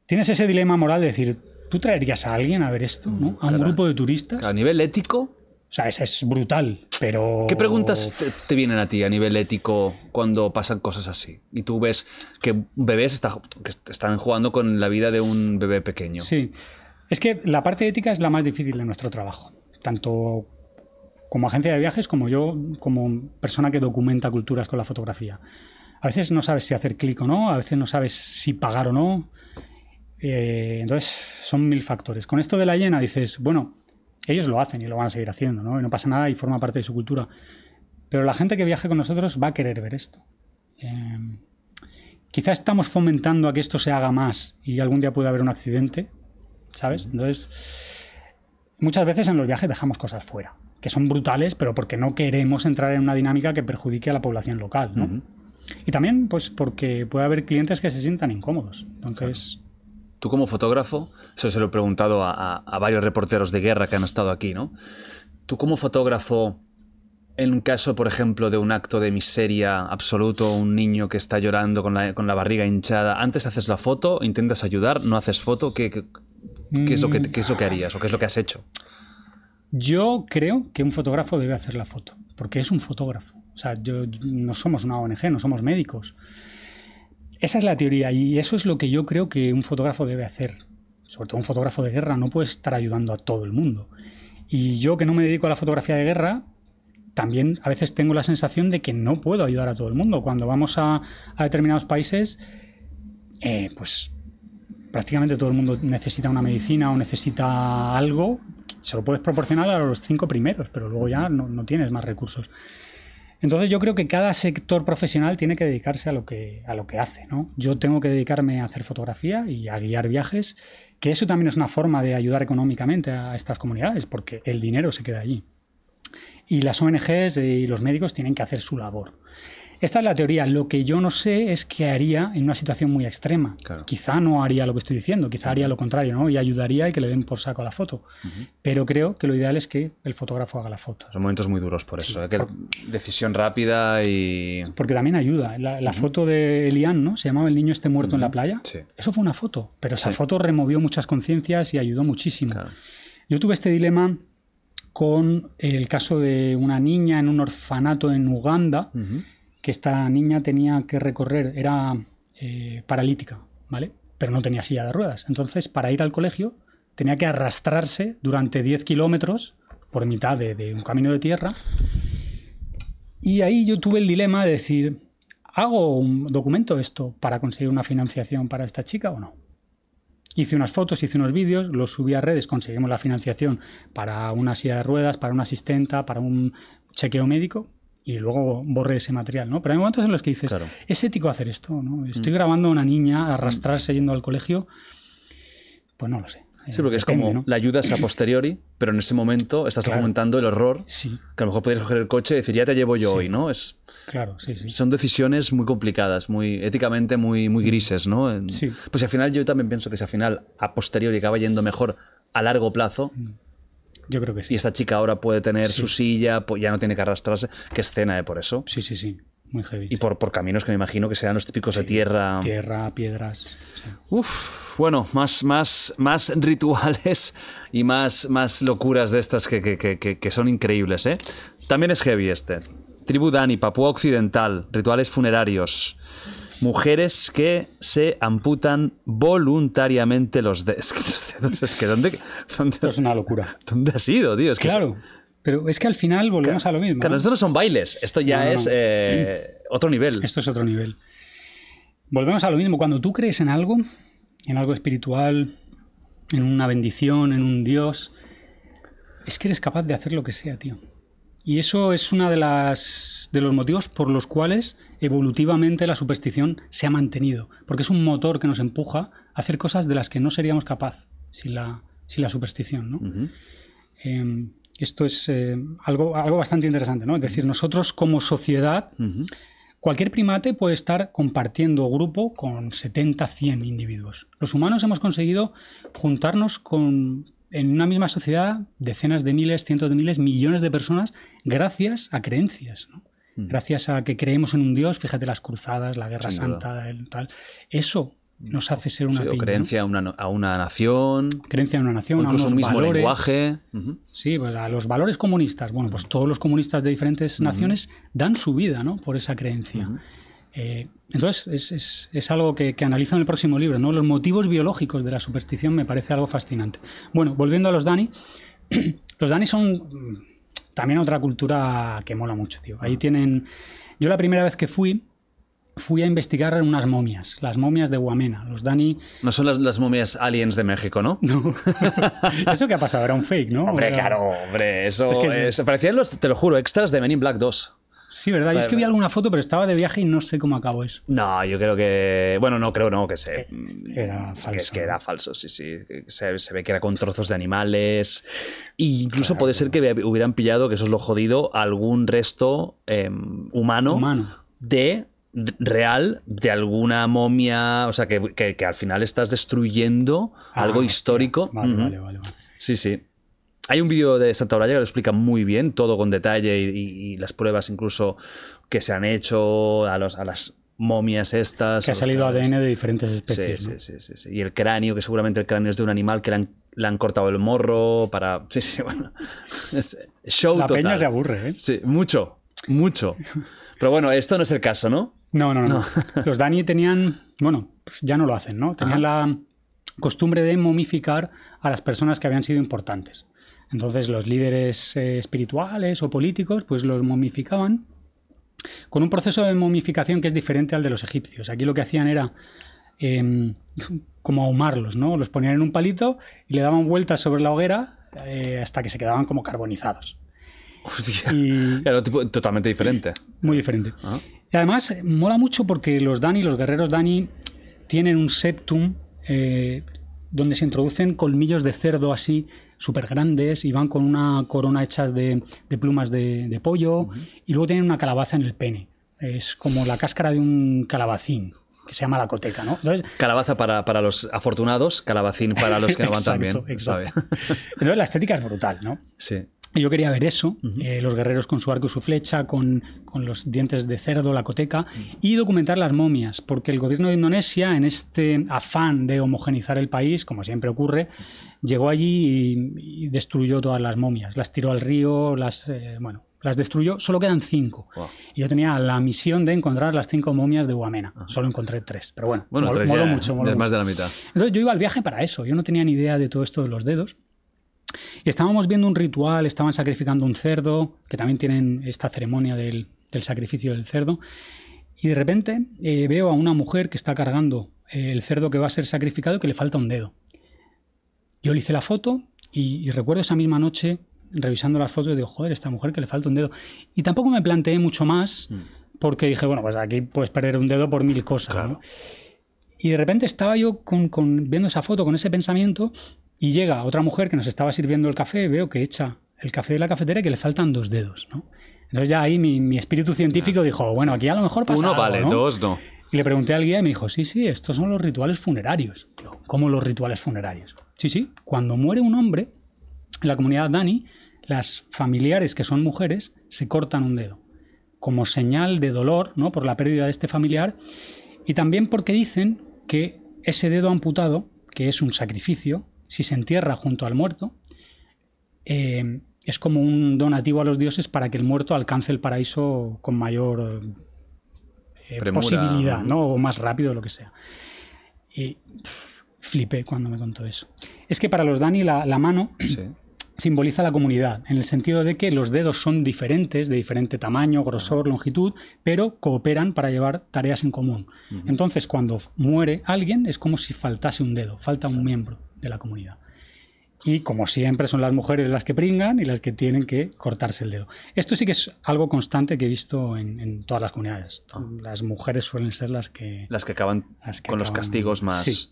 Tienes ese dilema moral de decir, ¿tú traerías a alguien a ver esto, ¿no? A un Claro. grupo de turistas. A nivel ético, O sea, es, es brutal, pero... ¿qué preguntas te, te vienen a ti a nivel ético cuando pasan cosas así? Y tú ves que bebés está- que están jugando con la vida de un bebé pequeño. Sí. Es que la parte ética es la más difícil de nuestro trabajo. Tanto como agencia de viajes como yo, como persona que documenta culturas con la fotografía. A veces no sabes si hacer clic o no, a veces no sabes si pagar o no. Eh, entonces, son mil factores. Con esto de la hiena dices, bueno, ellos lo hacen y lo van a seguir haciendo, ¿no? Y no pasa nada y forma parte de su cultura. Pero la gente que viaje con nosotros va a querer ver esto. Eh, quizá estamos fomentando a que esto se haga más y algún día pueda haber un accidente, ¿sabes? Entonces, muchas veces en los viajes dejamos cosas fuera, que son brutales, pero porque no queremos entrar en una dinámica que perjudique a la población local, ¿no? Y también, pues, porque puede haber clientes que se sientan incómodos. Entonces. Tú como fotógrafo, eso se lo he preguntado a, a varios reporteros de guerra que han estado aquí, ¿no? Tú como fotógrafo, en un caso, por ejemplo, de un acto de miseria absoluto, un niño que está llorando con la, con la barriga hinchada, antes haces la foto, intentas ayudar, no haces foto, ¿qué, qué, qué es, lo que, qué es lo que harías o qué es lo que has hecho? Yo creo que un fotógrafo debe hacer la foto, porque es un fotógrafo. O sea, yo, no somos una ONG, no somos médicos. Esa es la teoría y eso es lo que yo creo que un fotógrafo debe hacer. Sobre todo un fotógrafo de guerra no puede estar ayudando a todo el mundo. Y yo que no me dedico a la fotografía de guerra, también a veces tengo la sensación de que no puedo ayudar a todo el mundo. Cuando vamos a, determinados países, eh, pues prácticamente todo el mundo necesita una medicina o necesita algo. Se lo puedes proporcionar a los cinco primeros, pero luego ya no, no tienes más recursos. Entonces yo creo que cada sector profesional tiene que dedicarse a lo que, a lo que hace. ¿no? Yo tengo que dedicarme a hacer fotografía y a guiar viajes, que eso también es una forma de ayudar económicamente a estas comunidades, porque el dinero se queda allí. Y las ONGs y los médicos tienen que hacer su labor. Esta es la teoría. Lo que yo no sé es qué haría en una situación muy extrema. Claro. Quizá no haría lo que estoy diciendo, quizá haría lo contrario, ¿no? Y ayudaría y que le den por saco a la foto. Pero creo que lo ideal es que el fotógrafo haga la foto. Son momentos muy duros por eso. ¿eh? Que decisión rápida y. Porque también ayuda. La, la foto de Elian, ¿no? Se llamaba El niño esté muerto en la playa. Sí. Eso fue una foto. Pero esa Sí. foto removió muchas conciencias y ayudó muchísimo. Claro. Yo tuve este dilema con el caso de una niña en un orfanato en Uganda. Que esta niña tenía que recorrer, era eh, paralítica, ¿vale? Pero no tenía silla de ruedas. Entonces, para ir al colegio, tenía que arrastrarse durante 10 kilómetros por mitad de, de un camino de tierra. Y ahí yo tuve el dilema de decir, ¿hago un documento esto para conseguir una financiación para esta chica o no? Hice unas fotos, hice unos vídeos, los subí a redes, conseguimos la financiación para una silla de ruedas, para una asistenta, para un chequeo médico y luego borré ese material, ¿no? Pero hay momentos en los que dices, Claro. ¿es ético hacer esto? ¿no? Estoy grabando a una niña arrastrarse yendo al colegio, pues no lo sé. Sí, porque es Depende, como ¿no? la ayudas a posteriori, pero en ese momento estás Claro. documentando el horror. Sí, Que a lo mejor podrías coger el coche y decir, ya te llevo yo Sí. hoy, ¿no? Es, claro, sí, sí. son decisiones muy complicadas, muy éticamente muy, muy grises, ¿no? En- Sí. Pues al final yo también pienso que si al final a posteriori acaba yendo mejor a largo plazo Yo creo que sí. y esta chica ahora puede tener Sí. su silla, ya no tiene que arrastrarse, qué escena, ¿eh? Por eso. Sí, sí, sí. Muy heavy. Y por, por caminos que me imagino que serán los típicos de tierra. Tierra, piedras. sí. Uf, bueno, más, más, más rituales y más, más locuras de estas que, que- que- que- que son increíbles, ¿eh? También es heavy este. Tribu Dani, Papúa Occidental, rituales funerarios. Mujeres que se amputan voluntariamente los dedos. Es que ¿dónde, dónde, Esto es una locura. dónde has ido, tío? Es que Claro. Pero es que al final volvemos a lo mismo. Claro, ¿no? esto no son bailes, esto ya No, no, es eh, otro nivel. Esto es otro nivel. Volvemos a lo mismo. Cuando tú crees en algo, en algo espiritual, en una bendición, en un Dios, es que eres capaz de hacer lo que sea, tío. Y eso es uno de, las, de los motivos por los cuales evolutivamente la superstición se ha mantenido. Porque es un motor que nos empuja a hacer cosas de las que no seríamos capaz sin la, sin la superstición, ¿no? Eh, esto es eh, algo, algo bastante interesante, ¿no? Es decir, nosotros como sociedad, cualquier primate puede estar compartiendo grupo con 70, 100 individuos. Los humanos hemos conseguido juntarnos con, en una misma sociedad decenas de miles, cientos de miles, millones de personas gracias a creencias, ¿no? Gracias a que creemos en un Dios, fíjate las cruzadas, la Guerra Sin. Santa, el tal. Eso nos hace ser una Sí, o piña, ¿no? creencia a, una, a una nación, creencia en una nación, o a incluso unos un mismo valores. lenguaje. Sí, pues a los valores comunistas. Bueno, pues todos los comunistas de diferentes naciones dan su vida ¿no? por esa creencia. Eh, entonces, es, es- es algo que, que analizo en el próximo libro. ¿no? Los motivos biológicos de la superstición me parece algo fascinante. Bueno, volviendo a los Dani. los Dani son mm, también otra cultura que mola mucho, tío. Ahí tienen... Yo la primera vez que fui, fui a investigar unas momias, las momias de Guamena. Los Dani... No son las, las momias aliens de México, ¿no? No. ¿Eso qué ha pasado? Era un fake, ¿no? Hombre, Era- claro, hombre, eso Es es que- parecían los, te lo juro, extras de Men in Black 2. Sí, ¿verdad? Yo es que vi alguna foto, pero estaba de viaje y no sé cómo acabó eso. No, yo creo que. Bueno, no creo, no, que se. Era que falso. es que era falso, sí, sí. Se, se ve que era con trozos de animales. E incluso puede ser que hubieran pillado, que eso es lo jodido, algún resto eh, humano, Humano. de real de alguna momia. O sea, que, que- que al final estás destruyendo Ah, algo histórico. Vale, vale, vale, vale. Sí, sí. Hay un vídeo de Santa Olaya que lo explica muy bien, todo con detalle y, y- y las pruebas incluso que se han hecho a, los, a las momias estas. Que ha salido. ADN de diferentes especies. sí, ¿no? sí, sí, sí. Y el cráneo, que seguramente el cráneo es de un animal que le han, le han cortado el morro para... Sí, sí, bueno. Show La total. peña se aburre, ¿eh? Sí, mucho, mucho. Pero bueno, esto no es el caso, ¿no? No, no, no. Los Dani tenían, bueno, ya no lo hacen, ¿no? Tenían la costumbre de momificar a las personas que habían sido importantes. Entonces los líderes eh, espirituales o políticos pues los momificaban con un proceso de momificación que es diferente al de los egipcios. Aquí lo que hacían era em, como ahumarlos, ¿no? Los ponían en un palito y le daban vueltas sobre la hoguera eh, hasta que se quedaban como carbonizados. Hostia. Y Era tipo totalmente diferente. muy diferente. Ah. Y además mola mucho porque los Dani, los guerreros Dani, tienen un septum eh, donde se introducen colmillos de cerdo así súper grandes y van con una corona hechas de, de plumas de, de pollo y luego tienen una calabaza en el pene. Es como la cáscara de un calabacín que se llama la coteca, ¿no? Entonces, Calabaza para, para los afortunados, calabacín para los que no van tan bien. Exacto, entonces la estética es brutal, ¿no? Sí. Y Yo quería ver eso, eh, los guerreros con su arco y su flecha, con, con los dientes de cerdo, la coteca, y documentar las momias, porque el gobierno de Indonesia, en este afán de homogenizar el país, como siempre ocurre, llegó allí y, y destruyó todas las momias, las tiró al río, las, eh, bueno, las destruyó, solo quedan cinco. Wow. Y yo tenía la misión de encontrar las cinco momias de Huamena, solo encontré tres, pero bueno, Bueno, moló ya, mucho, moló mucho. más de la mitad. Entonces yo iba al viaje para eso, yo no tenía ni idea de todo esto de los dedos. Y estábamos viendo un ritual, estaban sacrificando un cerdo, que también tienen esta ceremonia del, del sacrificio del cerdo. Y de repente eh, veo a una mujer que está cargando eh, el cerdo que va a ser sacrificado y que le falta un dedo. Yo le hice la foto y, y recuerdo esa misma noche revisando las fotos y digo, joder, esta mujer que le falta un dedo. Y tampoco me planteé mucho más porque dije, bueno, pues aquí puedes perder un dedo por mil cosas. Claro. ¿no? Y de repente estaba yo con, con- viendo esa foto, con ese pensamiento, y llega otra mujer que nos estaba sirviendo el café, veo que echa el café de la cafetera y que le faltan dos dedos, ¿no? Entonces ya ahí mi, mi espíritu científico dijo, bueno, aquí a lo mejor pasa Uno algo, vale, ¿no? dos no. Y le pregunté al guía y me dijo, sí, sí, estos son los rituales funerarios. Digo, ¿Cómo los rituales funerarios? Sí, sí, cuando muere un hombre, en la comunidad Dani, las familiares que son mujeres se cortan un dedo, como señal de dolor ¿no? por la pérdida de este familiar, y también porque dicen que ese dedo amputado, que es un sacrificio, si se entierra junto al muerto, eh, es como un donativo a los dioses para que el muerto alcance el paraíso con mayor eh, posibilidad, ¿no? O más rápido, lo que sea. Y pff, flipé cuando me contó eso. Es que para los Dani la, la mano Sí. simboliza la comunidad, en el sentido de que los dedos son diferentes, de diferente tamaño, grosor, longitud, pero cooperan para llevar tareas en común. Entonces, cuando muere alguien, es como si faltase un dedo, falta un miembro de la comunidad. Y como siempre son las mujeres las que pringan y las que tienen que cortarse el dedo. Esto sí que es algo constante que he visto en, en todas las comunidades. Las mujeres suelen ser las que... Las que acaban Las que con los castigos más, Sí.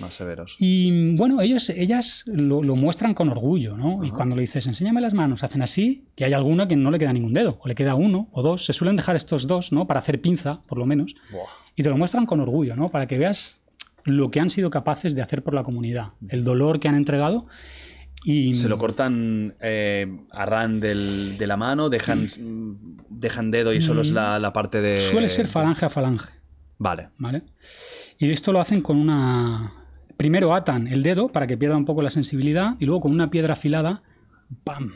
más severos. Y bueno, ellos, ellas lo, lo muestran con orgullo, ¿no? Y cuando le dices, enséñame las manos, hacen así, y hay alguna que no le queda ningún dedo, o le queda uno o dos. Se suelen dejar estos dos, ¿no? Para hacer pinza, por lo menos. Buah. Y te lo muestran con orgullo, ¿no? Para que veas lo que han sido capaces de hacer por la comunidad, el dolor que han entregado. Y Se lo cortan eh, a ran del- de la mano, dejan, dejan dedo y solo es la, la parte de... Suele ser falange a falange. Vale. ¿vale? Y esto lo hacen con una... Primero atan el dedo para que pierda un poco la sensibilidad y luego con una piedra afilada, ¡pam!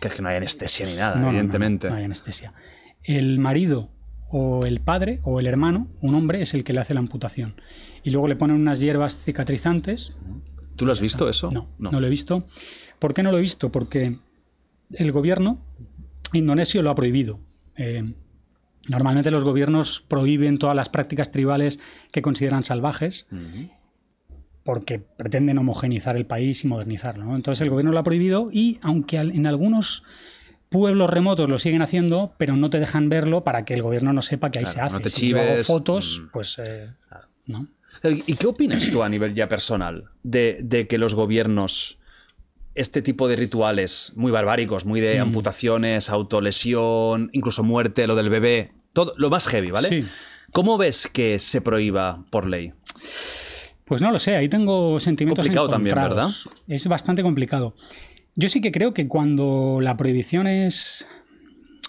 Que es que no hay anestesia ni nada, No, no, no, evidentemente. No, hay anestesia. El marido o el padre o el hermano, un hombre, es el que le hace la amputación. Y luego le ponen unas hierbas cicatrizantes. ¿Tú lo has visto eso? No, no, lo he visto. ¿Por qué no lo he visto? Porque el gobierno indonesio lo ha prohibido. Eh, normalmente los gobiernos prohíben todas las prácticas tribales que consideran salvajes porque pretenden homogenizar el país y modernizarlo. ¿no? Entonces el gobierno lo ha prohibido y aunque en algunos pueblos remotos lo siguen haciendo, pero no te dejan verlo para que el gobierno no sepa que ahí Claro, se hace. no te si yo hago fotos, mm. pues eh, ¿no? ¿Y qué opinas tú a nivel ya personal de, de que los gobiernos, este tipo de rituales muy barbáricos, muy Mm. de amputaciones, autolesión, incluso muerte, lo del bebé, todo lo más heavy, ¿vale? Sí. ¿Cómo ves que se prohíba por ley? Pues no lo sé, ahí tengo sentimientos Complicado también, encontrados. Es bastante complicado. Yo sí que creo que cuando la prohibición es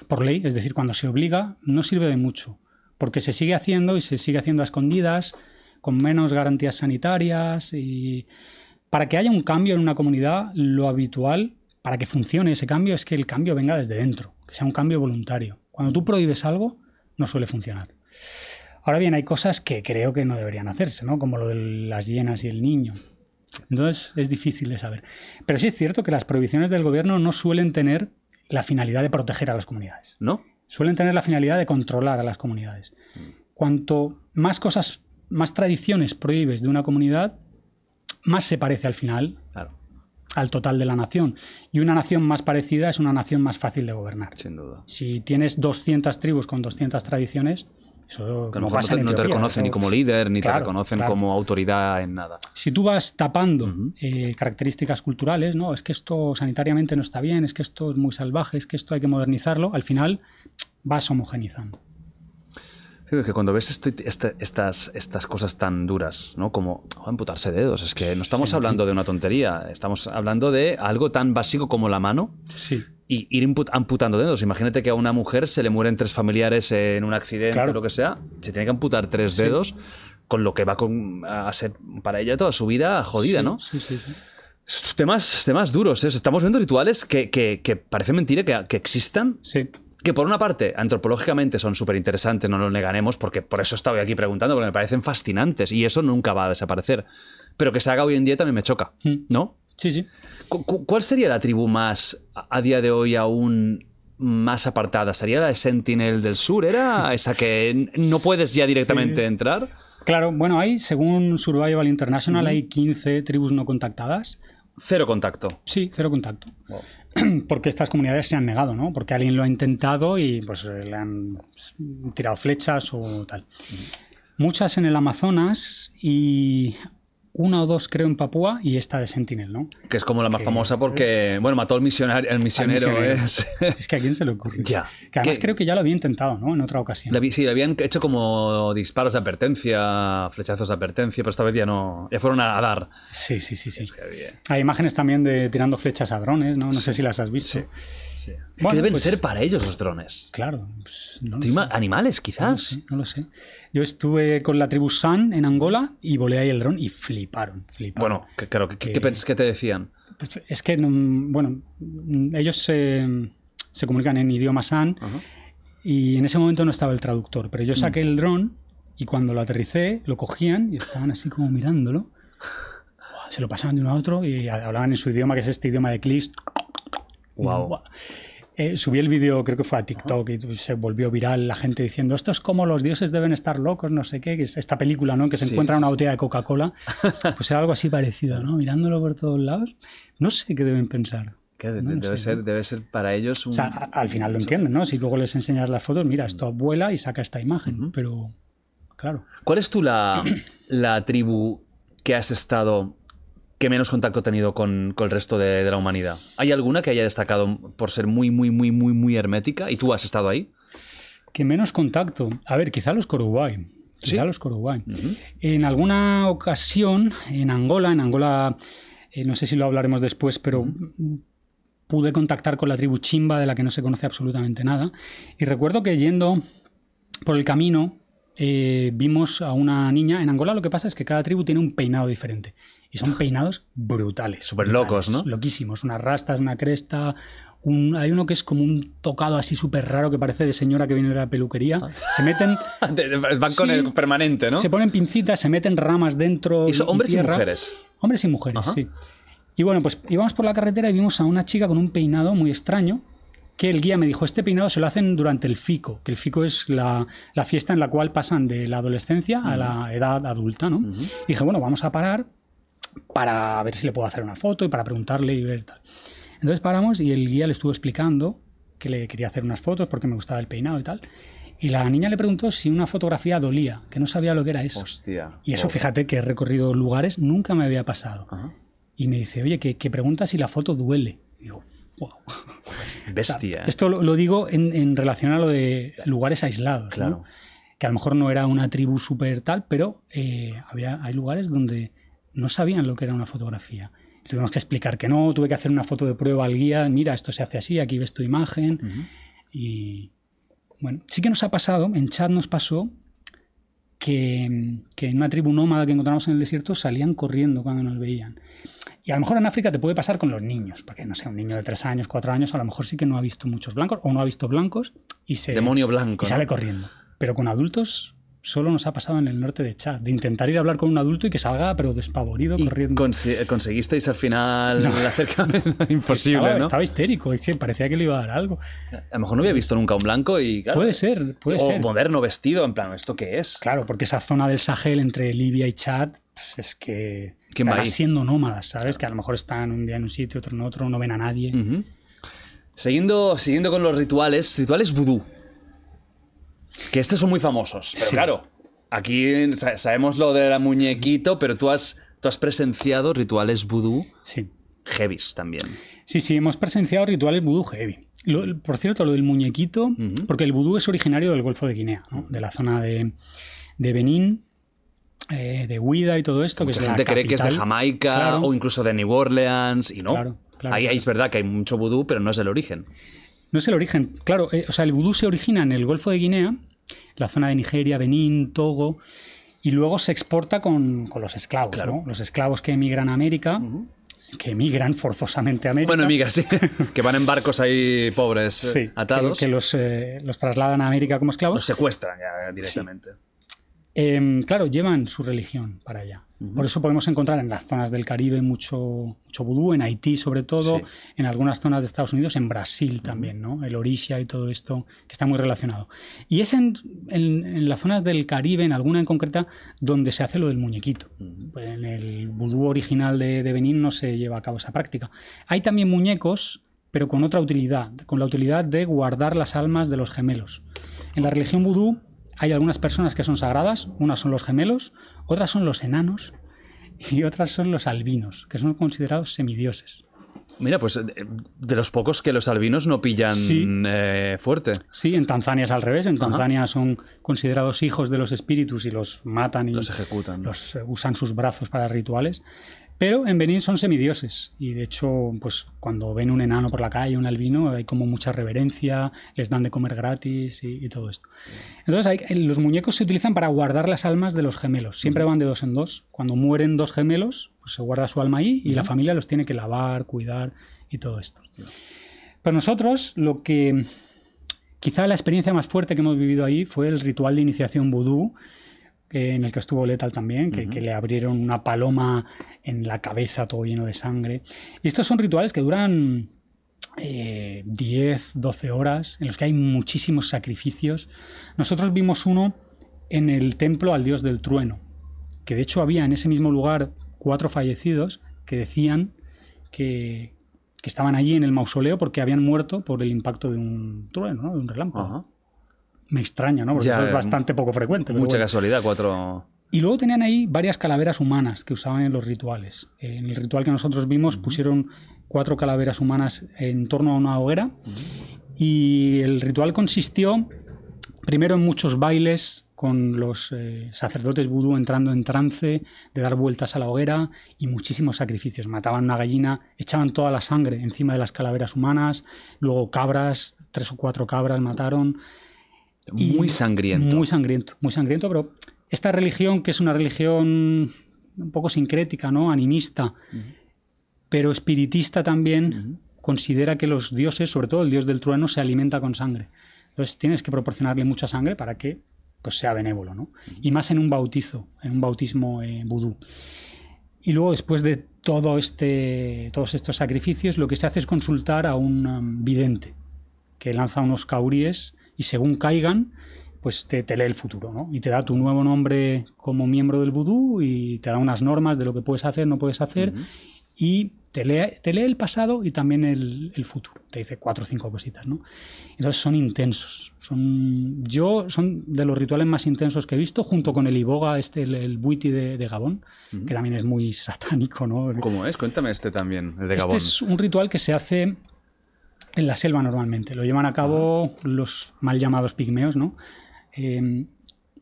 por ley, es decir, cuando se obliga, no sirve de mucho, porque se sigue haciendo y se sigue haciendo a escondidas, con menos garantías sanitarias y para que haya un cambio en una comunidad, lo habitual para que funcione ese cambio es que el cambio venga desde dentro, que sea un cambio voluntario. Cuando tú prohíbes algo, no suele funcionar. Ahora bien, hay cosas que creo que no deberían hacerse, ¿no? Como lo de las hienas y el niño. Entonces es difícil de saber. Pero sí es cierto que las prohibiciones del gobierno no suelen tener la finalidad de proteger a las comunidades. ¿No? Suelen tener la finalidad de controlar a las comunidades. Cuanto más cosas, más tradiciones prohíbes de una comunidad, más se parece al final Claro, al total de la nación. Y una nación más parecida es una nación más fácil de gobernar. sin duda. Si tienes 200 tribus con 200 tradiciones, eso Que a lo como mejor pasa no te, no reconocen eso- ni como líder, ni te reconocen claro. como autoridad en nada. Si tú vas tapando eh, características culturales, no, es que esto sanitariamente no está bien, es que esto es muy salvaje, es que esto hay que modernizarlo, al final vas homogenizando. Sí, es que cuando ves este- este- estas, estas cosas tan duras, ¿no? Como oh, amputarse dedos, es que no estamos Sí, hablando de una tontería, estamos hablando de algo tan básico como la mano Sí, y ir amputando dedos. Imagínate que a una mujer se le mueren tres familiares en un accidente Claro. o lo que sea, se tiene que amputar tres dedos, con lo que va con- a ser para ella toda su vida jodida, sí, ¿no? Sí, sí, sí. Temas, temas duros, ¿eh? Estamos viendo rituales que, que, que parece mentira que, que existan, Sí, que por una parte, antropológicamente son súper interesantes, no lo negaremos, porque por eso estoy aquí preguntando, porque me parecen fascinantes y eso nunca va a desaparecer. Pero que se haga hoy en día también me choca, Mm. ¿no? Sí, sí. Cu- cu- ¿Cuál sería la tribu más, a día de hoy, aún más apartada? ¿Sería la de Sentinel del Sur? ¿Era esa que no puedes ya directamente Sí. entrar? Claro, bueno, hay, según Survival International, hay 15 tribus no contactadas. Cero contacto. Sí, cero contacto. Porque estas comunidades se han negado, ¿no? Porque alguien lo ha intentado y pues le han tirado flechas o tal. Muchas en el Amazonas y una o dos creo en Papúa y esta de Sentinel, ¿no? Que es como la más famosa porque, bueno, mató al misionario, el misionero. misionero. es- Es que a quién se le ocurre. Ya. Que además Que- creo que ya lo había intentado, ¿no? En otra ocasión. Sí, le habían hecho como disparos de advertencia, flechazos de advertencia, pero esta vez ya no. Ya fueron a, a dar. Sí, sí, sí, sí. Qué bien. Hay imágenes también de tirando flechas a drones, ¿no? No sé si las has visto. Sí. Es Bueno, que deben pues- ser para ellos los drones. Claro. pues, no. Animales, No lo quizás. sé, no lo sé. Yo estuve con la tribu San en Angola y volé ahí el dron y fliparon, fliparon. Bueno, que- claro, ¿qué, qué Que- qué te decían? Pues es que, mm, bueno, mm, ellos se, se comunican en idioma San Ajá. y en ese momento no estaba el traductor, pero yo Mm. saqué el dron y cuando lo aterricé lo cogían y estaban así como mirándolo. Se lo pasaban de uno a otro y hablaban en su idioma, que es este idioma de Clis. Wow. Eh, subí el vídeo, creo que fue a TikTok, y se volvió viral la gente diciendo esto es como los dioses deben estar locos, no sé qué, que es esta película, ¿no? Que se Sí, encuentra una botella de Coca-Cola. Pues era algo así parecido, ¿no? Mirándolo por todos lados. No sé qué deben pensar. Debe, sé, ser, ¿no? debe ser para ellos un. O sea, al final lo entienden, ¿no? Si luego les enseñas las fotos, mira, esto vuela y saca esta imagen, pero claro. ¿Cuál es tú la, la tribu que has estado que menos contacto ha tenido con, con el resto de, de la humanidad? ¿Hay alguna que haya destacado por ser muy, muy, muy, muy, muy hermética? ¿Y tú has estado ahí? Que menos contacto. A ver, quizá los Coruguay. Quizá ¿Sí? los Coruguay. En alguna ocasión, en Angola, en Angola, eh, no sé si lo hablaremos después, pero pude contactar con la tribu Chimba, de la que no se conoce absolutamente nada. Y recuerdo que yendo por el camino, eh, vimos a una niña. En Angola lo que pasa es que cada tribu tiene un peinado diferente. Y son peinados brutales. Súper locos, ¿no? Loquísimos. Unas rastas, una cresta. un- hay uno que es como un tocado así súper raro que parece de señora que viene de la peluquería. Se meten. Van con Sí. el permanente, ¿no? Se ponen pincitas, se meten ramas dentro. ¿Y son hombres y mujeres? Hombres y mujeres, Ajá. sí. Y bueno, pues íbamos por la carretera y vimos a una chica con un peinado muy extraño. Que el guía me dijo, este peinado se lo hacen durante el FICO, que el FICO es la, la fiesta en la cual pasan de la adolescencia a la edad adulta, ¿no? Y dije, bueno, vamos a parar para ver si le puedo hacer una foto y para preguntarle y ver tal. Entonces paramos y el guía le estuvo explicando que le quería hacer unas fotos porque me gustaba el peinado y tal. Y la niña le preguntó si una fotografía dolía, que no sabía lo que era eso. Hostia. Y eso, Oh. fíjate que he recorrido lugares, nunca me había pasado. Ajá. Y me dice, oye, que, que pregunta si la foto duele. Y digo, wow. Bestia. ¿eh? Esto lo, lo digo en, en relación a lo de lugares aislados. ¿no? Claro. Que a lo mejor no era una tribu súper tal, pero eh, había, hay lugares donde no sabían lo que era una fotografía. Tuvimos que explicar que no, tuve que hacer una foto de prueba al guía, mira, esto se hace así, aquí ves tu imagen. Y bueno, sí que nos ha pasado, en chat nos pasó que, que en una tribu nómada que encontramos en el desierto salían corriendo cuando nos veían. Y a lo mejor en África te puede pasar con los niños, porque no sé, un niño de 3 años, 4 años, a lo mejor sí que no ha visto muchos blancos o no ha visto blancos y se Demonio blanco. y sale ¿no? corriendo. Pero con adultos solo nos ha pasado en el norte de Chad, de intentar ir a hablar con un adulto y que salga, pero despavorido, ¿Y corriendo. consi- conseguisteis al final? Imposible, estaba, ¿no? estaba histérico, es que parecía que le iba a dar algo. A lo mejor no había visto nunca un blanco y. claro, puede ser, puede o ser. moderno vestido, en plan, ¿esto qué es? Claro, porque esa zona del Sahel entre Libia y Chad pues, es que ¿Quién va acaban ahí? siendo nómadas, ¿sabes? Que a lo mejor están un día en un sitio, otro en otro, no ven a nadie. Siguiendo, siguiendo con los rituales, rituales vudú. Que estos son muy famosos, pero Sí. claro, aquí sa- sabemos lo del muñequito, pero tú has, tú has presenciado rituales vudú Sí. heavies también. Sí, sí, hemos presenciado rituales vudú heavy. Lo- por cierto, lo del muñequito, porque el vudú es originario del Golfo de Guinea, ¿no? de la zona de, de Benín, eh, de Huida y todo esto. que Mucha es la gente cree que es de. Jamaica Claro. o incluso de New Orleans y no. Claro, claro, ahí, es verdad que hay mucho vudú, pero no es el origen. No es el origen. Claro, eh, o sea, el vudú se origina en el Golfo de Guinea, la zona de Nigeria, Benín, Togo, y luego se exporta con, con los esclavos, Claro. ¿no? Los esclavos que emigran a América, que emigran forzosamente a América. Bueno, amigas, sí. que van en barcos ahí pobres, eh, Sí, atados. Que, que los, eh, los trasladan a América como esclavos. Los secuestran ya directamente. Em, claro, llevan su religión para allá. Por eso podemos encontrar en las zonas del Caribe mucho, mucho vudú, en Haití sobre todo, Sí. en algunas zonas de Estados Unidos, en Brasil también, ¿no? El Orisha y todo esto, que está muy relacionado. Y es en, en- en las zonas del Caribe, en alguna en concreta, donde se hace lo del muñequito. Pues En el vudú original de, de Benín no se lleva a cabo esa práctica. Hay también muñecos, pero con otra utilidad, con la utilidad de guardar las almas de los gemelos. En la religión vudú hay algunas personas que son sagradas, unas son los gemelos, otras son los enanos y otras son los albinos, que son considerados semidioses. Mira, pues eh, de los pocos que los albinos no pillan Sí. eh, fuerte. Sí, en Tanzania es al revés, en Ajá. Tanzania son considerados hijos de los espíritus y los matan y Los ejecutan. los, eh, usan sus brazos para rituales. Pero en Benín son semidioses y de hecho, pues cuando ven un enano por la calle, un albino, hay como mucha reverencia, les dan de comer gratis y, y todo esto. Entonces, hay- eh, los muñecos se utilizan para guardar las almas de los gemelos. Siempre van de dos en dos. Cuando mueren dos gemelos, pues se guarda su alma ahí y la familia los tiene que lavar, cuidar y todo esto. Pero nosotros, lo que quizá la experiencia más fuerte que hemos vivido ahí fue el ritual de iniciación vudú, en el que estuvo Lethal también, que, que le abrieron una paloma en la cabeza todo lleno de sangre. Y estos son rituales que duran eh, 10, 12 horas, en los que hay muchísimos sacrificios. Nosotros vimos uno en el templo al dios del trueno, que de hecho había en ese mismo lugar cuatro fallecidos que decían que, que estaban allí en el mausoleo porque habían muerto por el impacto de un trueno, ¿no? de un relámpago. Me extraña, ¿no? Porque Ya, eso es eh, bastante poco frecuente. Mucha bueno. casualidad, cuatro. Y luego tenían ahí varias calaveras humanas que usaban en los rituales. En el ritual que nosotros vimos pusieron cuatro calaveras humanas en torno a una hoguera y el ritual consistió primero en muchos bailes con los eh, sacerdotes vudú entrando en trance de dar vueltas a la hoguera y muchísimos sacrificios. Mataban una gallina, echaban toda la sangre encima de las calaveras humanas, luego cabras, tres o cuatro cabras mataron. Muy sangriento. Muy sangriento, muy sangriento, pero esta religión, que es una religión un poco sincrética, ¿no? Animista, pero espiritista también, considera que los dioses, sobre todo el dios del trueno, se alimenta con sangre. Entonces tienes que proporcionarle mucha sangre para que pues, sea benévolo, ¿no? Y más en un bautizo, en un bautismo eh, vudú. Y luego, después de todo este, todos estos sacrificios, lo que se hace es consultar a un um, vidente que lanza unos cauríes y según caigan, pues te, te lee el futuro, ¿no? Y te da tu nuevo nombre como miembro del vudú y te da unas normas de lo que puedes hacer, no puedes hacer. Y te lee, te lee el pasado y también el, el futuro. Te dice cuatro o cinco cositas, ¿no? Entonces son intensos. Son, yo son de los rituales más intensos que he visto, junto con el Iboga, este, el, el Buiti de, de Gabón, que también es muy satánico, ¿no? ¿Cómo es? Cuéntame este también, el de Este Gabón. es un ritual que se hace en la selva normalmente. Lo llevan a cabo los mal llamados pigmeos, ¿no? Eh,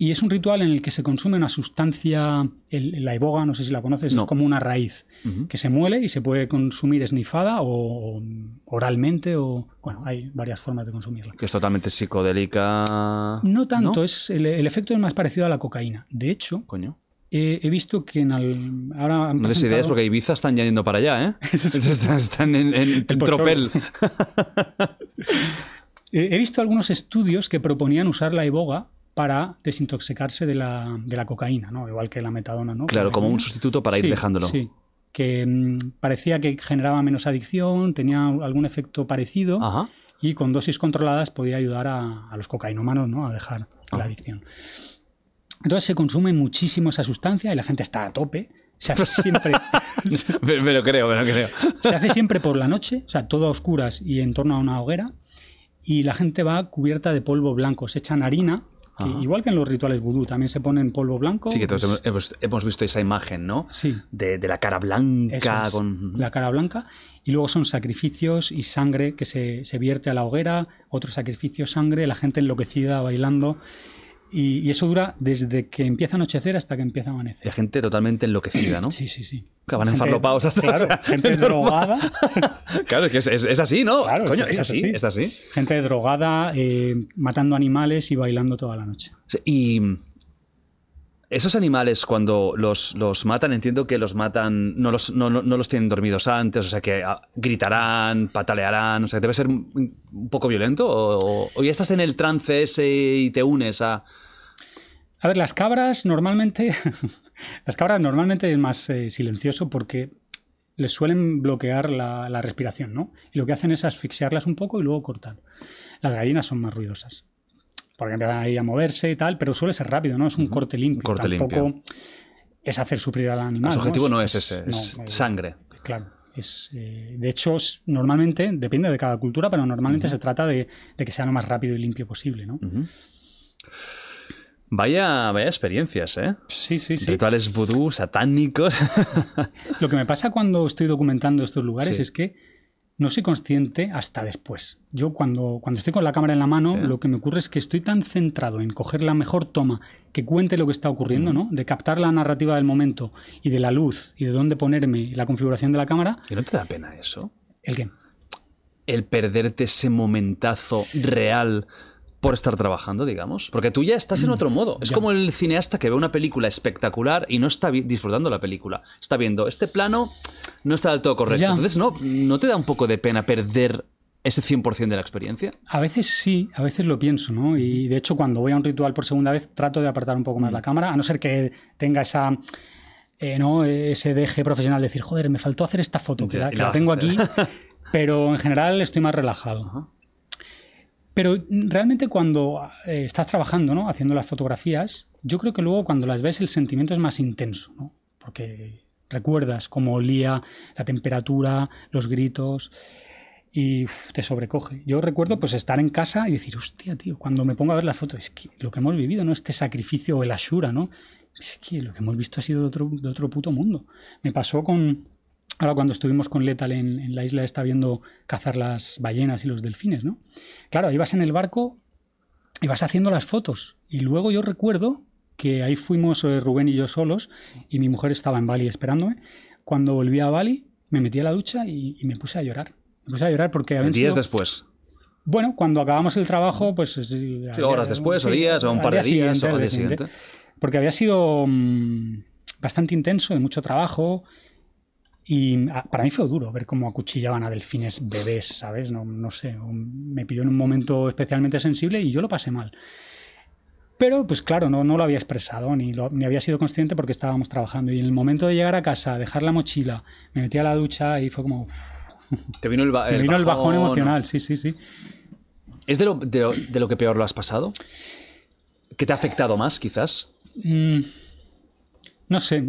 y es un ritual en el que se consume una sustancia, el, la iboga, no sé si la conoces, No. es como una raíz que se muele y se puede consumir esnifada o oralmente o... Bueno, hay varias formas de consumirla. Que es totalmente psicodélica. No tanto, es el, el efecto es más parecido a la cocaína. De hecho, Coño. He, he visto que en al- ahora han No presentado- ideas porque Ibiza están ya yendo para allá, ¿eh? están, están en, tropel. He visto algunos estudios que proponían usar la iboga para desintoxicarse de la, de la cocaína, ¿no? Igual que la metadona, ¿no? Claro, como un sustituto para ir Sí, dejándolo. Sí, que mm, parecía que generaba menos adicción, tenía algún efecto parecido Ajá. y con dosis controladas podía ayudar a, a los cocainómanos ¿no? a dejar Ah. la adicción. Entonces se consume muchísimo esa sustancia y la gente está a tope. Se hace siempre, Me, me lo creo, me lo creo. se hace siempre por la noche, o sea, todo a oscuras y en torno a una hoguera. Y la gente va cubierta de polvo blanco. Se echan harina, que igual que en los rituales vudú, también se ponen polvo blanco. Sí, que todos pues, hemos, visto esa imagen, ¿no? Sí. De, de la cara Eso blanca es, con. la cara blanca. Y luego son sacrificios y sangre que se, se vierte a la hoguera, otro sacrificio, sangre, la gente enloquecida bailando. Y, y eso dura desde que empieza a anochecer hasta que empieza a La amanecer. gente totalmente enloquecida, ¿no? Sí, sí, sí. Que van Gente- enfarlopados hasta- Claro, o sea, gente drogada. Claro, es que es, es- es así, ¿no? Claro, Coño, es así, así, es es así. Gente drogada, eh, matando animales y bailando toda la noche. Sí, Y esos animales, cuando los, los matan, entiendo que los matan, no los, no, no- no los tienen dormidos antes, o sea que ah, gritarán, patalearán, o sea, debe ser un, poco violento, o- o ya estás en el trance ese y te unes a... A ver, las cabras normalmente. las cabras normalmente es más eh, silencioso porque les suelen bloquear la, la respiración, ¿no? Y lo que hacen es asfixiarlas un poco y luego cortar. Las gallinas son más ruidosas. Porque empiezan ahí a moverse y tal, pero suele ser rápido, ¿no? Es un corte limpio. corte Tampoco limpio. es hacer sufrir al animal. su objetivo no Es- es ese, es no, sangre. Claro. Es, eh, de hecho, normalmente, depende de cada cultura, pero normalmente se trata de, de que sea lo más rápido y limpio posible, ¿no? Vaya, vaya experiencias, ¿eh? Sí, sí, sí. Rituales vudú, satánicos. Lo que me pasa cuando estoy documentando estos lugares Sí. es que no soy consciente hasta después. Yo cuando, cuando estoy con la cámara en la mano, lo que me ocurre es que estoy tan centrado en coger la mejor toma que cuente lo que está ocurriendo, ¿no? De captar la narrativa del momento y de la luz y de dónde ponerme y la configuración de la cámara, ¿Y no te da pena eso? el que el perderte ese momentazo real por estar trabajando, digamos. Porque tú ya estás en otro modo. Es Mm, ya. como el cineasta que ve una película espectacular y no está disfrutando la película. Está viendo, este plano no está del todo correcto. Ya. Entonces, ¿no, ¿no te da un poco de pena perder ese 100% de la experiencia? A veces sí, a veces lo pienso, ¿no? Y de hecho, cuando voy a un ritual por segunda vez, trato de apartar un poco más Mm. la cámara, a no ser que tenga esa. eh, ¿no? ese deje profesional de decir, joder, me faltó hacer esta foto, que la, que tengo aquí, pero en general estoy más relajado. Ajá. Pero realmente cuando eh, estás trabajando, ¿no? Haciendo las fotografías, yo creo que luego cuando las ves el sentimiento es más intenso, ¿no? Porque recuerdas cómo olía, la temperatura, los gritos y te sobrecoge. Yo recuerdo pues estar en casa y decir, hostia, tío, cuando me pongo a ver la foto, es que lo que hemos vivido, ¿no? Este sacrificio o el ashura, ¿no? Es que lo que hemos visto ha sido de otro, de otro puto mundo. Me pasó con... Ahora cuando estuvimos con Lethal en, en la isla está viendo cazar las ballenas y los delfines, ¿no? Claro, ibas en el barco y vas haciendo las fotos. Y luego yo recuerdo que ahí fuimos eh, Rubén y yo solos y mi mujer estaba en Bali esperándome. Cuando volví a Bali me metí a la ducha y, y me puse a llorar. Me puse a llorar porque habían Días sido- después. Bueno, cuando acabamos el trabajo, pues... sí, horas después, o días, o un par de día días, o al al día día siguiente. siguiente. Porque había sido mm, bastante intenso, de mucho trabajo. Y ah, para mí fue duro ver cómo acuchillaban a delfines bebés, ¿sabes? No, no sé, me pilló en un momento especialmente sensible y yo lo pasé mal. Pero, pues claro, no, no lo había expresado ni, lo- ni había sido consciente porque estábamos trabajando. Y en el momento de llegar a casa, dejar la mochila, me metí a la ducha y fue como... Te vino el, ba- me el vino el bajón ¿no? emocional, sí, sí, sí. ¿Es de lo, de, lo, de lo que peor lo has pasado? ¿Qué te ha afectado más, quizás? Mm, No sé,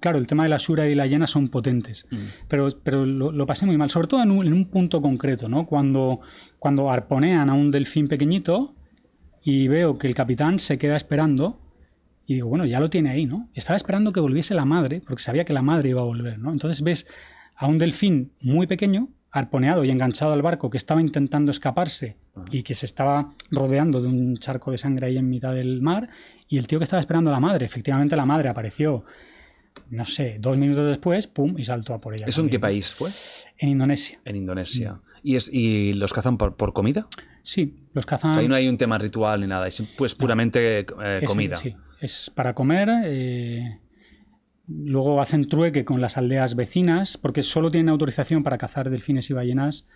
claro, el tema de la Shura y la Hiena son potentes, Mm. pero, pero lo, lo pasé muy mal, sobre todo en un, en un punto concreto, ¿no? Cuando, cuando arponean a un delfín pequeñito y veo que el capitán se queda esperando y digo, bueno, ya lo tiene ahí, ¿no? Estaba esperando que volviese la madre, porque sabía que la madre iba a volver, ¿no? Entonces ves a un delfín muy pequeño, arponeado y enganchado al barco, que estaba intentando escaparse y que se estaba rodeando de un charco de sangre ahí en mitad del mar, y el tío que estaba esperando a la madre, efectivamente la madre apareció, no sé, dos minutos después, pum, y saltó a por ella. ¿Eso en qué país fue? En Indonesia. En Indonesia. ¿Y, es, ¿Y los cazan por, por comida? Sí, los cazan. O sea, ahí no hay un tema ritual ni nada, es pues puramente eh, Es- comida. sí, es para comer. eh, luego hacen trueque con las aldeas vecinas, porque solo tienen autorización para cazar delfines y ballenas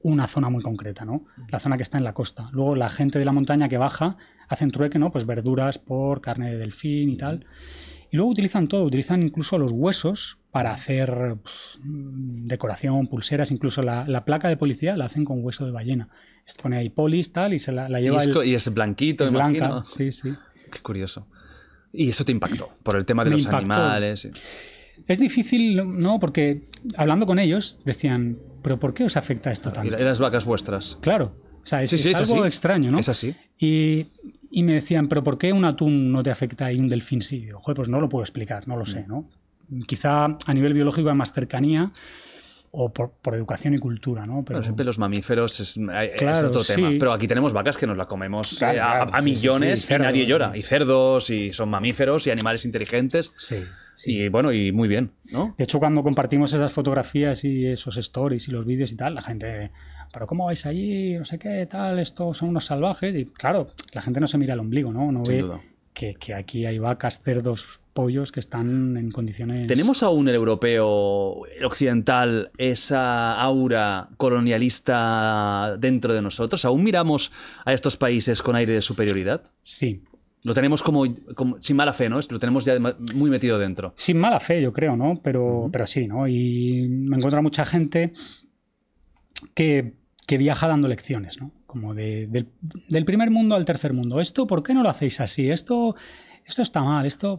una zona muy concreta, ¿no? La zona que está en la costa. Luego la gente de la montaña que baja hacen trueque, ¿no? Pues verduras por carne de delfín y tal. Y luego utilizan todo, utilizan incluso los huesos para hacer pf, decoración, pulseras, incluso la, la placa de policía la hacen con hueso de ballena. Se pone ahí polis, tal, y se la, la Y lleva es, el- y es blanquito, es imagino. blanca. Sí, sí. Qué curioso. Y eso te impactó, por el tema de Me los impactó. animales. Es difícil, ¿no? Porque hablando con ellos decían, ¿pero por qué os afecta esto Y tanto? la- las vacas vuestras. Claro, o sea, es, Sí, sí, es es algo así. extraño, ¿no? Es así. Y, y me decían, ¿pero por qué un atún no te afecta y un delfín sí? Digo, Joder, pues no lo puedo explicar, no lo Mm. sé, ¿no? Quizá a nivel biológico hay más cercanía o por, por educación y cultura, ¿no? Pero Bueno, siempre los mamíferos es, es Claro, otro sí. tema. Pero aquí tenemos vacas que nos las comemos Claro, eh, a, sí, millones sí, y cerdos, nadie llora. Y cerdos, y son mamíferos y animales inteligentes. sí, sí. Y bueno, y muy bien, ¿no? De hecho, cuando compartimos esas fotografías y esos stories y los vídeos y tal, la gente, ¿pero cómo vais allí? No sé qué, tal, estos son unos salvajes. Y claro, la gente no se mira el ombligo, ¿no? No Sin ve duda. que, que aquí hay vacas, cerdos, pollos que están en condiciones. ¿Tenemos aún el europeo el occidental esa aura colonialista dentro de nosotros? ¿Aún miramos a estos países con aire de superioridad? Sí. Lo tenemos como, como- sin mala fe, ¿no? Lo tenemos ya muy metido dentro. Sin mala fe, yo creo, ¿no? Pero, pero sí, ¿no? Y me encuentro a mucha gente que, que viaja dando lecciones, ¿no? Como de- del, del primer mundo al tercer mundo. ¿Esto por qué no lo hacéis así? Esto, esto está mal, esto...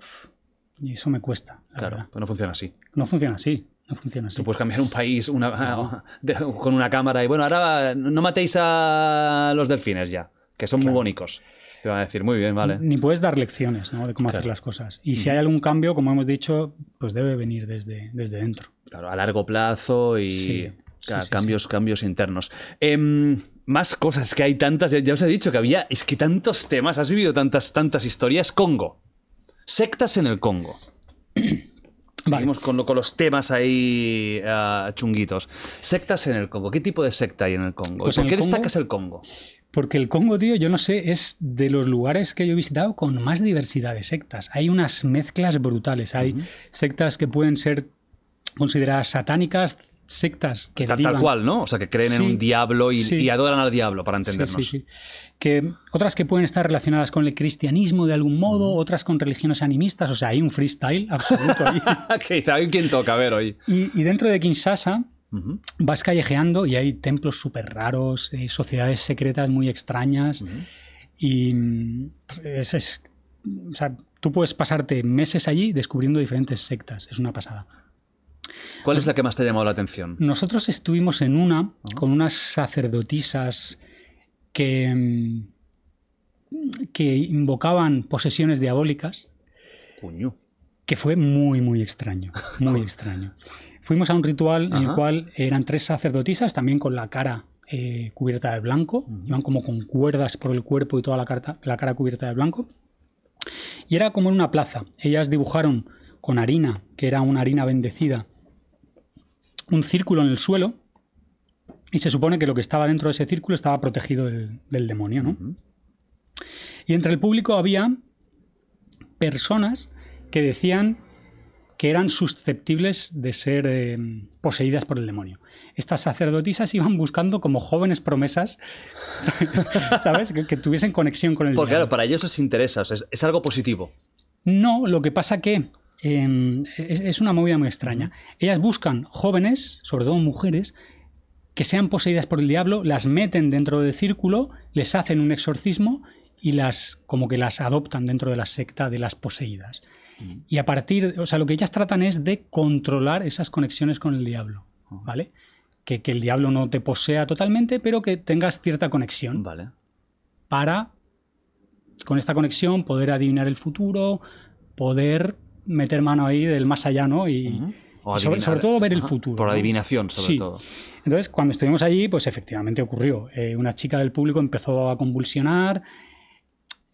Y eso me cuesta, la Claro, verdad. pero no funciona así. No funciona así. No funciona así. Tú puedes cambiar un país una- con una cámara y bueno, ahora no matéis a los delfines ya, que son muy bonitos. Te van a decir, muy bien, vale. Ni puedes dar lecciones ¿no? de cómo hacer las cosas. Y si hay algún cambio, como hemos dicho, pues debe venir desde, desde dentro. Claro, a largo plazo y Sí, ca- sí, sí, cambios, cambios internos. Em, más cosas que hay tantas, ya, ya os he dicho que había, es que tantos temas, has vivido tantas, tantas historias. Congo. Sectas en el Congo. Seguimos con, lo- con los temas ahí ah, chunguitos. Sectas en el Congo. ¿Qué tipo de secta hay en el Congo? Pues ¿Y ¿Por qué Congo- destacas el Congo? Porque el Congo, tío, yo no sé, es de los lugares que yo he visitado con más diversidad de sectas. Hay unas mezclas brutales. Hay sectas que pueden ser consideradas satánicas, sectas que Tal, cual, ¿no? O sea, que creen en un diablo y, sí. y adoran al diablo, para entendernos. sí, sí. Que otras que pueden estar relacionadas con el cristianismo de algún modo, otras con religiones animistas. O sea, hay un freestyle absoluto ahí. que hay quien toca, a ver, hoy. y, y dentro de Kinshasa vas callejeando y hay templos súper raros, eh, sociedades secretas muy extrañas. Y mm, es, es- o sea, tú puedes pasarte meses allí descubriendo diferentes sectas. Es una pasada. ¿Cuál es la que más te ha llamado la atención? Nosotros estuvimos en una con unas sacerdotisas que, mm, que invocaban posesiones diabólicas, Cuño. que fue muy, muy extraño. Muy extraño. Fuimos a un ritual en el cual eran tres sacerdotisas, también con la cara eh, cubierta de blanco, iban como con cuerdas por el cuerpo y toda la, carta- la cara cubierta de blanco. Y era como en una plaza. Ellas dibujaron con harina, que era una harina bendecida, un círculo en el suelo. Y se supone que lo que estaba dentro de ese círculo estaba protegido del, del demonio, ¿no? Y entre el público había personas que decían que eran susceptibles de ser eh, poseídas por el demonio. Estas sacerdotisas iban buscando como jóvenes promesas, ¿sabes? Que, que tuviesen conexión con el Porque diablo. claro, para ellos les interesa, o sea, es, es algo positivo. No, lo que pasa que eh, es, es una movida muy extraña. Ellas buscan jóvenes, sobre todo mujeres, que sean poseídas por el diablo, las meten dentro del círculo, les hacen un exorcismo y las como que las adoptan dentro de la secta de las poseídas. Y a partir, o sea, lo que ellas tratan es de controlar esas conexiones con el diablo, ¿vale? Que, que el diablo no te posea totalmente, pero que tengas cierta conexión Vale. para, con esta conexión, poder adivinar el futuro, poder meter mano ahí del más allá, ¿no? Y. O sobre, todo ver el futuro. Por ¿no? adivinación, sobre Sí. todo. Entonces, cuando estuvimos allí, pues efectivamente ocurrió. Eh, una chica del público empezó a convulsionar.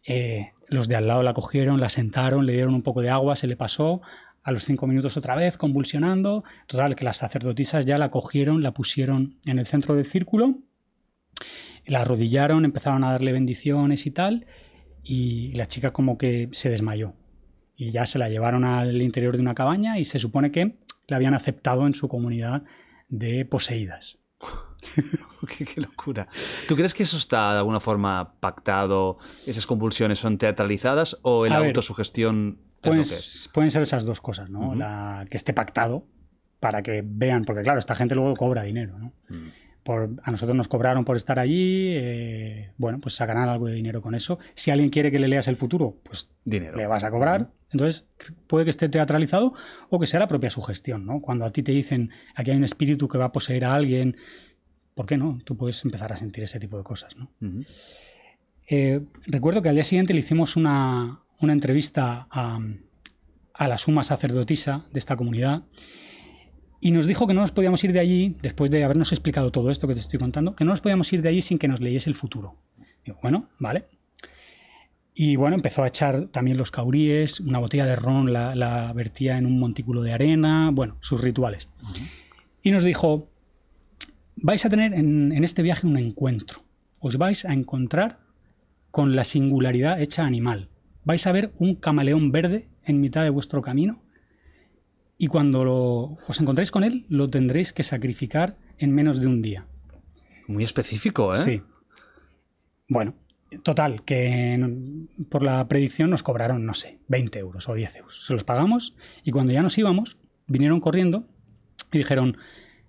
eh, los de al lado la cogieron, la sentaron, le dieron un poco de agua, se le pasó. A los cinco minutos otra vez, convulsionando. Total, que las sacerdotisas ya la cogieron, la pusieron en el centro del círculo, la arrodillaron, empezaron a darle bendiciones y tal. Y la chica como que se desmayó. Y ya se la llevaron al interior de una cabaña y se supone que la habían aceptado en su comunidad de poseídas. qué, qué locura. ¿Tú crees que eso está de alguna forma pactado? ¿Esas convulsiones son teatralizadas o en la ver, autosugestión es lo que es? Pueden ser esas dos cosas, ¿no? La, que esté pactado para que vean, porque claro, esta gente luego cobra dinero, ¿no? Mm. Por, a nosotros nos cobraron por estar allí, eh, bueno, pues sacarán algo de dinero con eso. Si alguien quiere que le leas el futuro, pues Dinero. le vas a cobrar. Entonces, puede que esté teatralizado o que sea la propia sugestión, ¿no? Cuando a ti te dicen aquí hay un espíritu que va a poseer a alguien, ¿por qué no? Tú puedes empezar a sentir ese tipo de cosas, ¿no? Eh, recuerdo que al día siguiente le hicimos una, una entrevista a, a la suma sacerdotisa de esta comunidad y nos dijo que no nos podíamos ir de allí, después de habernos explicado todo esto que te estoy contando, que no nos podíamos ir de allí sin que nos leyese el futuro. Digo, bueno, vale. Y bueno, empezó a echar también los cauríes, una botella de ron la, la vertía en un montículo de arena, bueno, sus rituales. Y nos dijo, vais a tener en, en este viaje un encuentro. Os vais a encontrar con la singularidad hecha animal. Vais a ver un camaleón verde en mitad de vuestro camino y cuando lo- os encontréis con él lo tendréis que sacrificar en menos de un día. Muy específico, ¿eh? Sí. Bueno, total, que por la predicción nos cobraron, no sé, 20 euros o 10 euros. Se los pagamos y cuando ya nos íbamos, vinieron corriendo y dijeron,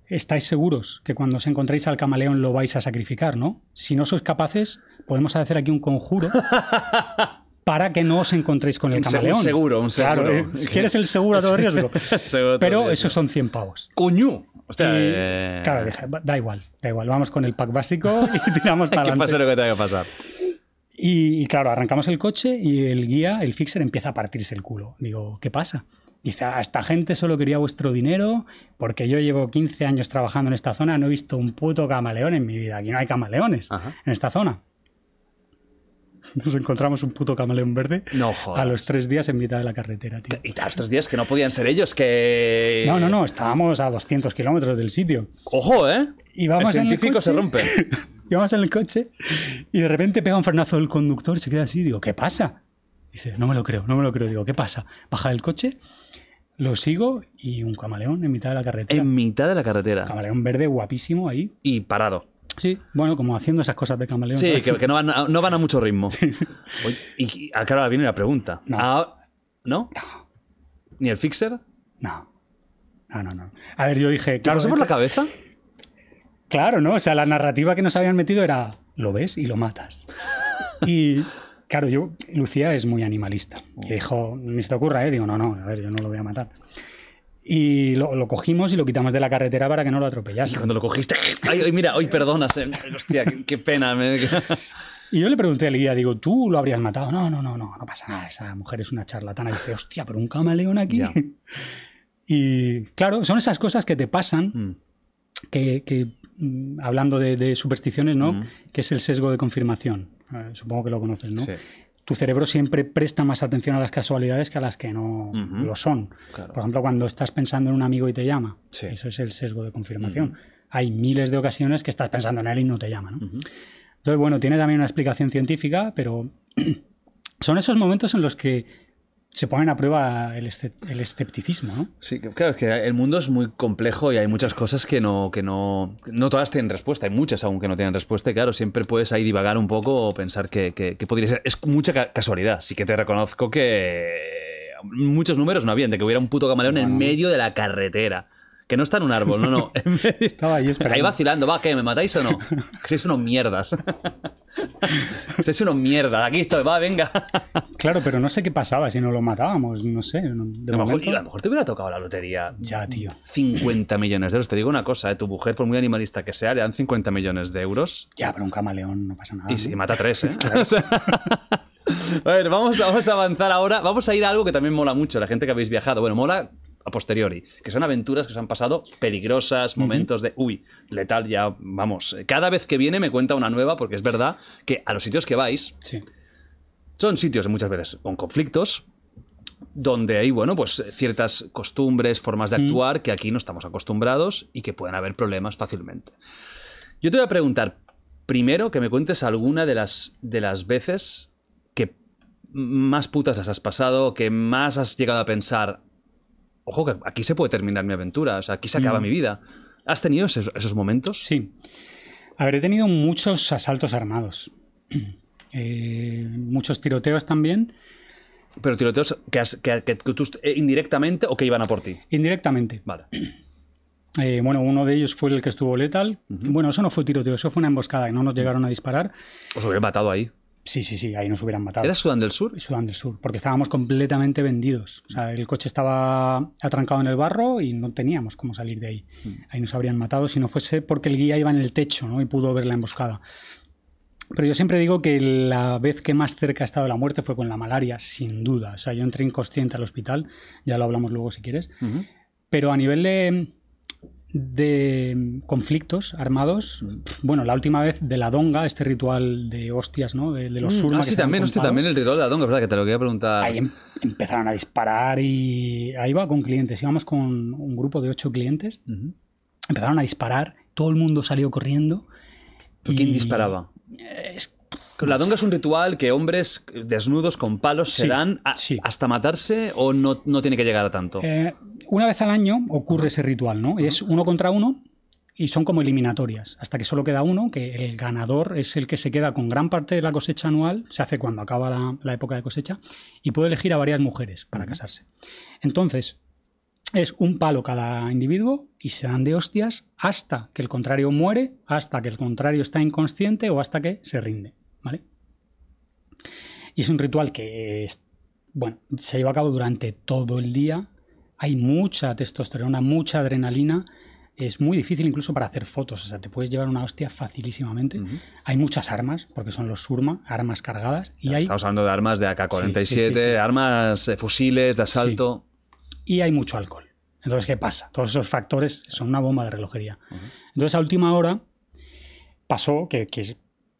¿estáis seguros que cuando os encontréis al camaleón lo vais a sacrificar, no? Si no sois capaces, podemos hacer aquí un conjuro para que no os encontréis con el Un se- un camaleón. seguro, un seguro. Claro, eh, ¿quieres el seguro a todo riesgo? Seguro a todo Pero riesgo. esos son 100 pavos. ¡Coño! Hostia, Y, eh, Claro, dije, "Va- da igual, da igual, vamos con el pack básico y tiramos para que adelante. pase lo que tenga que pasar. Y, y claro, arrancamos el coche y el guía, el fixer, empieza a partirse el culo. Digo, ¿qué pasa? Dice, "Ah, esta gente solo quería vuestro dinero porque yo llevo 15 años trabajando en esta zona, no he visto un puto camaleón en mi vida. Aquí no hay camaleones Ajá. en esta zona. Nos encontramos un puto camaleón verde No jodas. a los tres días en mitad de la carretera, tío. Y a los tres días que no podían ser ellos, que... No, no, no, estábamos a 200 kilómetros del sitio. Ojo, ¿eh? Y vamos el en el científico se coche. rompe. Íbamos en el coche y de repente pega un frenazo el conductor y se queda así. Digo, ¿qué pasa? Dice, no me lo creo, no me lo creo. Digo, ¿qué pasa? Baja del coche, lo sigo y un camaleón en mitad de la carretera. En mitad de la carretera. Camaleón verde guapísimo ahí. Y parado. Sí, bueno, como haciendo esas cosas de camaleón. Sí, que, que no, van a, no van a mucho ritmo. Oye, y, y ahora viene la pregunta. No. Ah, ¿No? ¿Ni el fixer? No. No, no, no. A ver, yo dije, ¿Te claro, pasó por la cabeza? Claro, ¿no? O sea, la narrativa que nos habían metido era lo ves y lo matas. Y claro, yo, Lucía es muy animalista. Y dijo, ni se te ocurra, ¿eh? Digo, no, no, a ver, yo no lo voy a matar. Y lo, lo cogimos y lo quitamos de la carretera para que no lo Y atropellase. cuando lo cogiste... Ay, ay, mira, hoy perdonas. eh. Hostia, qué, qué pena. me- Y yo le pregunté al guía, digo, ¿tú lo habrías matado? No, no, no, no, no pasa nada, esa mujer es una charlatana. Y dice, hostia, pero un camaleón aquí. Ya. Y claro, son esas cosas que te pasan Mm. que, que, mm, hablando de, de supersticiones, ¿no? Mm. Que es el sesgo de confirmación. Eh, supongo que lo conoces, ¿no? Sí. Tu cerebro siempre presta más atención a las casualidades que a las que no lo son. Claro. Por ejemplo, cuando estás pensando en un amigo y te llama, Sí. eso es el sesgo de confirmación. Hay miles de ocasiones que estás pensando en él y no te llama, ¿no? Entonces, bueno, tiene también una explicación científica, pero son esos momentos en los que se ponen a prueba el, el escepticismo, ¿no? Sí, claro, es que el mundo es muy complejo y hay muchas cosas que no, que no, no todas tienen respuesta, hay muchas aún que no tienen respuesta y claro, siempre puedes ahí divagar un poco o pensar que, que- que podría ser. Es mucha ca- casualidad, sí que te reconozco que muchos números no habían, de que hubiera un puto camaleón en medio de la carretera. Que no está en un árbol, no, no. Estaba ahí esperando. Ahí vacilando, va, ¿qué? ¿Me matáis o no? Que sois unos mierdas. sois unos mierdas, aquí estoy, va, venga. Claro, pero no sé qué pasaba si no lo matábamos, no sé. de a, lo mejor, momento- y a lo mejor te hubiera tocado la lotería. Ya, tío. 50 millones de euros. Te digo una cosa, ¿eh? tu mujer, por muy animalista que sea, le dan 50 millones de euros Ya, pero un camaleón no pasa nada. y, ¿no? si mata tres, ¿eh? A ver, vamos, vamos a avanzar ahora. Vamos a ir a algo que también mola mucho, la gente que habéis viajado. Bueno, mola a posteriori, que son aventuras que se han pasado peligrosas, momentos de, uy, letal ya, vamos. Cada vez que viene me cuenta una nueva, porque es verdad que a los sitios que vais, Sí. son sitios muchas veces con conflictos, donde hay, bueno, pues ciertas costumbres, formas de actuar que aquí no estamos acostumbrados y que pueden haber problemas fácilmente. Yo te voy a preguntar primero que me cuentes alguna de las, de las veces que más putas las has pasado, que más has llegado a pensar, ojo, que aquí se puede terminar mi aventura, o sea, aquí se acaba mi vida. ¿Has tenido esos, esos momentos? Sí. He tenido muchos asaltos armados. Eh, muchos tiroteos también, Pero tiroteos que, has- que- que tú eh, indirectamente o que iban a por ti. indirectamente. Vale. Eh, bueno, uno de ellos fue el que estuvo letal. Bueno, eso no fue tiroteo, eso fue una emboscada y no nos llegaron a disparar. Os hubieran matado ahí. Sí, sí, sí, ahí nos hubieran matado. ¿Era Sudán del Sur? Sudán del Sur, porque estábamos completamente vendidos. O sea, el coche estaba atrancado en el barro y no teníamos cómo salir de ahí. Ahí nos habrían matado si no fuese porque el guía iba en el techo ¿no? y pudo ver la emboscada. Pero yo siempre digo que la vez que más cerca he estado de la muerte fue con la malaria, sin duda. O sea, yo entré inconsciente al hospital, ya lo hablamos luego si quieres. Pero a nivel de, de conflictos armados, bueno, la última vez de la donga, este ritual de hostias, ¿no? De, de los surma Ah, que sí, también, hostia, palos. también el ritual de la donga, verdad que te lo quería preguntar. Ahí em- empezaron a disparar y ahí iba con clientes. Íbamos con un grupo de ocho clientes. Empezaron a disparar. Todo el mundo salió corriendo. ¿Pero ¿Quién disparaba? Es- La donga es un ritual que hombres desnudos con palos se dan a- sí. hasta matarse o no, no tiene que llegar a tanto. eh, una vez al año ocurre ese ritual, ¿no? Es uno contra uno y son como eliminatorias. Hasta que solo queda uno, que el ganador es el que se queda con gran parte de la cosecha anual. Se hace cuando acaba la, la época de cosecha. Y puede elegir a varias mujeres para casarse. Entonces, es un palo cada individuo y se dan de hostias hasta que el contrario muere, hasta que el contrario está inconsciente o hasta que se rinde. ¿Vale? Y es un ritual que es- bueno, se lleva a cabo durante todo el día. Hay mucha testosterona, mucha adrenalina. Es muy difícil incluso para hacer fotos. O sea, te puedes llevar una hostia facilísimamente. Hay muchas armas, porque son los Surma, armas cargadas. Y hay, Estamos hablando de armas de AK-47, Sí, sí, armas, eh, fusiles de asalto. y hay mucho alcohol. Entonces, ¿qué pasa? Todos esos factores son una bomba de relojería. Entonces, a última hora pasó, que, que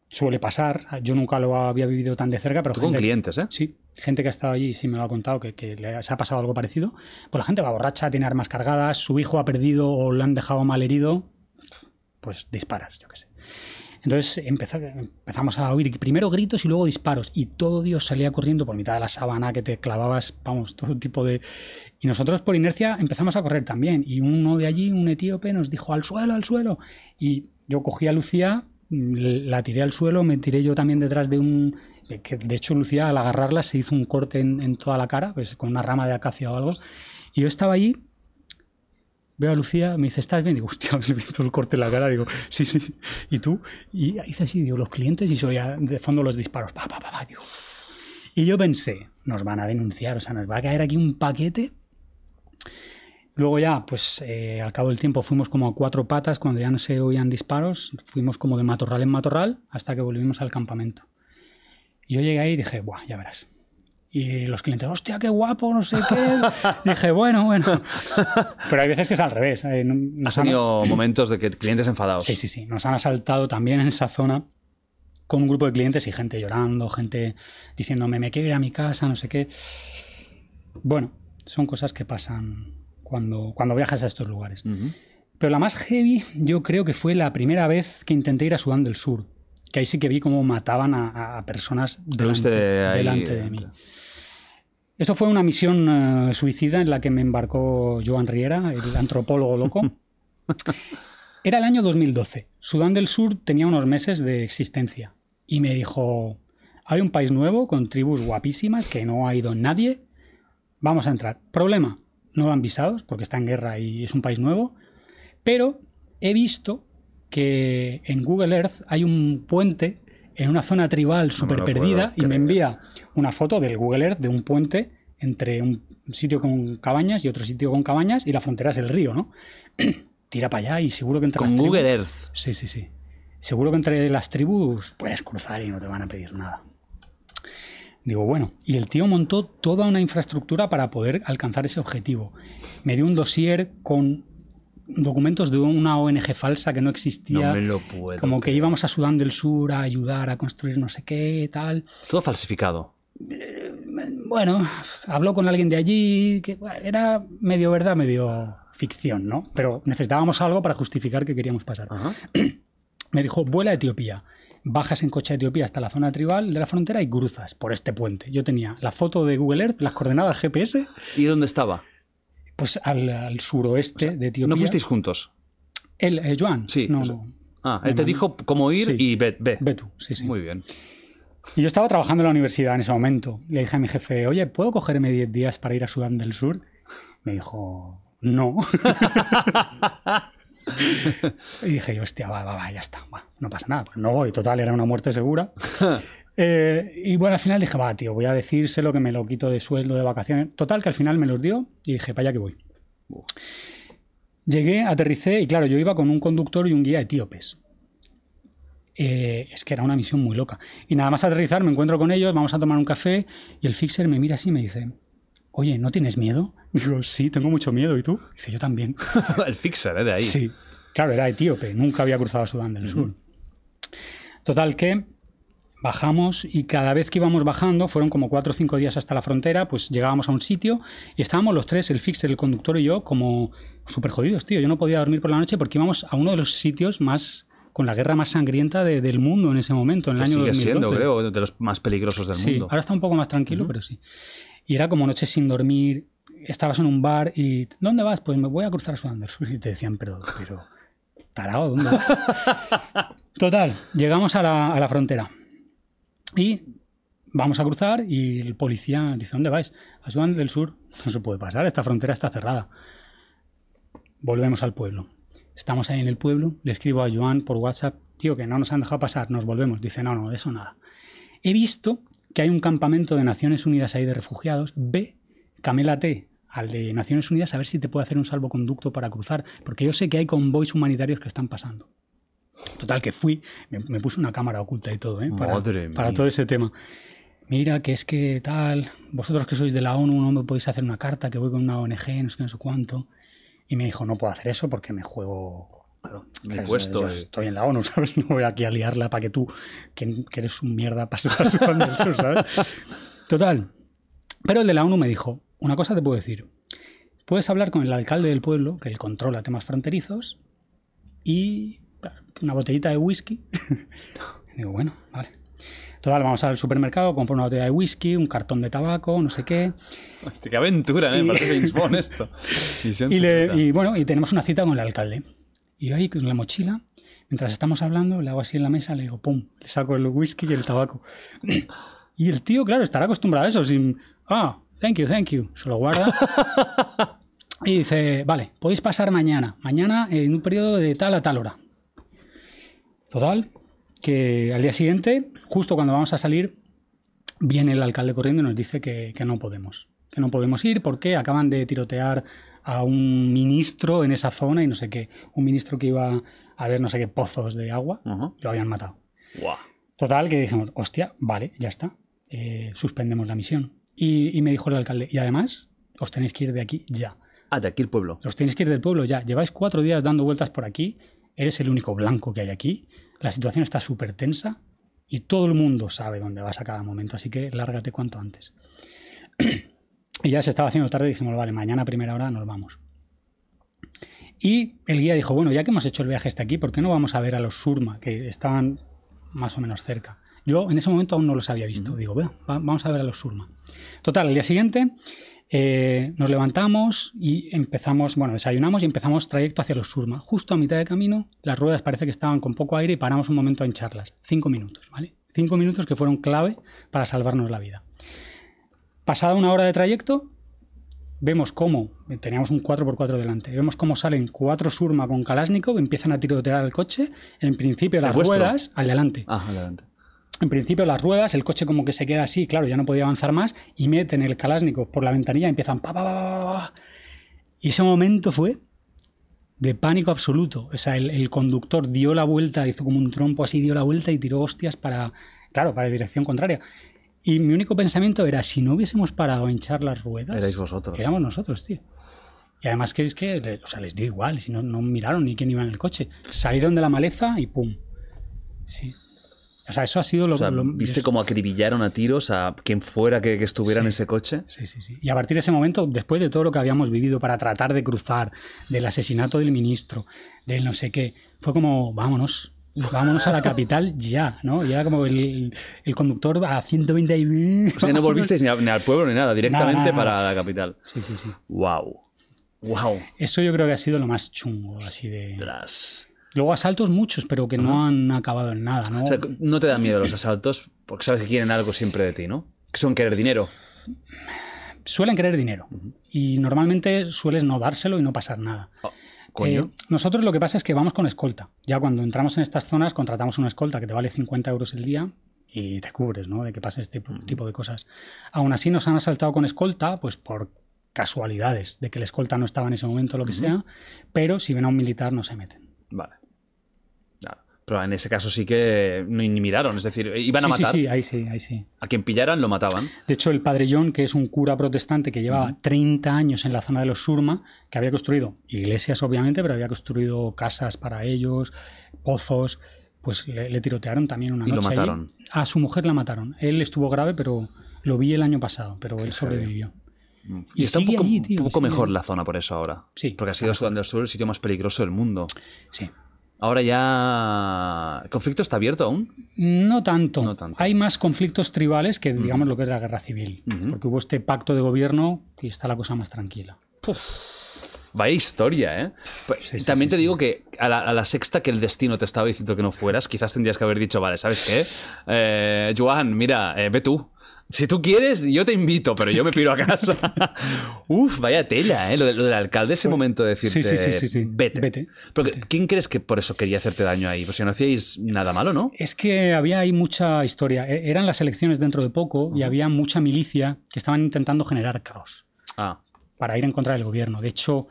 suele pasar, yo nunca lo había vivido tan de cerca, pero Tú con clientes, ¿eh? Sí, gente que ha estado allí sí me lo ha contado, que, que le se ha pasado algo parecido. Pues la gente va borracha, tiene armas cargadas, su hijo ha perdido o lo han dejado mal herido, pues disparas, yo qué sé. Entonces empezamos a oír primero gritos y luego disparos. Y todo Dios salía corriendo por mitad de la sabana que te clavabas, vamos, todo tipo de... Y nosotros por inercia empezamos a correr también. Y uno de allí, un etíope, nos dijo al suelo, al suelo. Y yo cogí a Lucía, mm, la tiré al suelo, me tiré yo también detrás de un... que de hecho Lucía al agarrarla se hizo un corte en, toda la cara, pues, con una rama de acacia o algo. Y yo estaba allí Veo a Lucía, me dice, ¿estás bien? Digo, hostia, he visto el corte en la cara. Digo, sí, sí. ¿Y tú? Y hice así, digo, los clientes y soy de fondo los disparos. Pa, pa, pa, digo. Y yo pensé, nos van a denunciar, o sea, nos va a caer aquí un paquete. Luego ya, pues eh, al cabo del tiempo fuimos como a cuatro patas, cuando ya no se oían disparos, fuimos como de matorral en matorral hasta que volvimos al campamento. Y yo llegué ahí y dije, buah, ya verás. Y los clientes, hostia, qué guapo, no sé qué. dije, bueno, bueno. Pero hay veces que es al revés. eh, no- nos Has han- tenido momentos de que clientes enfadados. Sí, sí, sí. Nos han asaltado también en esa zona con un grupo de clientes y gente llorando, gente diciéndome, me quiero ir a mi casa, no sé qué. Bueno, son cosas que pasan cuando, cuando viajas a estos lugares. Pero la más heavy yo creo que fue la primera vez que intenté ir a Sudán del Sur. Que ahí sí que vi cómo mataban a, a personas viste delante, de mí. Esto fue una misión eh, suicida en la que me embarcó Joan Riera, el antropólogo loco. Era el año 2012. Sudán del Sur tenía unos meses de existencia. Y me dijo, hay un país nuevo con tribus guapísimas que no ha ido nadie. Vamos a entrar. Problema, no dan visados porque está en guerra y es un país nuevo. Pero he visto que en Google Earth hay un puente en una zona tribal súper perdida y me envía una foto del Google Earth de un puente entre un sitio con cabañas y otro sitio con cabañas y la frontera es el río, ¿no? Tira para allá y seguro que entre Con las tribus- Google Earth. Sí, sí, sí. Seguro que entre las tribus puedes cruzar y no te van a pedir nada. Digo, bueno, y el tío montó toda una infraestructura para poder alcanzar ese objetivo. Me dio un dossier con documentos de una ONG falsa que no existía. No me lo puedo. como que íbamos a Sudán del Sur a ayudar a construir no sé qué, tal. Todo falsificado. Bueno, habló con alguien de allí, que era medio verdad, medio ficción, ¿no? Pero necesitábamos algo para justificar que queríamos pasar. Ajá. Me dijo, vuela a Etiopía. Bajas en coche a Etiopía hasta la zona tribal de la frontera y cruzas por este puente. Yo tenía la foto de Google Earth, las coordenadas GPS, ¿Y dónde estaba? Pues al, al suroeste de Etiopía. ¿No fuisteis juntos? Él, eh, Joan. Sí, No, o sea. Ah, él te dijo cómo ir Sí. y ve. ve. Ve tú, sí, sí. Muy bien. Y yo estaba trabajando en la universidad en ese momento. Le dije a mi jefe, oye, ¿puedo cogerme 10 días para ir a Sudán del Sur? Me dijo, no. y dije, yo, hostia, va, va, va, ya está. va, no pasa nada. Pues no voy. Total, era una muerte segura. Eh, y bueno, al final dije, va, tío, voy a decírselo que me lo quito de sueldo, de vacaciones. Total, que al final me los dio y dije, para allá que voy. Llegué, aterricé y claro, yo iba con un conductor y un guía etíopes. Eh, es que era una misión muy loca. Y nada más aterrizar, me encuentro con ellos, vamos a tomar un café y el fixer me mira así y me dice, oye, ¿no tienes miedo? Digo, sí, tengo mucho miedo. ¿Y tú? Dice, yo también. el fixer, ¿eh? De ahí. Sí, claro, era etíope, nunca había cruzado Sudán del Sur. Total que bajamos y cada vez que íbamos bajando, fueron como cuatro o cinco días hasta la frontera, pues llegábamos a un sitio y estábamos los tres, el fixer, el conductor y yo, como súper jodidos, tío. Yo no podía dormir por la noche porque íbamos a uno de los sitios más con la guerra más sangrienta de- del mundo en ese momento, en el Que año sigue 2012. siendo, creo, de los más peligrosos del Sí, mundo. ahora está un poco más tranquilo, pero sí. Y era como noches sin dormir. Estabas en un bar y ¿dónde vas? Pues me voy a cruzar a Sur. Y te decían, pero, pero, tarao, ¿dónde vas? Total, llegamos a la, a la frontera. Y vamos a cruzar y el policía dice, ¿dónde vais? A Sudán del Sur. No se puede pasar, esta frontera está cerrada. Volvemos al pueblo. Estamos ahí en el pueblo, le escribo a Joan por WhatsApp, tío, que no nos han dejado pasar, nos volvemos. Dice, no, no, de eso nada. He visto que hay un campamento de Naciones Unidas ahí de refugiados. Ve, camélate al de Naciones Unidas a ver si te puede hacer un salvoconducto para cruzar, porque yo sé que hay convoys humanitarios que están pasando. Total, que fui, me, me puse una cámara oculta y todo, ¿eh? para, Madre para mía. todo ese tema. Mira, que es que tal, vosotros que sois de la ONU no me podéis hacer una carta, que voy con una ONG, no sé qué, no sé cuánto. Y me dijo, no puedo hacer eso porque me juego Claro, ¿sabes? puesto. Yo eh. estoy en la ONU, ¿sabes? No voy aquí a liarla para que tú, que, que eres un mierda, pases a Sur, ¿sabes? Total. Pero el de la ONU me dijo, una cosa te puedo decir. Puedes hablar con el alcalde del pueblo, que él controla temas fronterizos, y una botellita de whisky. Digo, bueno, vale. Total, vamos al supermercado, compro una botella de whisky, un cartón de tabaco, no sé qué. Hostia, qué aventura, ¿eh? Y- Parece James Bond esto. Le- y bueno, y tenemos una cita con el alcalde. Y yo ahí con la mochila, mientras estamos hablando, le hago así en la mesa, le digo, pum, le saco el whisky y el tabaco. Y el tío, claro, estará acostumbrado a eso, sin, ah, thank you, thank you, se lo guarda. Y dice, vale, podéis pasar mañana, mañana en un periodo de tal a tal hora. Total, que al día siguiente, justo cuando vamos a salir, viene el alcalde corriendo y nos dice que, que no podemos. Que no podemos ir porque acaban de tirotear a un ministro en esa zona y no sé qué. Un ministro que iba a ver no sé qué pozos de agua. Ajá. Lo habían matado. Total, que dijimos, hostia, vale, ya está. Eh, suspendemos la misión. Y, y me dijo el alcalde, y además, os tenéis que ir de aquí ya. Ah, de aquí el pueblo. Os tenéis que ir del pueblo ya. Lleváis cuatro días dando vueltas por aquí. Eres el único blanco que hay aquí. La situación está súper tensa. Y todo el mundo sabe dónde vas a cada momento. Así que lárgate cuanto antes. y ya se estaba haciendo tarde y dijimos, vale, mañana a primera hora nos vamos. Y el guía dijo, bueno, ya que hemos hecho el viaje hasta aquí, ¿por qué no vamos a ver a los Surma, que estaban más o menos cerca? Yo en ese momento aún no los había visto. Digo, bueno, va- vamos a ver a los Surma. Total, al día siguiente eh, nos levantamos y empezamos, bueno, desayunamos y empezamos trayecto hacia los Surma. Justo a mitad de camino, las ruedas parece que estaban con poco aire y paramos un momento a hincharlas. Cinco minutos, ¿vale? Cinco minutos que fueron clave para salvarnos la vida. Pasada una hora de trayecto, vemos cómo, teníamos un 4x4 delante, vemos cómo salen cuatro Surma con Kalashnikov, empiezan a tirotear el coche, en principio las ruedas al delante. Ah, adelante. En principio las ruedas, el coche como que se queda así, claro, ya no podía avanzar más, y meten el Kalashnikov por la ventanilla y empiezan pa, pa, pa, pa, pa. Y ese momento fue de pánico absoluto. O sea, el, el conductor dio la vuelta, hizo como un trompo así, dio la vuelta y tiró hostias para, claro, para la dirección contraria. Y mi único pensamiento era, si no hubiésemos parado a hinchar las ruedas, Erais vosotros. éramos nosotros, tío. Y además que es que, o sea, les dio igual, si no, no miraron ni quién iba en el coche. Salieron de la maleza y pum. Sí. O sea, eso ha sido lo O sea, lo- ¿viste cómo acribillaron a tiros a quien fuera que, que estuviera en ese coche? Sí, sí, sí. Y a partir de ese momento, después de todo lo que habíamos vivido para tratar de cruzar, del asesinato del ministro, del no sé qué, fue como, vámonos, vámonos a la capital ya, ¿no? Y era como el, el conductor a 120 y... O sea, no volvisteis ni, a- ni al pueblo ni nada, directamente Nada, nada, para la capital. Sí, sí, sí. Wow. Wow. Eso yo creo que ha sido lo más chungo, así de... Tras. Luego asaltos muchos, pero que no han acabado en nada, ¿no? O sea, no te dan miedo los asaltos porque sabes que quieren algo siempre de ti, ¿no? Que son querer dinero. Suelen querer dinero y normalmente sueles no dárselo y no pasar nada. Oh, coño. Eh, nosotros lo que pasa es que vamos con escolta. Ya cuando entramos en estas zonas contratamos una escolta que te vale 50 euros el día y te cubres, ¿no? De que pase este tipo- de cosas. Aún así nos han asaltado con escolta, pues por casualidades de que la escolta no estaba en ese momento o lo que sea, pero si ven a un militar no se meten. Vale. Pero en ese caso sí que ni, ni miraron, es decir, iban a matar. sí, sí, ahí sí, ahí sí. A quien pillaran lo mataban. De hecho, el padre John, que es un cura protestante que llevaba 30 años en la zona de los Surma, que había construido iglesias, obviamente, pero había construido casas para ellos, pozos, pues le, le tirotearon también una Y lo noche. allí. mataron. A su mujer la mataron. Él estuvo grave, pero lo vi el año pasado, pero él sobrevivió. Y, Y está un poco, allí, tío, un poco sigue mejor la zona por eso ahora. Sí. Porque ha sido Sudán del Sur el sitio más peligroso del mundo. Sí. Ahora ya. ¿El conflicto está abierto aún? No tanto. No tanto. Hay más conflictos tribales que, digamos, lo que es la guerra civil. Porque hubo este pacto de gobierno y está la cosa más tranquila. Vaya historia, ¿eh? Pues, Sí, sí, También sí, te digo que a la, a la sexta que el destino te estaba diciendo que no fueras, quizás tendrías que haber dicho, vale, ¿sabes qué? Eh, Joan, mira, eh, ve tú. Si tú quieres, yo te invito, pero yo me piro a casa. Uf, vaya tela, ¿eh? Lo, de- lo del alcalde, ese momento de decirte, Sí, sí, sí, sí, sí. vete. Vete, Pero, ¿Quién crees que por eso quería hacerte daño ahí? Pues si no hacíais nada malo, ¿no? Es que había ahí mucha historia. E- Eran las elecciones dentro de poco y había mucha milicia que estaban intentando generar caos Ah, para ir en contra del gobierno. De hecho,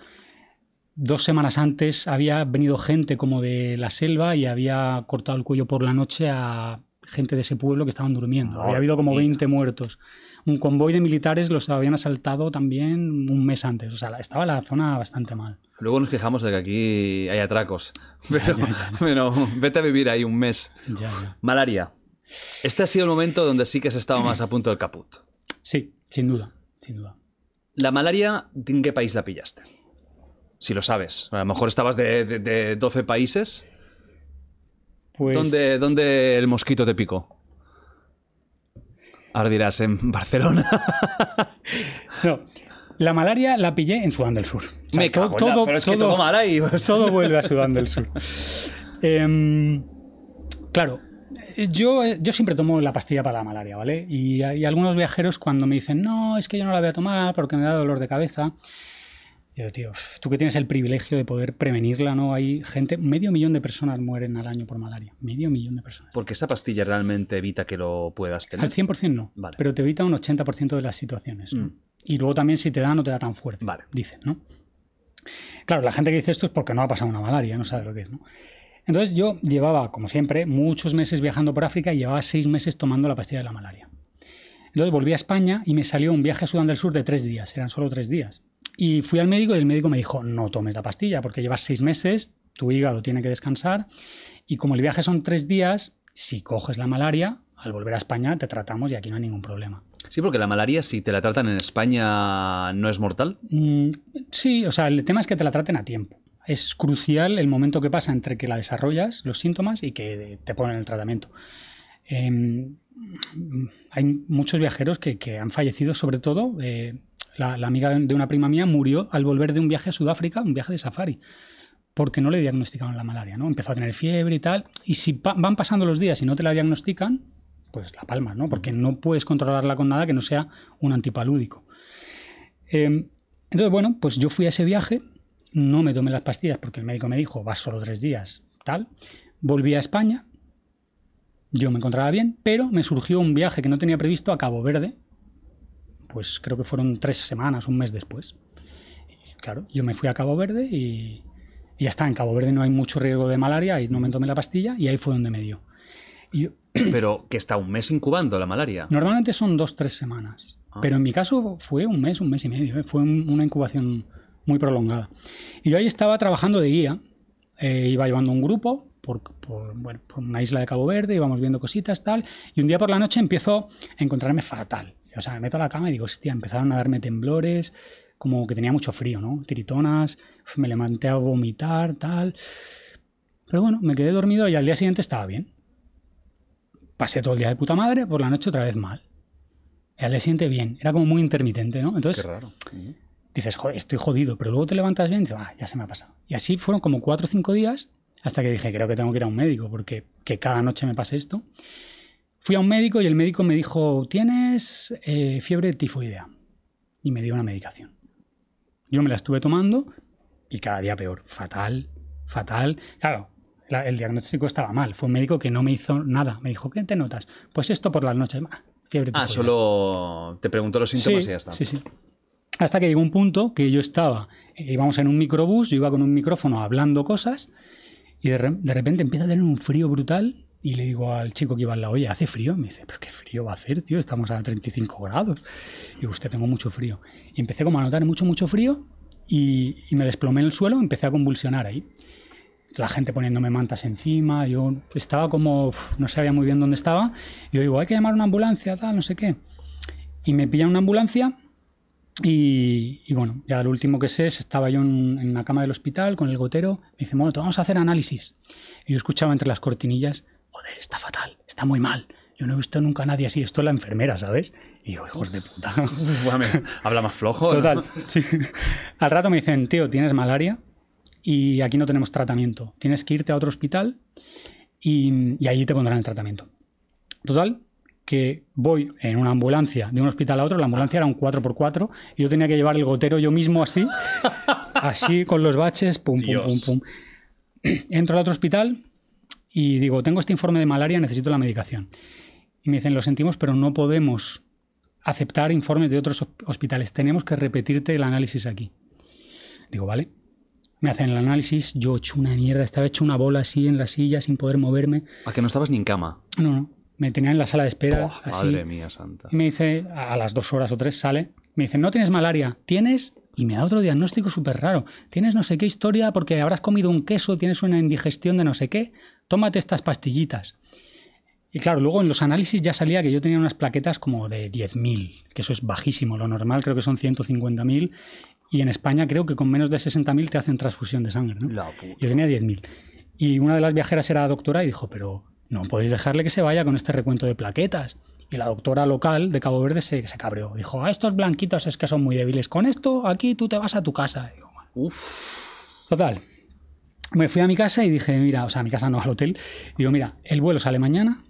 dos semanas antes había venido gente como de la selva y había cortado el cuello por la noche a gente de ese pueblo que estaban durmiendo. Había habido como mía. 20 muertos. Un convoy de militares los habían asaltado también un mes antes. O sea, estaba la zona bastante mal. luego nos quejamos de que aquí hay atracos. Pero, ya, ya. pero vete a vivir ahí un mes. Malaria. Este ha sido el momento donde sí que has estado más a punto del caput. Sí, sin duda, sin duda. ¿La malaria en qué país la pillaste? Si lo sabes. A lo mejor estabas de, de- de 12 países. Pues, ¿Dónde, dónde el mosquito te picó? Ahora dirás, en Barcelona. No, la malaria la pillé en Sudán del Sur. O sea, Me cago en la- pero es que todo mal ahí. todo vuelve a Sudán del Sur. Em, claro, yo, yo siempre tomo la pastilla para la malaria, ¿vale? Y hay algunos viajeros cuando me dicen, no, es que yo no la voy a tomar porque me da dolor de cabeza. Yo, tío, tú que tienes el privilegio de poder prevenirla, ¿no? Hay gente, medio millón de personas mueren al año por malaria. Medio millón de personas. Porque esa pastilla realmente evita que lo puedas tener. Al 100% no, Vale. pero te evita un 80% de las situaciones. ¿no? Mm. Y luego también si te da, no te da tan fuerte, Vale. dicen, ¿no? Claro, la gente que dice esto es porque no ha pasado una malaria, no sabe lo que es, ¿no? Entonces yo llevaba, como siempre, muchos meses viajando por África y llevaba seis meses tomando la pastilla de la malaria. Entonces volví a España y me salió un viaje a Sudán del Sur de tres días, eran solo tres días. Y fui al médico y el médico me dijo, no tomes la pastilla porque llevas seis meses, tu hígado tiene que descansar y como el viaje son tres días, si coges la malaria, al volver a España te tratamos y aquí no hay ningún problema. Sí, porque la malaria, si te la tratan en España, no es mortal. Mm, sí, o sea, el tema es que te la traten a tiempo. Es crucial el momento que pasa entre que la desarrollas, los síntomas, y que te ponen el tratamiento. Em, hay muchos viajeros que, han fallecido, sobre todo, eh, la, amiga de una prima mía murió al volver de un viaje a Sudáfrica, un viaje de safari, porque no le diagnosticaron la malaria, ¿no? Empezó a tener fiebre y tal, y si van pasando los días y no te la diagnostican, pues la palmas, ¿no? Porque no puedes controlarla con nada que no sea un antipalúdico. Eh, entonces, bueno, pues yo fui a ese viaje, no me tomé las pastillas porque el médico me dijo, vas solo tres días, tal. Volví a España yo me encontraba bien, pero me surgió un viaje que no tenía previsto a Cabo Verde, pues creo que fueron tres semanas, un mes después. Y, claro, yo me fui a Cabo Verde y, y ya está, en Cabo Verde no hay mucho riesgo de malaria, y no me tomé la pastilla y ahí fue donde me dio. Y yo- Pero que está un mes incubando la malaria. Normalmente son dos, tres semanas. Ah. Pero en mi caso fue un mes, un mes y medio. ¿eh? Fue un- una incubación muy prolongada. Y yo ahí estaba trabajando de guía. Eh, iba llevando un grupo por, por, bueno, por una isla de Cabo Verde, íbamos viendo cositas, tal. Y un día por la noche empiezo a encontrarme fatal. O sea, me meto a la cama y digo, hostia, empezaron a darme temblores, como que tenía mucho frío, ¿no? Tiritonas, me levanté a vomitar, tal. Pero bueno, me quedé dormido y al día siguiente estaba bien. Pasé todo el día de puta madre, por la noche otra vez mal. Y al día siguiente bien. Era como muy intermitente, ¿no? Qué Entonces raro. Ujú. dices, joder, estoy jodido, pero luego te levantas bien y dices, ah, ya se me ha pasado. Y así fueron como cuatro o cinco días hasta que dije, creo que tengo que ir a un médico porque que cada noche me pase esto. Fui a un médico y el médico me dijo, tienes eh, fiebre tifoidea. Y me dio una medicación. Yo me la estuve tomando y cada día peor. Fatal, fatal. Claro, la- el diagnóstico estaba mal. Fue un médico que no me hizo nada. Me dijo, ¿qué te notas? Pues esto por las noches. Ah, fiebre Ah, tifoidea. solo te preguntó los síntomas sí, y ya está. Sí, sí. Hasta que llegó un punto que yo estaba, eh, íbamos en un microbús, yo iba con un micrófono hablando cosas y de, re- de repente empieza a tener un frío brutal y le digo al chico que iba al lado, oye, ¿hace frío? Me dice, pero qué frío va a hacer, tío, estamos a 35 grados. Y digo, usted, tengo mucho frío. Y empecé como a notar mucho, mucho frío y, y me desplomé en el suelo, empecé a convulsionar ahí. La gente poniéndome mantas encima, yo estaba como, uf, no sabía muy bien dónde estaba. Y yo digo, hay que llamar una ambulancia, tal, no sé qué. Y me pillan una ambulancia y, y bueno, ya lo último que sé es, estaba yo en, en una cama del hospital con el gotero, me dicen, bueno, te vamos a hacer análisis. Y yo escuchaba entre las cortinillas, joder, está fatal, está muy mal. Yo no he visto nunca a nadie así, esto es la enfermera, ¿sabes? Y yo, hijos de puta. Habla más flojo. ¿no? Total, sí. Al rato me dicen, tío, tienes malaria y aquí no tenemos tratamiento. Tienes que irte a otro hospital y, y allí te pondrán el tratamiento. Total, que voy en una ambulancia de un hospital a otro. La ambulancia era un 4x4 y yo tenía que llevar el gotero yo mismo así, así con los baches, pum, pum, pum, Dios. pum. Entro al otro hospital y digo, tengo este informe de malaria, necesito la medicación. Y me dicen, lo sentimos, pero no podemos aceptar informes de otros hospitales. Tenemos que repetirte el análisis aquí. Digo, vale. Me hacen el análisis, yo hecho una mierda, estaba hecho una bola así en la silla sin poder moverme. A que no estabas ni en cama. No, no, me tenían en la sala de espera. Buah, así. madre mía santa. Y me dice, a a las dos horas o tres sale, me dice, no tienes malaria, tienes, y me da otro diagnóstico súper raro, tienes no sé qué historia porque habrás comido un queso, tienes una indigestión de no sé qué, tómate estas pastillitas. Y claro, luego en los análisis ya salía que yo tenía unas plaquetas como de 10.000, que eso es bajísimo, lo normal creo que son 150.000, y en España creo que con menos de 60.000 te hacen transfusión de sangre. ¿no? La puta. Yo tenía 10.000. Y una de las viajeras era doctora y dijo, pero no podéis dejarle que se vaya con este recuento de plaquetas. Y la doctora local de Cabo Verde se, se cabreó. Dijo, a estos blanquitos es que son muy débiles. Con esto, aquí tú te vas a tu casa. Digo. Uf. Total. Me fui a mi casa y dije, mira, o sea, a mi casa no, al hotel. Digo, mira, el vuelo sale mañana.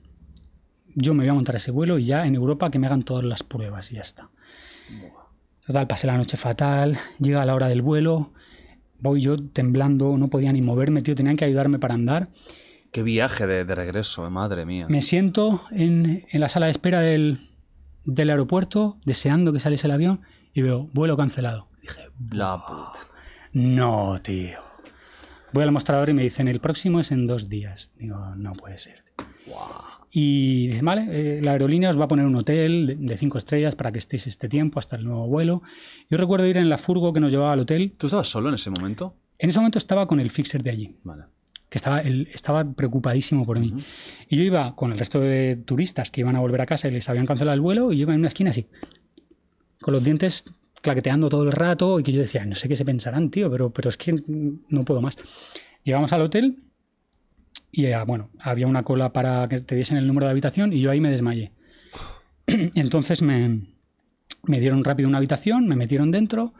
Yo me voy a montar ese vuelo y ya en Europa que me hagan todas las pruebas y ya está. Total, pasé la noche fatal. Llega la hora del vuelo. Voy yo temblando, no podía ni moverme, tío. Tenían que ayudarme para andar. Qué viaje de, de regreso, eh, madre mía. Me siento en, en la sala de espera del, del aeropuerto, deseando que saliese el avión, y veo vuelo cancelado. Dije, La puta. no, tío. Voy al mostrador y me dicen, el próximo es en dos días. Digo, no puede ser. Y dice, vale, eh, la aerolínea os va a poner un hotel de, de cinco estrellas para que estéis este tiempo hasta el nuevo vuelo. Yo recuerdo ir en la furgo que nos llevaba al hotel. ¿Tú estabas solo en ese momento? En ese momento estaba con el fixer de allí, Vale. Que estaba, él estaba preocupadísimo por mí. Y yo iba con el resto de turistas que iban a volver a casa y les habían cancelado el vuelo, y yo iba en una esquina así, con los dientes claqueteando todo el rato, y que yo decía, no sé qué se pensarán, tío, pero, pero es que no puedo más. Llegamos al hotel y, eh, bueno, había una cola para que te diesen el número de habitación y yo ahí me desmayé. Entonces me, me dieron rápido una habitación, me metieron dentro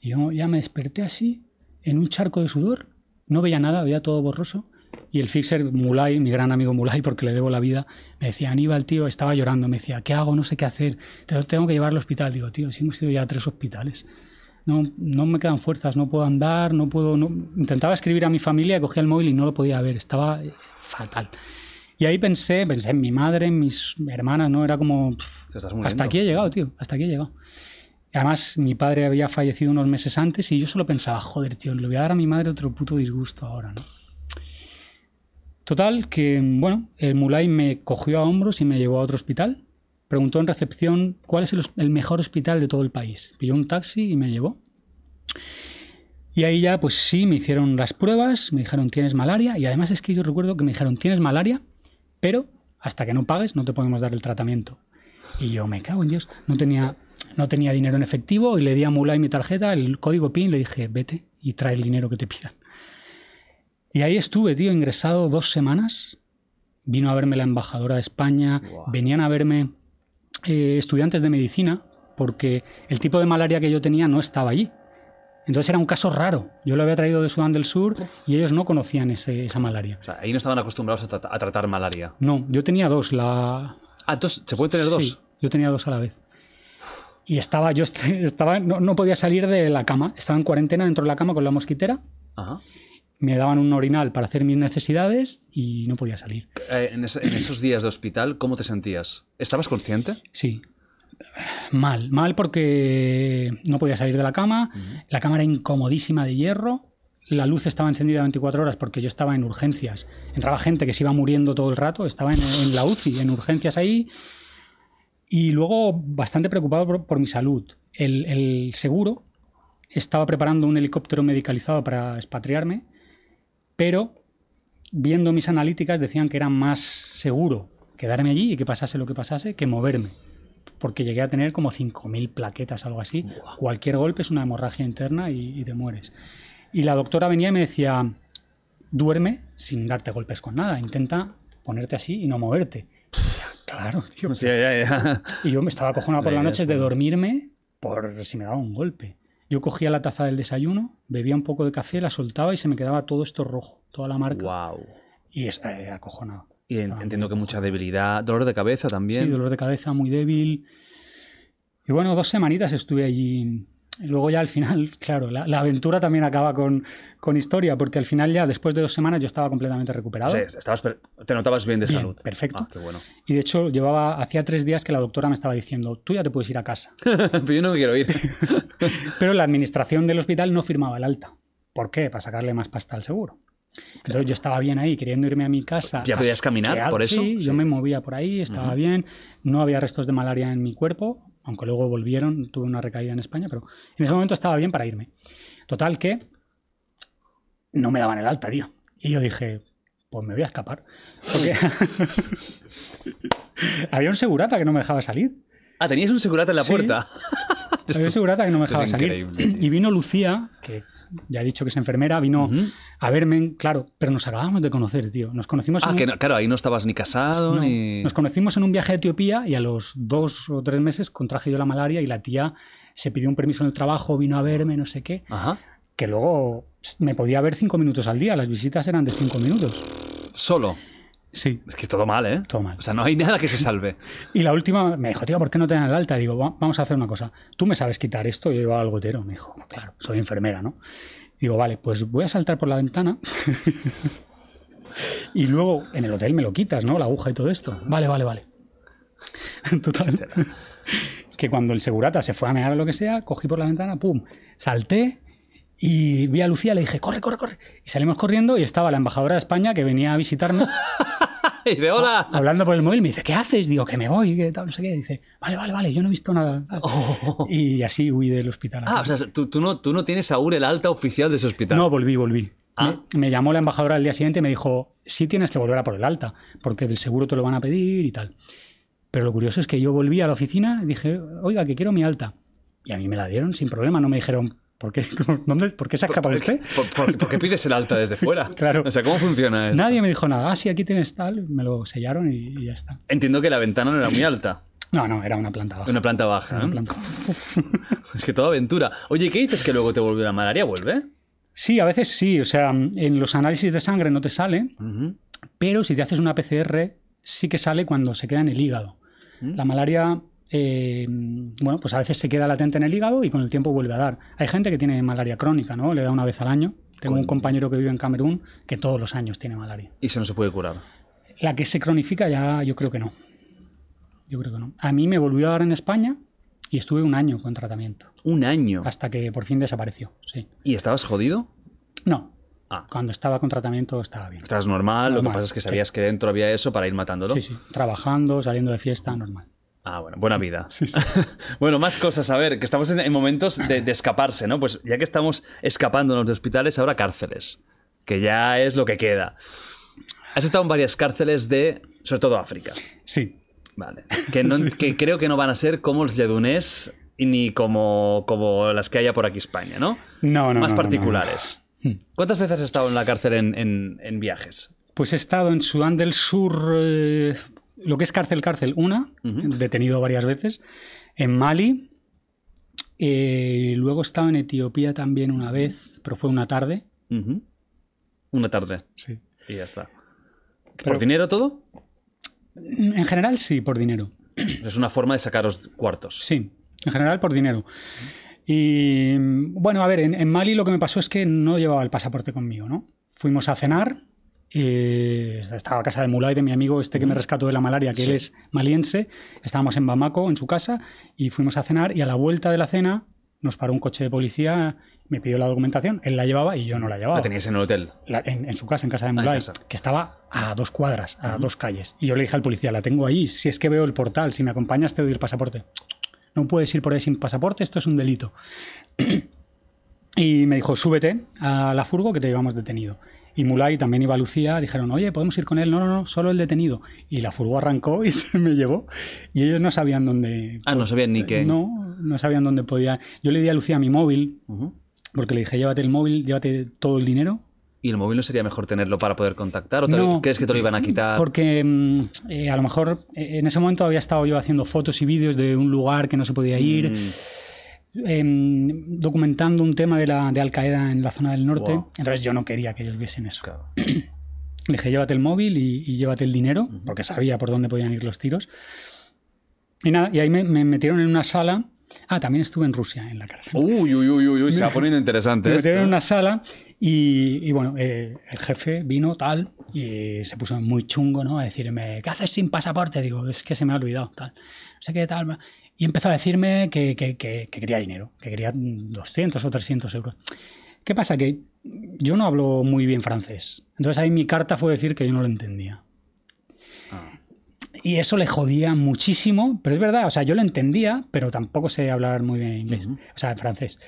y yo ya me desperté así, en un charco de sudor. No veía nada, veía todo borroso. Y el fixer Mulay, mi gran amigo Mulay, porque le debo la vida, me decía, Aníbal, tío, estaba llorando. Me decía, ¿qué hago? No sé qué hacer. Te tengo que llevar al hospital. Digo, tío, si hemos ido ya a tres hospitales. No, no me quedan fuerzas, no puedo andar, no puedo... no- Intentaba escribir a mi familia, cogía el móvil y no lo podía ver. Estaba eh, fatal. Y ahí pensé, pensé en mi madre, en mis hermanas, ¿no? Era como, pff, hasta aquí he llegado, tío, hasta aquí he llegado. Además, mi padre había fallecido unos meses antes y yo solo pensaba, joder, tío, le voy a dar a mi madre otro puto disgusto ahora, ¿no? Total, que, bueno, el Mulay me cogió a hombros y me llevó a otro hospital. Preguntó en recepción cuál es el, mejor hospital de todo el país. Pilló un taxi y me llevó. Y ahí ya, pues sí, me hicieron las pruebas, me dijeron tienes malaria y además es que yo recuerdo que me dijeron tienes malaria, pero hasta que no pagues no te podemos dar el tratamiento. Y yo me cago en Dios, no tenía, no tenía dinero en efectivo y le di a Mulay mi tarjeta, el código PIN, le dije vete y trae el dinero que te pidan. Y ahí estuve, tío, ingresado dos semanas. Vino a verme la embajadora de España, venían a verme eh, estudiantes de medicina, porque el tipo de malaria que yo tenía no estaba allí. Entonces era un caso raro. Yo lo había traído de Sudán del Sur y ellos no conocían ese- esa malaria. O sea, ahí no estaban acostumbrados a tratar malaria. No, yo tenía dos. La... Ah, entonces, ¿se puede tener dos? Sí, yo tenía dos a la vez. Y estaba, yo est- estaba, no, no podía salir de la cama. Estaba en cuarentena dentro de la cama con la mosquitera. Ajá. Me daban un orinal para hacer mis necesidades y no podía salir. Eh, en esos días de hospital, ¿cómo te sentías? ¿Estabas consciente? Sí. Mal, mal porque no podía salir de la cama, la cama era incomodísima de hierro, la luz estaba encendida 24 horas porque yo estaba en urgencias. Entraba gente que se iba muriendo todo el rato, estaba en, en la UCI, en urgencias ahí. Y luego bastante preocupado por, por mi salud. El, el seguro estaba preparando un helicóptero medicalizado para expatriarme, pero viendo mis analíticas decían que era más seguro quedarme allí y que pasase lo que pasase que moverme. Porque llegué a tener como 5.000 plaquetas, algo así. Cualquier golpe es una hemorragia interna y, y te mueres. Y la doctora venía y me decía, duerme sin darte golpes con nada, intenta ponerte así y no moverte. Claro, tío. Sí, ya, ya. Y yo me estaba acojonado por La las noches es de dormirme por si me daba un golpe. Yo cogía la taza del desayuno, bebía un poco de café, la soltaba y se me quedaba todo esto rojo, toda la marca. Wow. Y es eh, acojonado. Y en- entiendo que mucha debilidad, dolor de cabeza también. Sí, dolor de cabeza muy débil. Y bueno, dos semanitas estuve allí. Luego ya al final, claro, la, la aventura también acaba con, con historia, porque al final ya después de dos semanas yo estaba completamente recuperado. Sí, estabas te notabas bien de Bien, salud. perfecto. Ah, qué bueno. Y de hecho llevaba, hacía tres días que la doctora me estaba diciendo, tú ya te puedes ir a casa. Pero yo no me quiero ir. Pero la administración del hospital no firmaba el alta. ¿Por qué? Para sacarle más pasta al seguro. Entonces yo estaba bien ahí, queriendo irme a mi casa. ¿Ya podías caminar por eso? Sí, Sí. yo me movía por ahí, estaba Ujú. bien. No había restos de malaria en mi cuerpo, aunque luego volvieron, tuve una recaída en España, pero en ese momento estaba bien para irme. Total que no me daban el alta, tío. Y yo dije, pues me voy a escapar. Porque había un segurata que no me dejaba salir. Ah, tenías un segurata en la Sí. puerta. Había un segurata que no me dejaba es salir. increíble. Y vino Lucía, que ya he dicho que es enfermera, vino a verme, claro, pero nos acabamos de conocer, tío. Nos conocimos, Ah, en, que un, no- claro, ahí no estabas ni casado no, ni. nos conocimos en un viaje a Etiopía y a los dos o tres meses contraje yo la malaria y la tía se pidió un permiso en el trabajo, vino a verme, no sé qué, Ajá. que luego me podía ver cinco minutos al día, las visitas eran de cinco minutos. Solo. Sí, Es que todo mal, ¿eh? todo mal. O sea, no hay nada que se salve. Y la última me dijo, tío, ¿por qué no te dan el alta? Digo, "Va- vamos a hacer una cosa. ¿Tú me sabes quitar esto? Yo llevaba al gotero. Me dijo, "Pues claro, soy enfermera, ¿no? Digo, vale, pues voy a saltar por la ventana. y luego en el hotel me lo quitas, ¿no? La aguja y todo esto. Vale, vale, vale. Total. que cuando el segurata se fue a mear o lo que sea, cogí por la ventana, pum, salté y vi a Lucía, le dije, corre, corre, corre. Y salimos corriendo y estaba la embajadora de España que venía a visitarme y de hola. hablando por el móvil, me dice, ¿qué haces? Digo, que me voy, que tal, no sé qué. Dice, vale, vale, vale, yo no he visto nada. Y así huí del hospital. Ah, o sea, tú, tú no, tú no tienes aún el alta oficial de ese hospital. no, volví, volví. Ah. Me, me llamó la embajadora al día siguiente y me dijo, sí tienes que volver a por el alta, porque del seguro te lo van a pedir y tal. Pero lo curioso es que yo volví a la oficina y dije, oiga, que quiero mi alta. Y a mí me la dieron sin problema, no me dijeron, ¿por qué, ¿Dónde, ¿por qué se ha escapado usted? ¿Por, por- por qué pides el alta desde fuera? Claro. O sea, ¿cómo funciona eso? Nadie me dijo nada, ah, sí, aquí tienes tal, me lo sellaron y, y ya está. Entiendo que la ventana no era muy alta. No, no, era una planta baja. Una planta baja. ¿eh? una planta Es que toda aventura. Oye, ¿qué dices que luego te volvió la malaria? ¿Vuelve? Sí, a veces sí. O sea, en los análisis de sangre no te sale, pero si te haces una PCR, sí que sale cuando se queda en el hígado. La malaria, eh, bueno, pues a veces se queda latente en el hígado y con el tiempo vuelve a dar. Hay gente que tiene malaria crónica, ¿no? Le da una vez al año. Tengo un compañero que vive en Camerún que todos los años tiene malaria. Y eso no se puede curar. La que se cronifica ya, yo creo que no. Yo creo que no. A mí me volvió a dar en España y estuve un año con tratamiento. Un año. Hasta que por fin desapareció, sí. ¿Y estabas jodido? No. Ah. Cuando estaba con tratamiento estaba bien. Estabas normal, lo que pasa es que sí. sabías que dentro había eso para ir matándolo. Sí, sí. Trabajando, saliendo de fiesta, normal. Ah, bueno, buena vida. Sí, sí. bueno, más cosas. A ver, que estamos en, en momentos de, de escaparse, ¿no? Pues ya que estamos escapándonos de hospitales, ahora cárceles. Que ya es lo que queda. Has estado en varias cárceles de, sobre todo África. Sí. Vale. Que, no- que creo que no van a ser como los Lledonés ni como, como las que haya por aquí España, ¿no? No, no, Más no, no, particulares. ¿Cuántas veces has estado en la cárcel en, en- en viajes? Pues he estado en Sudán del Sur, eh, lo que es cárcel, cárcel, una, detenido varias veces. En Mali. eh, luego he estado en Etiopía también una vez, pero fue una tarde. Una tarde. Sí. Y ya está. ¿Por Pero- dinero todo? En general sí, por dinero. Es una forma de sacaros cuartos. Sí, en general por dinero. Y bueno, a ver, en, en Mali lo que me pasó es que no llevaba el pasaporte conmigo, ¿no? Fuimos a cenar, eh, estaba a casa de Mulay, de mi amigo este que me rescató de la malaria, que él es maliense, estábamos en Bamako, en su casa, y fuimos a cenar y a la vuelta de la cena nos paró un coche de policía, me pidió la documentación, él la llevaba y yo no la llevaba. La teníais en el hotel. La- en, en su casa, en casa de Ah, Mulay, que estaba a dos cuadras, a dos calles. Y yo le dije al policía, la tengo ahí, si es que veo el portal, si me acompañas te doy el pasaporte. No puedes ir por ahí sin pasaporte, esto es un delito. y me dijo, súbete a la furgo que te llevamos detenido. Y Mulay también iba a Lucía, dijeron, oye, ¿podemos ir con él? No, no, no, solo el detenido. Y la furgo arrancó y se me llevó. Y ellos no sabían dónde... Ah, no sabían ni qué. No, no sabían dónde podía... Yo le di a Lucía mi móvil, Ujú. porque le dije, llévate el móvil, llévate todo el dinero, ¿Y el móvil no sería mejor tenerlo para poder contactar? ¿O No. crees que te lo iban a quitar? Porque mm, eh, a lo mejor eh, en ese momento había estado yo haciendo fotos y vídeos de un lugar que no se podía ir, Mm, em, documentando un tema de, la, de Al Qaeda en la zona del norte. Wow. Entonces yo no quería que ellos viesen eso. claro. Le dije, llévate el móvil y, y llévate el dinero, porque sabía por dónde podían ir los tiros. Y nada, y ahí me, me metieron en una sala. Ah, también estuve en Rusia, en la cárcel. Uy, uy, uy, uy, uy, se va poniendo interesante Me metieron en una sala y, y bueno, eh, el jefe vino tal y se puso muy chungo, ¿no? A decirme, ¿qué haces sin pasaporte? Digo, es que se me ha olvidado, tal. No sé qué tal. Y empezó a decirme que, que- que- que quería dinero, que quería 200 o 300 euros. ¿Qué pasa? Que yo no hablo muy bien francés. Entonces ahí mi carta fue decir que yo no lo entendía. Ah. Y eso le jodía muchísimo, pero es verdad, o sea, yo lo entendía, pero tampoco sé hablar muy bien inglés, o sea, en francés.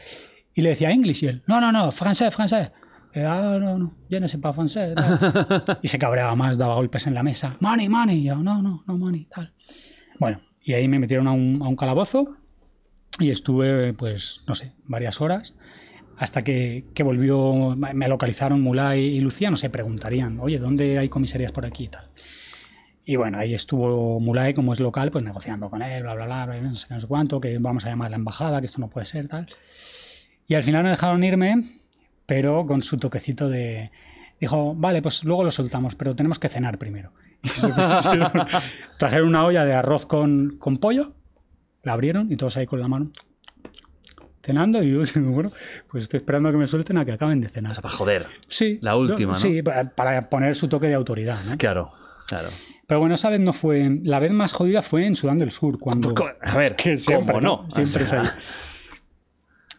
Y le decía English y él, no, no, no, francés, francés. Y, ah, no, no, yo no sé pas francés. tal. y se cabreaba más, daba golpes en la mesa. Money, money. Y yo, no, no, no, money, tal. Bueno, y ahí me metieron a un, a un calabozo y estuve, pues, no sé, varias horas. Hasta que, que volvió, me localizaron Mulay y Lucía, no sé, preguntarían, oye, ¿dónde hay comisarías por aquí y tal? Y bueno, ahí estuvo Mulay, como es local, pues negociando con él, bla, bla, bla, bla, no sé, no sé cuánto, que vamos a llamar a la embajada, que esto no puede ser, tal. Y al final me dejaron irme, pero con su toquecito de... Dijo, vale, pues luego lo soltamos, pero tenemos que cenar primero. Y se pusieron- trajeron una olla de arroz con, con pollo, la abrieron y todos ahí con la mano cenando y yo bueno, pues estoy esperando a que me suelten a que acaben de O cenar. sea, para joder. Sí. la última, ¿no? Sí, para, para poner su toque de autoridad, ¿no? Claro, claro. Pero bueno, esa vez no fue. La vez más jodida fue en Sudán del Sur, cuando. A ver, que siempre, ¿cómo no? Siempre O sea.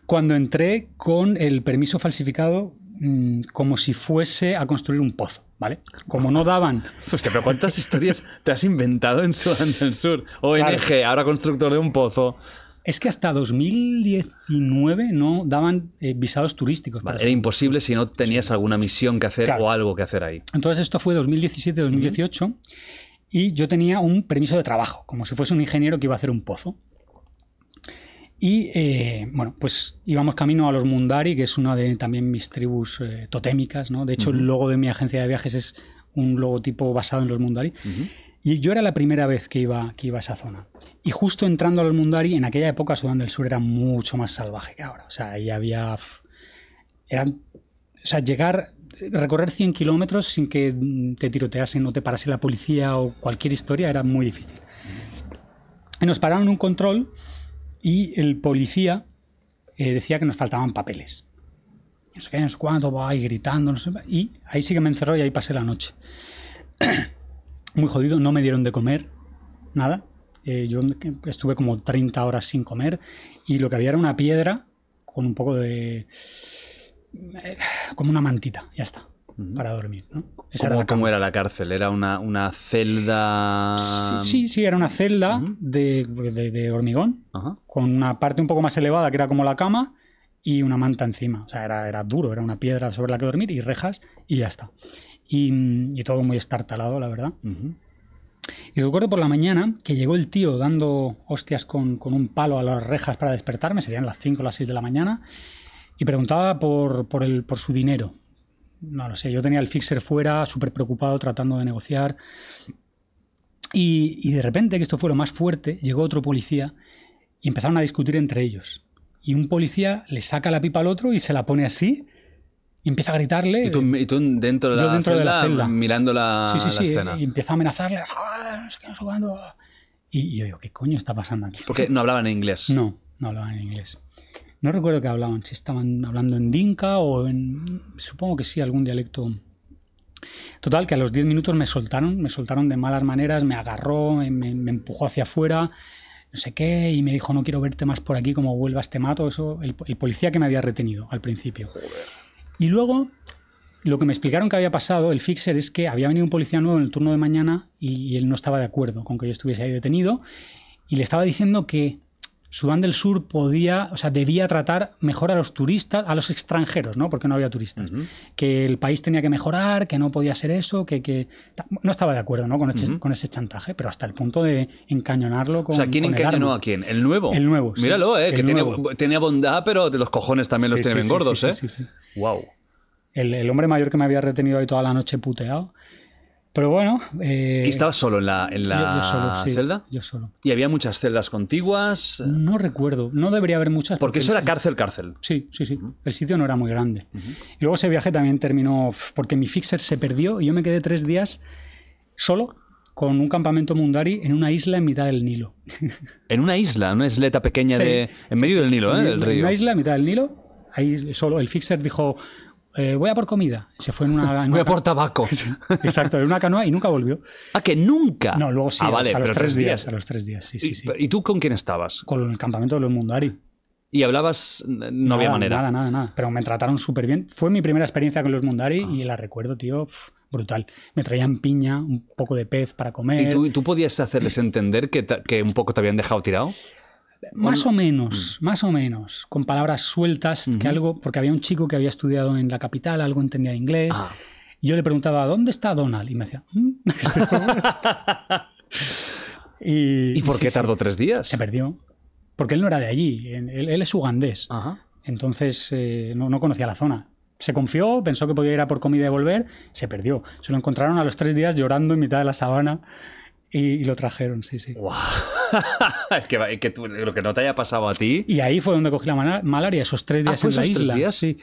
Cuando entré con el permiso falsificado mm, como si fuese a construir un pozo, ¿vale? Como no daban. Hostia, pero ¿cuántas historias te has inventado en Sudán del Sur? ONG, ahora constructor de un pozo. Es que hasta 2019 no daban eh, visados turísticos. para Vale, era imposible si no tenías alguna misión que hacer Claro. o algo que hacer ahí. Entonces esto fue 2017-2018 y yo tenía un permiso de trabajo, como si fuese un ingeniero que iba a hacer un pozo. Y eh, bueno, pues íbamos camino a los Mundari, que es una de también mis tribus eh, totémicas, ¿no? De hecho, el logo de mi agencia de viajes es un logotipo basado en los Mundari. Y yo era la primera vez que iba, que iba a esa zona. Y justo entrando a los Mundari, en aquella época Sudán del Sur era mucho más salvaje que ahora. O sea, ahí había... Eran, o sea, llegar, recorrer 100 kilómetros sin que te tiroteasen o te parase la policía o cualquier historia era muy difícil. Y nos pararon un control y el policía eh, decía que nos faltaban papeles. No sé qué, no sé cuánto, va gritando, no sé, y ahí sí que me encerró y ahí pasé la noche. muy jodido, no me dieron de comer, nada. Eh, yo estuve como 30 horas sin comer y lo que había era una piedra con un poco de... eh, como una mantita, ya está, para dormir. ¿no? Esa era ¿Cómo, la cómo cama. era la cárcel? ¿Era una, una celda...? Sí, sí, sí, era una celda de, de- de hormigón con una parte un poco más elevada que era como la cama y una manta encima. O sea, era, era duro, era una piedra sobre la que dormir y rejas y ya está. Y, y todo muy estartalado, la verdad. Y recuerdo por la mañana que llegó el tío dando hostias con, con un palo a las rejas para despertarme, serían las 5 o las 6 de la mañana, y preguntaba por, por, el, por su dinero. No lo sé, yo tenía el fixer fuera, súper preocupado, tratando de negociar. Y, y de repente, que esto fue lo más fuerte, llegó otro policía y empezaron a discutir entre ellos. Y un policía le saca la pipa al otro y se la pone así y empieza a gritarle. ¿Y tú, y tú dentro de la, dentro de celda, la celda. mirando la, sí, sí, la sí, escena? y empieza a amenazarle. "Ah, no sé qué, no sé cuándo". Y, y yo digo, ¿qué coño está pasando aquí? Porque no hablaban en inglés. No, no hablaban en inglés. No recuerdo qué hablaban, si estaban hablando en dinka o en... Supongo que sí, algún dialecto. Total, que a los 10 minutos me soltaron, me soltaron de malas maneras, me agarró, me, me- empujó hacia afuera, no sé qué, y me dijo, no quiero verte más por aquí, como vuelvas te mato. Eso, el, el policía que me había retenido al principio. Y luego, lo que me explicaron que había pasado, el fixer, es que había venido un policía nuevo en el turno de mañana y, y él no estaba de acuerdo con que yo estuviese ahí detenido y le estaba diciendo que Sudán del Sur podía, o sea, debía tratar mejor a los turistas, a los extranjeros, ¿no? Porque no había turistas. Que el país tenía que mejorar, que no podía ser eso, que, que- no estaba de acuerdo, ¿no? Con ese, Ujú. con ese chantaje, pero hasta el punto de encañonarlo con o sea, ¿quién con el encañonó arma. a quién? ¿El nuevo? El nuevo, sí. Míralo, ¿eh? El que tenía, bondad, pero de los cojones también los Sí, tiene sí, bien sí, gordos, sí, ¿eh? sí, sí, sí. Wow. El, el hombre mayor que me había retenido ahí toda la noche puteado. Pero bueno. eh, ¿Y estabas solo en la, en yo- la yo solo, sí, celda? Yo solo. ¿Y había muchas celdas contiguas? No recuerdo, no debería haber muchas. Porque eso el- era cárcel, cárcel. Sí, sí, sí. El sitio no era muy grande. Y luego ese viaje también terminó porque mi fixer se perdió y yo me quedé tres días solo con un campamento mundari en una isla en mitad del Nilo. En una isla, una isleta pequeña Sí, de, en medio del Nilo, ¿eh? En Del río. una isla en mitad del Nilo, ahí solo. El fixer dijo, eh, voy a por comida. Se fue en una... en Voy una a por tabaco. Exacto, en una canoa y nunca volvió. ah, que nunca. No, luego sí, Ah, a los- vale, a los tres días. A los tres días, sí, sí, ¿Y, sí. ¿Y tú con quién estabas? Con el campamento de los Mundari. Y hablabas, no había Nada, manera. Nada, nada, nada. Pero me trataron súper bien. Fue mi primera experiencia con los Mundari y la recuerdo, tío, brutal. Me traían piña, un poco de pez para comer. ¿Y tú, tú podías hacerles entender que, que un poco te habían dejado tirado? Más o menos, más o menos. Con palabras sueltas, que algo, porque había un chico que había estudiado en la capital, algo entendía de inglés. Ah. Y yo le preguntaba, ¿dónde está Donald? Y me decía, "¿Mm?". y, ¿Y por sí, qué sí, tardó tres días? Se perdió. Porque él no era de allí, él, él es ugandés. Ajá. Entonces eh, no, no conocía la zona. Se confió, pensó que podía ir a por comida y volver, se perdió. Se lo encontraron a los tres días llorando en mitad de la sabana y, y lo trajeron, sí, sí. Guau. es que, que tú- lo que no te haya pasado a ti. Y ahí fue donde cogí la malaria, esos tres Ah, días ¿fue en la isla. días? Sí.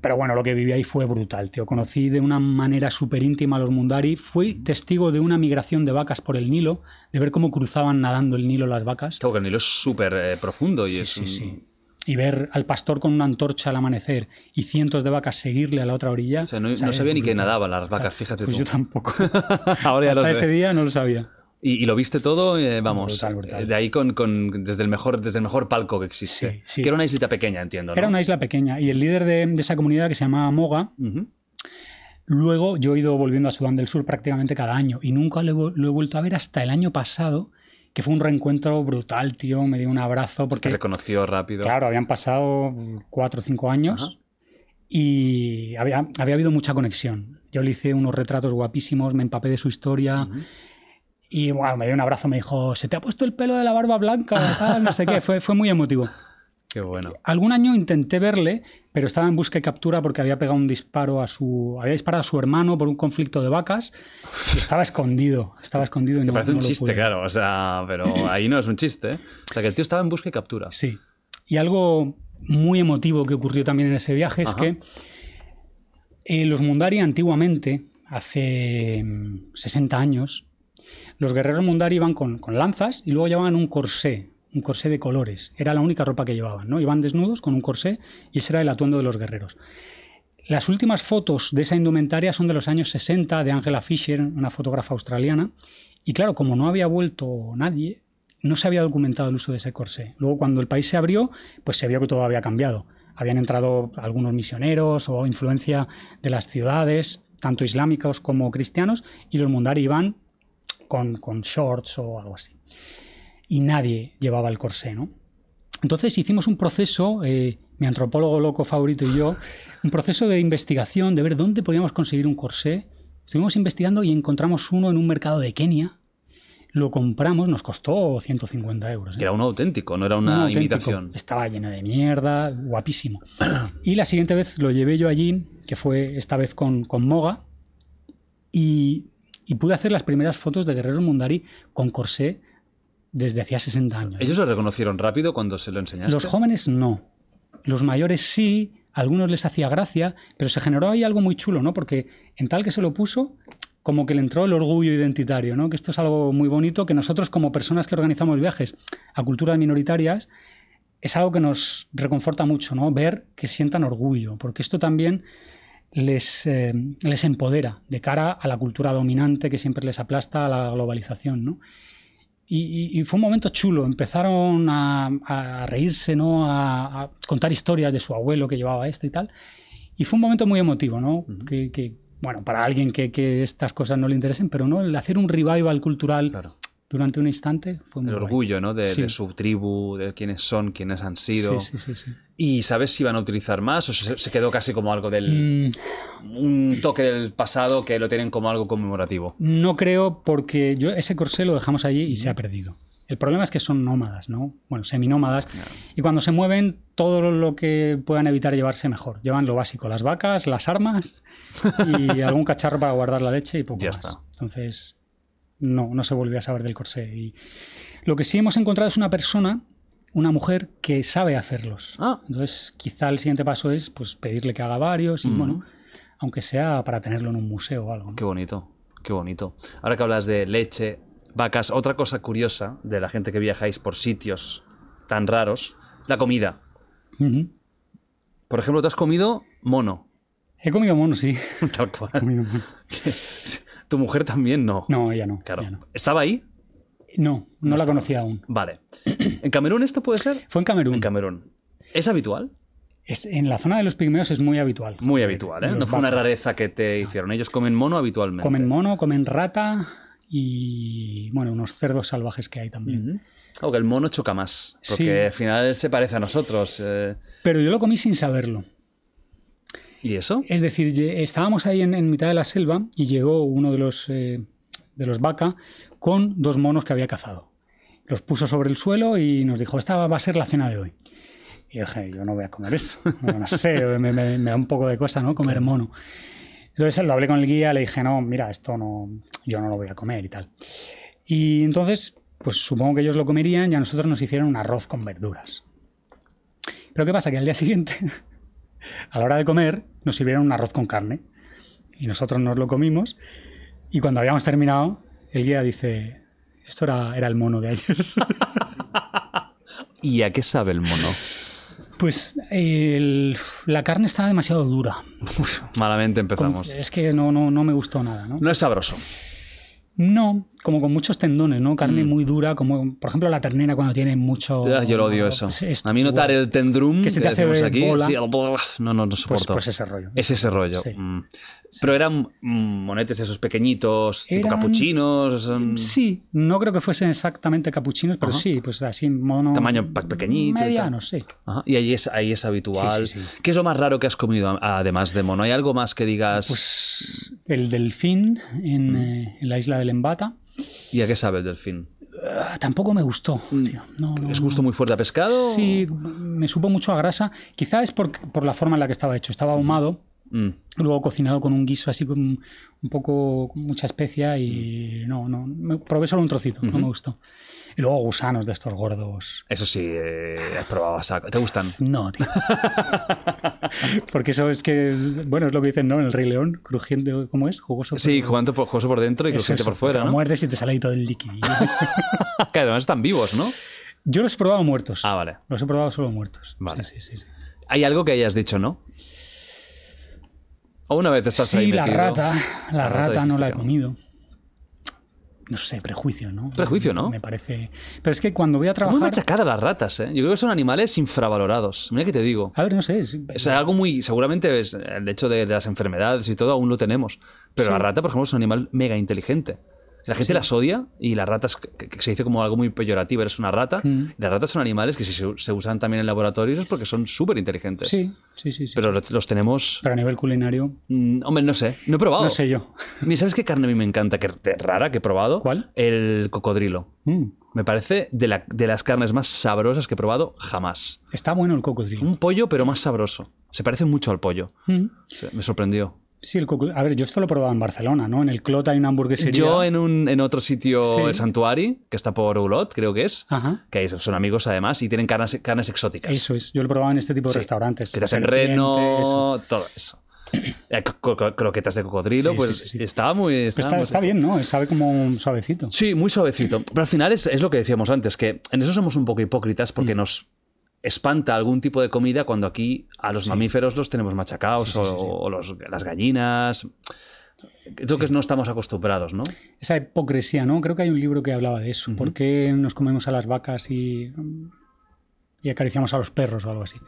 Pero bueno, lo que viví ahí fue brutal, tío. Conocí de una manera súper íntima a los Mundari. Fui testigo de una migración de vacas por el Nilo, de ver cómo cruzaban nadando el Nilo las vacas. Claro, que el Nilo es súper eh, profundo y Sí, es. sí, un- sí. Y ver al pastor con una antorcha al amanecer y cientos de vacas seguirle a la otra orilla. O sea, no, no sabía ni que nadaban las vacas, fíjate Pues tú. yo tampoco. Ahora ya Hasta lo ese sé. día no lo sabía. Y, y lo viste todo, eh, vamos, Brutal, brutal. de ahí con, con- desde, el mejor, desde el mejor palco que existe. Sí, sí. Que era una islita pequeña, entiendo. ¿no? Era una isla pequeña y el líder de, de esa comunidad que se llamaba Moga, luego yo he ido volviendo a Sudán del Sur prácticamente cada año y nunca lo he, lo he vuelto a ver hasta el año pasado, que fue un reencuentro brutal, tío, me dio un abrazo Te porque, reconoció rápido. claro, habían pasado cuatro o cinco años Ajá. y había, había habido mucha conexión. Yo le hice unos retratos guapísimos, me empapé de su historia. Y bueno, me dio un abrazo, me dijo, se te ha puesto el pelo de la barba blanca, no sé qué, fue, fue muy emotivo. Qué bueno. Algún año intenté verle, pero estaba en busca y captura porque había pegado un disparo a su. había disparado a su hermano por un conflicto de vacas y estaba escondido. Estaba escondido y Que no, parece un no chiste, pude. claro. O sea, pero ahí no es un chiste. ¿eh? O sea, que el tío estaba en busca y captura. Sí. Y algo muy emotivo que ocurrió también en ese viaje es que eh, los Mundari antiguamente, hace mm, 60 años, los guerreros Mundari iban con, con lanzas y luego llevaban un corsé, un corsé de colores. Era la única ropa que llevaban, ¿no? Iban desnudos con un corsé y ese era el atuendo de los guerreros. Las últimas fotos de esa indumentaria son de los años 60 de Angela Fisher, una fotógrafa australiana. Y claro, como no había vuelto nadie, no se había documentado el uso de ese corsé. Luego, cuando el país se abrió, pues se vio que todo había cambiado. Habían entrado algunos misioneros o influencia de las ciudades, tanto islámicos como cristianos, y los mundari iban con, con shorts o algo así. Y nadie llevaba el corsé, ¿no? Entonces hicimos un proceso, eh, mi antropólogo loco favorito y yo, un proceso de investigación, de ver dónde podíamos conseguir un corsé. Estuvimos investigando y encontramos uno en un mercado de Kenia, lo compramos, nos costó 150 euros. ¿eh? Era uno auténtico, no era una imitación. Estaba lleno de mierda, guapísimo. y la siguiente vez lo llevé yo allí, que fue esta vez con, con Moga, y, y, pude hacer las primeras fotos de Guerrero Mundari con corsé desde hacía 60 años. ¿Ellos lo reconocieron rápido cuando se lo enseñaste? Los jóvenes no. Los mayores sí, algunos les hacía gracia, pero se generó ahí algo muy chulo, ¿no? Porque en tal que se lo puso, como que le entró el orgullo identitario, ¿no? Que esto es algo muy bonito que nosotros como personas que organizamos viajes a culturas minoritarias es algo que nos reconforta mucho, ¿no? Ver que sientan orgullo, porque esto también les, eh, les empodera de cara a la cultura dominante que siempre les aplasta a la globalización, ¿no? Y, fue un momento chulo. Empezaron a, reírse, ¿no? A, contar historias de su abuelo que llevaba esto y tal. Y fue un momento muy emotivo, ¿no? que, bueno, para alguien que, estas cosas no le interesen, pero no, el hacer un revival cultural durante un instante fue muy El orgullo, ¿no? De, su tribu, de quiénes son, quiénes han sido. Sí, sí, sí, ¿Y sabes si van a utilizar más o se, quedó casi como algo del... Mm. un toque del pasado que lo tienen como algo conmemorativo? No creo porque yo ese corsé lo dejamos allí y se ha perdido. El problema es que son nómadas, ¿no? Bueno, seminómadas. Y cuando se mueven, todo lo que puedan evitar llevarse mejor. Llevan lo básico, las vacas, las armas y algún cacharro para guardar la leche y poco ya más. Está. Entonces, no, no se volvió a saber del corsé. Y lo que sí hemos encontrado es una persona, una mujer que sabe hacerlos. Ah. Entonces, quizá el siguiente paso es pues, pedirle que haga varios y, bueno, aunque sea para tenerlo en un museo o algo. Qué bonito, qué bonito. Ahora que hablas de leche, vacas. Otra cosa curiosa de la gente que viajáis por sitios tan raros, la comida. Por ejemplo, tú has comido mono. He comido mono, sí. Tal cual. tu mujer también no. No, ella no. Claro. ¿Estaba ahí? No, no, la conocía aún. Vale. ¿En Camerún esto puede ser? Fue en Camerún. En Camerún. ¿Es habitual? Es, en la zona de los pigmeos es muy habitual. Muy habitual, ¿eh? No fue una rareza que te hicieron. Ellos comen mono habitualmente. Comen mono, comen rata, y bueno, unos cerdos salvajes que hay también. Aunque el mono choca más, porque al final se parece a nosotros. Eh. Pero yo lo comí sin saberlo. ¿Y eso? Es decir, estábamos ahí en, mitad de la selva y llegó uno de los, eh, de los vaca con dos monos que había cazado. Los puso sobre el suelo y nos dijo, esta va a ser la cena de hoy. Y dije, yo no voy a comer eso. No, sé, me, me, da un poco de cosa, ¿no? Comer mono. Entonces lo hablé con el guía, le dije, no, mira, esto no, yo no lo voy a comer y tal. Y entonces, pues supongo que ellos lo comerían y a nosotros nos hicieron un arroz con verduras. Pero ¿qué pasa? Que al día siguiente, a la hora de comer, nos sirvieron un arroz con carne. Y nosotros nos lo comimos. Y cuando habíamos terminado, el guía dice, esto era, era el mono de ayer. ¿Y a qué sabe el mono? Pues la carne estaba demasiado dura. malamente empezamos. es que no, no, no me gustó nada. ¿no? no es sabroso. No, como con muchos tendones, ¿no? Carne mm. muy dura, como por ejemplo la ternera cuando tiene mucho. yo lo odio eso. a mí notar el tendrum que se te hace aquí, no, no, no pues, soporto. Pues, ese rollo. Es ese rollo. Mm. Pero eran monetes esos pequeñitos, tipo capuchinos. Sí, no creo que fuesen exactamente capuchinos, pero sí, pues así mono. Tamaño pequeñito. Mediano, sí. Y ahí es, ahí es habitual. ¿Qué es lo más raro que has comido además de mono? ¿Hay algo más que digas? Pues el delfín en, mm. eh, en la isla de Lembata. ¿Y a qué sabe el delfín? Ah, tampoco me gustó. Mm. ¿Es gusto muy fuerte a pescado? Sí, me supo mucho a grasa. Quizá es por, por, la forma en la que estaba hecho. Estaba ahumado Mm. Luego cocinado con un guiso así con un poco con mucha especia y mm. no, no, me probé solo un trocito, no me gustó. Y luego gusanos de estos gordos. Eso sí, eh, has probado saco. ¿Te gustan? No, tío. Porque eso es que, bueno, es lo que dicen, ¿no? En el Rey León, crujiente, ¿cómo es? Jugoso por Sí, jugoso por dentro y crujiente por fuera, ¿no? muerdes y te sale ahí todo el líquido. que además están vivos, ¿no? Yo los he probado muertos. Ah, vale. Los he probado solo muertos. Vale. Sí, sí, sí. ¿Hay algo que hayas dicho no? ¿O una vez estás ahí Sí, la metido? rata. La, La rata rata no la he no. No sé, prejuicio, ¿no? Prejuicio, ¿no? Me parece. Pero es que cuando voy a Muy trabajar. machacadas las ratas, ¿eh? Yo creo que son animales infravalorados. Mira que te digo. A ver, no sé. es- O sea, algo muy. Seguramente es el hecho de, de las enfermedades y todo, aún lo tenemos. Pero Sí. la rata, por ejemplo, es un animal mega inteligente. La gente las odia y las ratas, que, que se dice como algo muy peyorativo, eres una rata. Mm. Las ratas son animales que si se, se usan también en laboratorios es porque son súper inteligentes. Sí, sí, sí. sí. Pero los- tenemos. Pero a nivel culinario, Mm, hombre, no sé. No he probado. no sé yo. ¿Sabes qué carne a mí me encanta? Que rara que he probado. ¿Cuál? El cocodrilo. Mm, Me parece de, la- de las carnes más sabrosas que he probado jamás. Está bueno el cocodrilo. Un pollo, pero más sabroso. Se parece mucho al pollo. Me sorprendió. Sí, el cocodrilo. A ver, yo esto lo he probado en Barcelona, ¿no? En el Clot hay una hamburguesería. Yo en, un, en otro sitio, Sí. el Santuari, que está por Olot, creo que es, Ajá. que ahí son amigos además y tienen carnes, carnes exóticas. Eso es. Yo lo he probado en este tipo de Sí. restaurantes. Que te hacen reno, todo eso. Eh, croquetas de cocodrilo, Sí, pues sí, sí, sí. estaba muy... Pues está, muy- está bien, ¿no? Sabe como un suavecito. Sí, muy suavecito. Pero al final es, es lo que decíamos antes, que en eso somos un poco hipócritas Mm. porque nos espanta algún tipo de comida cuando aquí a los mamíferos los tenemos machacados Sí, sí, o, los- las gallinas. Creo que no estamos acostumbrados, ¿no? Esa hipocresía, ¿no? Creo que hay un libro que hablaba de eso. ¿Por qué nos comemos a las vacas y, y acariciamos a los perros o algo así?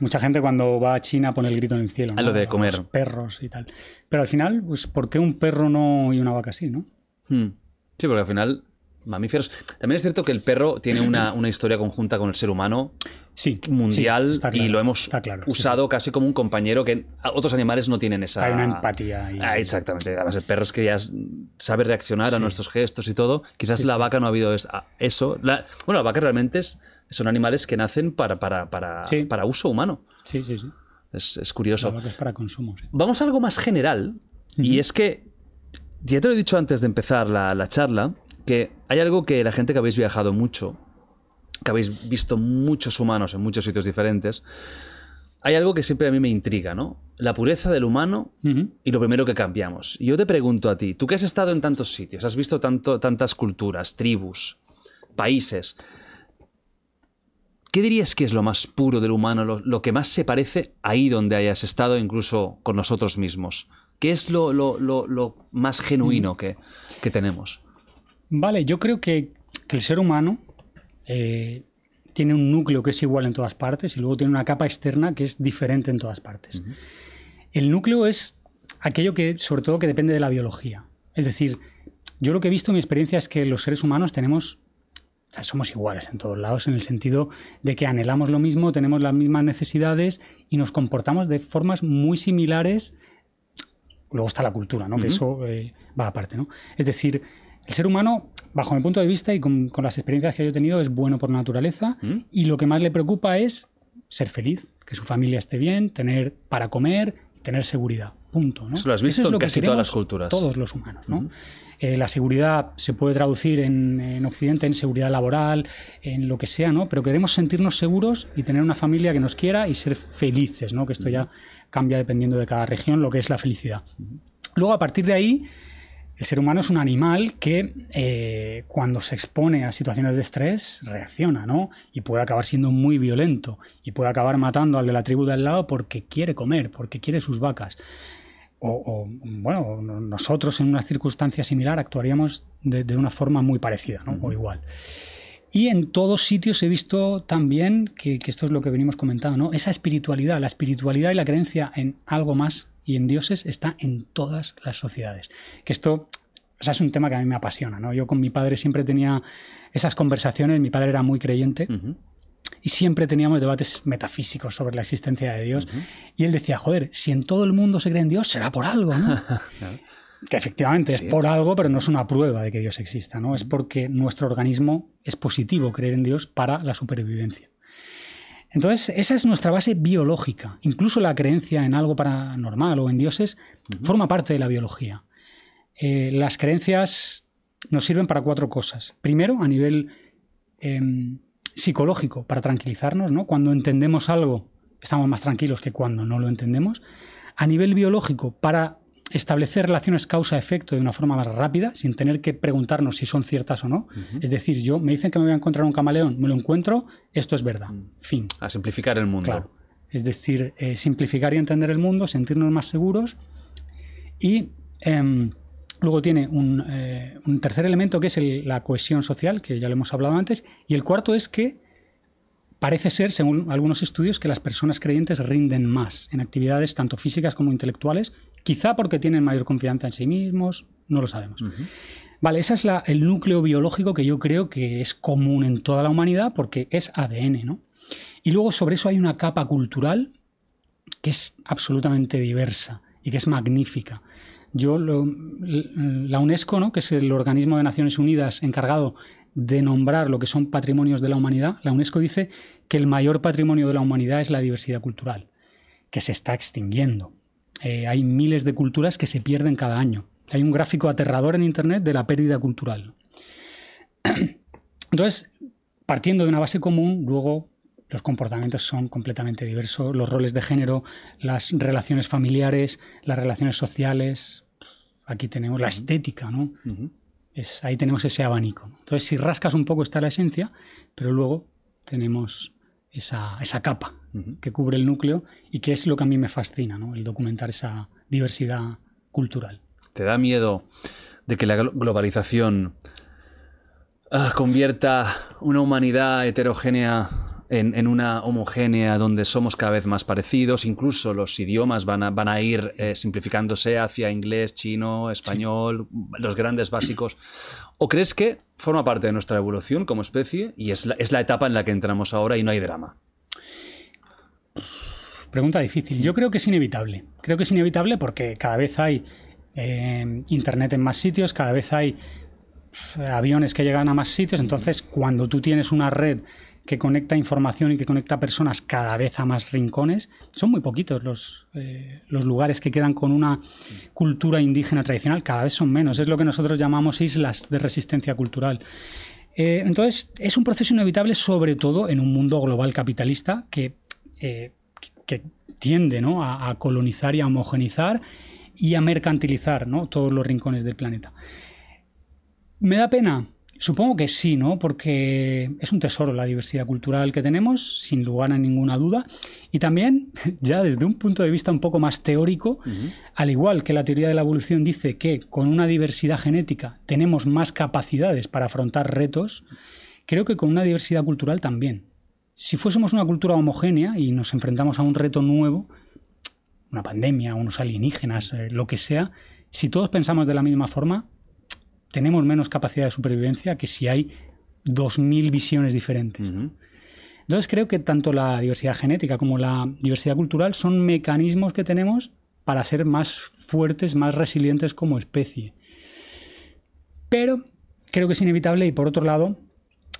Mucha gente cuando va a China pone el grito en el cielo. Ah, ¿no? lo de A comer. Los perros y tal. Pero al final, pues, ¿por qué un perro no y una vaca sí, no? Hmm. Sí, porque al final, mamíferos. También es cierto que el perro tiene una, una historia conjunta con el ser humano Sí. mundial sí, y lo hemos sí, usado casi como un compañero que otros animales no tienen esa. Hay una empatía ahí. Ah, exactamente. Además, el perro es que ya sabe reaccionar a nuestros gestos y todo. Quizás la vaca no ha habido eso. La- bueno, la vaca realmente es- son animales que nacen para, para, para, para uso humano. Sí, sí, sí. Es, es La curioso. vaca es para consumo, sí. Vamos a algo más general. Y es que, ya te lo he dicho antes de empezar la, la charla, que hay algo que la gente que habéis viajado mucho, que habéis visto muchos humanos en muchos sitios diferentes, hay algo que siempre a mí me intriga, ¿no? La pureza del humano y lo primero que cambiamos. Y yo te pregunto a ti, tú que has estado en tantos sitios, has visto tanto, tantas culturas, tribus, países, ¿qué dirías que es lo más puro del humano, lo, lo que más se parece ahí donde hayas estado, incluso con nosotros mismos? ¿Qué es lo, lo- lo- lo más genuino que, que tenemos? Vale, yo creo que, que el ser humano eh, tiene un núcleo que es igual en todas partes y luego tiene una capa externa que es diferente en todas partes. El núcleo es aquello que, sobre todo, que depende de la biología. Es decir, yo lo que he visto en mi experiencia es que los seres humanos tenemos, o sea, somos iguales en todos lados, en el sentido de que anhelamos lo mismo, tenemos las mismas necesidades y nos comportamos de formas muy similares. Luego está la cultura, ¿no? Que eso eh, va aparte, ¿no? Es decir, el ser humano, bajo mi punto de vista y con, con las experiencias que yo he tenido, es bueno por naturaleza ¿Mm? y lo que más le preocupa es ser feliz, que su familia esté bien, tener para comer, tener seguridad. Punto. ¿no? Eso lo has visto es en lo que casi todas las culturas. Todos los humanos. ¿no? Eh, la seguridad se puede traducir en, en Occidente en seguridad laboral, en lo que sea, ¿no? pero queremos sentirnos seguros y tener una familia que nos quiera y ser felices, ¿no? que esto ya cambia dependiendo de cada región, lo que es la felicidad. Luego, a partir de ahí, el ser humano es un animal que eh, cuando se expone a situaciones de estrés reacciona, ¿no? Y puede acabar siendo muy violento y puede acabar matando al de la tribu de al lado porque quiere comer, porque quiere sus vacas. O, o, bueno, nosotros en una circunstancia similar actuaríamos de, de una forma muy parecida, ¿no? O igual. Y en todos sitios he visto también, que, que, esto es lo que venimos comentando, ¿no? esa espiritualidad, la espiritualidad y la creencia en algo más y en dioses está en todas las sociedades. Que esto o sea, es un tema que a mí me apasiona. ¿no? Yo con mi padre siempre tenía esas conversaciones, mi padre era muy creyente. Uh -huh. Y siempre teníamos debates metafísicos sobre la existencia de Dios. Uh -huh. Y él decía, joder, si en todo el mundo se cree en Dios, será por algo, ¿no? que efectivamente sí. es por algo, pero no es una prueba de que Dios exista, ¿no? Es porque nuestro organismo es positivo creer en Dios para la supervivencia. Entonces, esa es nuestra base biológica. Incluso la creencia en algo paranormal o en dioses uh -huh. forma parte de la biología. Eh, las creencias nos sirven para cuatro cosas. Primero, a nivel eh, psicológico, para tranquilizarnos, ¿no? Cuando entendemos algo, estamos más tranquilos que cuando no lo entendemos. A nivel biológico, para establecer relaciones causa-efecto de una forma más rápida, sin tener que preguntarnos si son ciertas o no. Uh -huh. Es decir, yo me dicen que me voy a encontrar un camaleón, me lo encuentro, esto es verdad. Mm. Fin. A simplificar el mundo. Claro. es decir, eh, simplificar y entender el mundo, sentirnos más seguros y em, luego tiene un, eh, un, tercer elemento que es el, la cohesión social, que ya lo hemos hablado antes, y el cuarto es que parece ser, según algunos estudios, que las personas creyentes rinden más en actividades tanto físicas como intelectuales, quizá porque tienen mayor confianza en sí mismos, no lo sabemos. Uh -huh. Vale, ese es la, el núcleo biológico que yo creo que es común en toda la humanidad porque es ADN, ¿no? Y luego sobre eso hay una capa cultural que es absolutamente diversa y que es magnífica. Yo, lo, la UNESCO, ¿no? que es el organismo de Naciones Unidas encargado de nombrar lo que son patrimonios de la humanidad, la UNESCO dice que el mayor patrimonio de la humanidad es la diversidad cultural, que se está extinguiendo. Eh, hay miles de culturas que se pierden cada año. Hay un gráfico aterrador en Internet de la pérdida cultural. Entonces, partiendo de una base común, luego los comportamientos son completamente diversos, los roles de género, las relaciones familiares, las relaciones sociales. Aquí tenemos la estética, ¿no? Uh -huh. Es, ahí tenemos ese abanico. Entonces, si rascas un poco está la esencia, pero luego tenemos esa, esa capa uh -huh. que cubre el núcleo y que es lo que a mí me fascina, ¿no? el documentar esa diversidad cultural. ¿Te da miedo de que la globalización uh, convierta una humanidad heterogénea en, en, una homogénea donde somos cada vez más parecidos, incluso los idiomas van a, van a ir eh, simplificándose hacia inglés, chino, español, sí. los grandes básicos. ¿O crees que forma parte de nuestra evolución como especie y es la, es la etapa en la que entramos ahora y no hay drama? Pregunta difícil. Yo creo que es inevitable. Creo que es inevitable porque cada vez hay eh, internet en más sitios, cada vez hay aviones que llegan a más sitios, entonces cuando tú tienes una red que conecta información y que conecta personas cada vez a más rincones. Son muy poquitos los, eh, los lugares que quedan con una cultura indígena tradicional, cada vez son menos. Es lo que nosotros llamamos islas de resistencia cultural. Eh, entonces, es un proceso inevitable, sobre todo en un mundo global capitalista que, eh, que tiende ¿no? a, colonizar y a homogenizar y a mercantilizar ¿no? todos los rincones del planeta. ¿Me da pena? Supongo que sí, ¿no? Porque es un tesoro la diversidad cultural que tenemos, sin lugar a ninguna duda. Y también, ya desde un punto de vista un poco más teórico, uh -huh. al igual que la teoría de la evolución dice que con una diversidad genética tenemos más capacidades para afrontar retos, creo que con una diversidad cultural también. Si fuésemos una cultura homogénea y nos enfrentamos a un reto nuevo, una pandemia, unos alienígenas, eh, lo que sea, si todos pensamos de la misma forma, tenemos menos capacidad de supervivencia que si hay 2.000 visiones diferentes. Uh -huh. Entonces creo que tanto la diversidad genética como la diversidad cultural son mecanismos que tenemos para ser más fuertes, más resilientes como especie. Pero creo que es inevitable y por otro lado,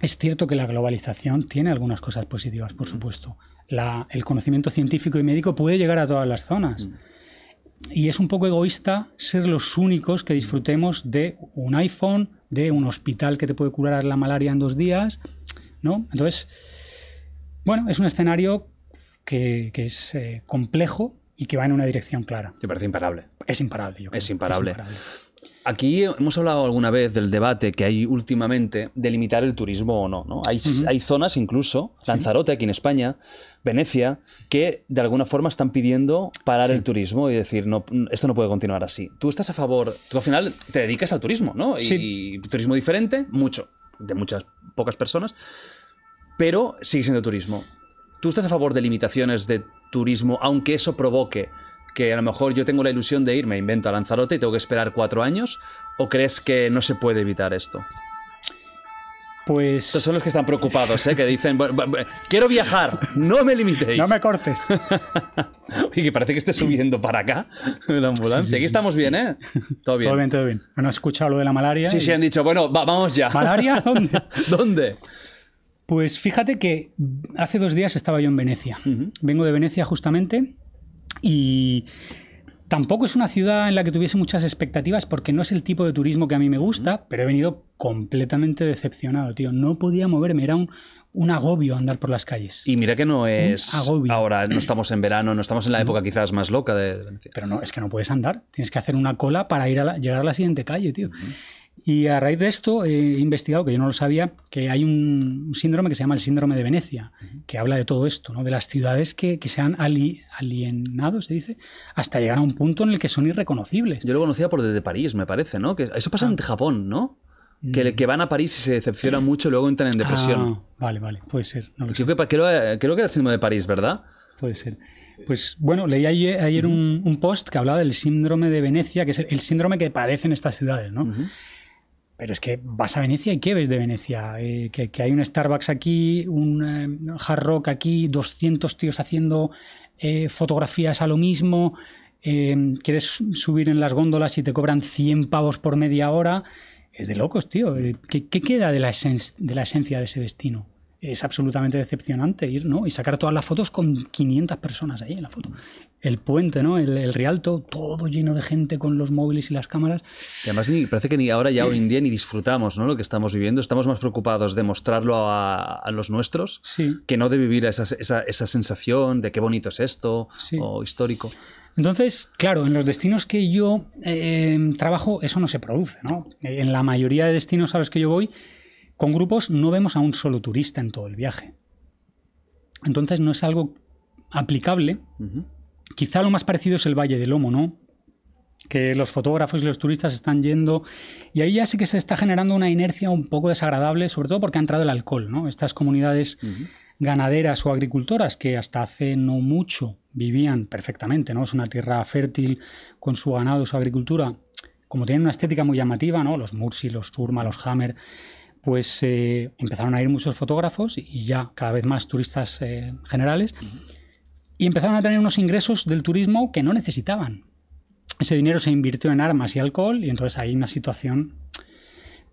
es cierto que la globalización tiene algunas cosas positivas, por supuesto. La, el conocimiento científico y médico puede llegar a todas las zonas. Y es un poco egoísta ser los únicos que disfrutemos de un iPhone, de un hospital que te puede curar la malaria en dos días, ¿no? Entonces, bueno, es un escenario que, que es eh, complejo y que va en una dirección clara. Me parece imparable. Es imparable, yo creo. Es imparable. Es imparable. Aquí hemos hablado alguna vez del debate que hay últimamente de limitar el turismo o no. ¿no? Hay, uh -huh. hay, zonas incluso, Lanzarote aquí en España, Venecia, que de alguna forma están pidiendo parar sí. el turismo y decir, no, esto no puede continuar así. Tú estás a favor, tú al final te dedicas al turismo, ¿no? Y, sí. y turismo diferente, mucho, de muchas pocas personas, pero sigue siendo turismo. ¿Tú estás a favor de limitaciones de turismo, aunque eso provoque que a lo mejor yo tengo la ilusión de irme, invento a Lanzarote y tengo que esperar cuatro años? ¿O crees que no se puede evitar esto? Pues. Estos son los que están preocupados, ¿eh? que dicen: Quiero viajar, no me limitéis. No me cortes. y que parece que esté subiendo para acá la ambulancia. Sí, sí, Aquí sí. estamos bien, ¿eh? Todo bien. Todo bien, todo bien. Bueno, he escuchado lo de la malaria. Sí, y... sí, han dicho: Bueno, va, vamos ya. ¿Malaria? ¿Dónde? ¿Dónde? Pues fíjate que hace dos días estaba yo en Venecia. Uh -huh. Vengo de Venecia justamente y tampoco es una ciudad en la que tuviese muchas expectativas porque no es el tipo de turismo que a mí me gusta, pero he venido completamente decepcionado, tío. No podía moverme, era un, un agobio andar por las calles. Y mira que no es ahora, no estamos en verano, no estamos en la época quizás más loca de, Venecia. Pero no, es que no puedes andar, tienes que hacer una cola para ir a la, llegar a la siguiente calle, tío. Uh -huh. Y a raíz de esto he investigado, que yo no lo sabía, que hay un, síndrome que se llama el síndrome de Venecia, que habla de todo esto, ¿no? de las ciudades que, se han alienado, se dice, hasta llegar a un punto en el que son irreconocibles. Yo lo conocía por desde París, me parece, ¿no? Que eso pasa en ah. Japón, ¿no? Que, que, van a París y se decepcionan mucho y luego entran en depresión. Ah, vale, vale, puede ser. creo, que, creo, que era el síndrome de París, ¿verdad? Puede ser. Pues bueno, leí ayer, un, post que hablaba del síndrome de Venecia, que es el, síndrome que padecen estas ciudades, ¿no? Pero es que vas a Venecia y ¿qué ves de Venecia? Eh, que, hay un Starbucks aquí, un eh, hard rock aquí, 200 tíos haciendo eh, fotografías a lo mismo, quieres subir en las góndolas y te cobran 100 pavos por media hora. Es de locos, tío. ¿Qué, queda de la, de la esencia de ese destino? Es absolutamente decepcionante ir, ¿no? Y sacar todas las fotos con 500 personas ahí en la foto. El puente, ¿no? El, Rialto, todo lleno de gente con los móviles y las cámaras. Y además parece que ni ahora ya hoy en día ni disfrutamos, ¿no? Lo que estamos viviendo. Estamos más preocupados de mostrarlo a, los nuestros que no de vivir esa, esa, sensación de qué bonito es esto o histórico. Entonces, claro, en los destinos que yo eh, trabajo, eso no se produce, ¿no? En la mayoría de destinos a los que yo voy, con grupos no vemos a un solo turista en todo el viaje. Entonces no es algo aplicable. Quizá lo más parecido es el Valle del Lomo, ¿no? Que los fotógrafos y los turistas están yendo y ahí ya sí que se está generando una inercia un poco desagradable, sobre todo porque ha entrado el alcohol, ¿no? Estas comunidades ganaderas o agricultoras que hasta hace no mucho vivían perfectamente, ¿no? Es una tierra fértil con su ganado, su agricultura. Como tienen una estética muy llamativa, ¿no? Los Mursi, los Turma, los Hammer, pues eh, empezaron a ir muchos fotógrafos y ya cada vez más turistas eh, generales y empezaron a tener unos ingresos del turismo que no necesitaban. Ese dinero se invirtió en armas y alcohol y entonces hay una situación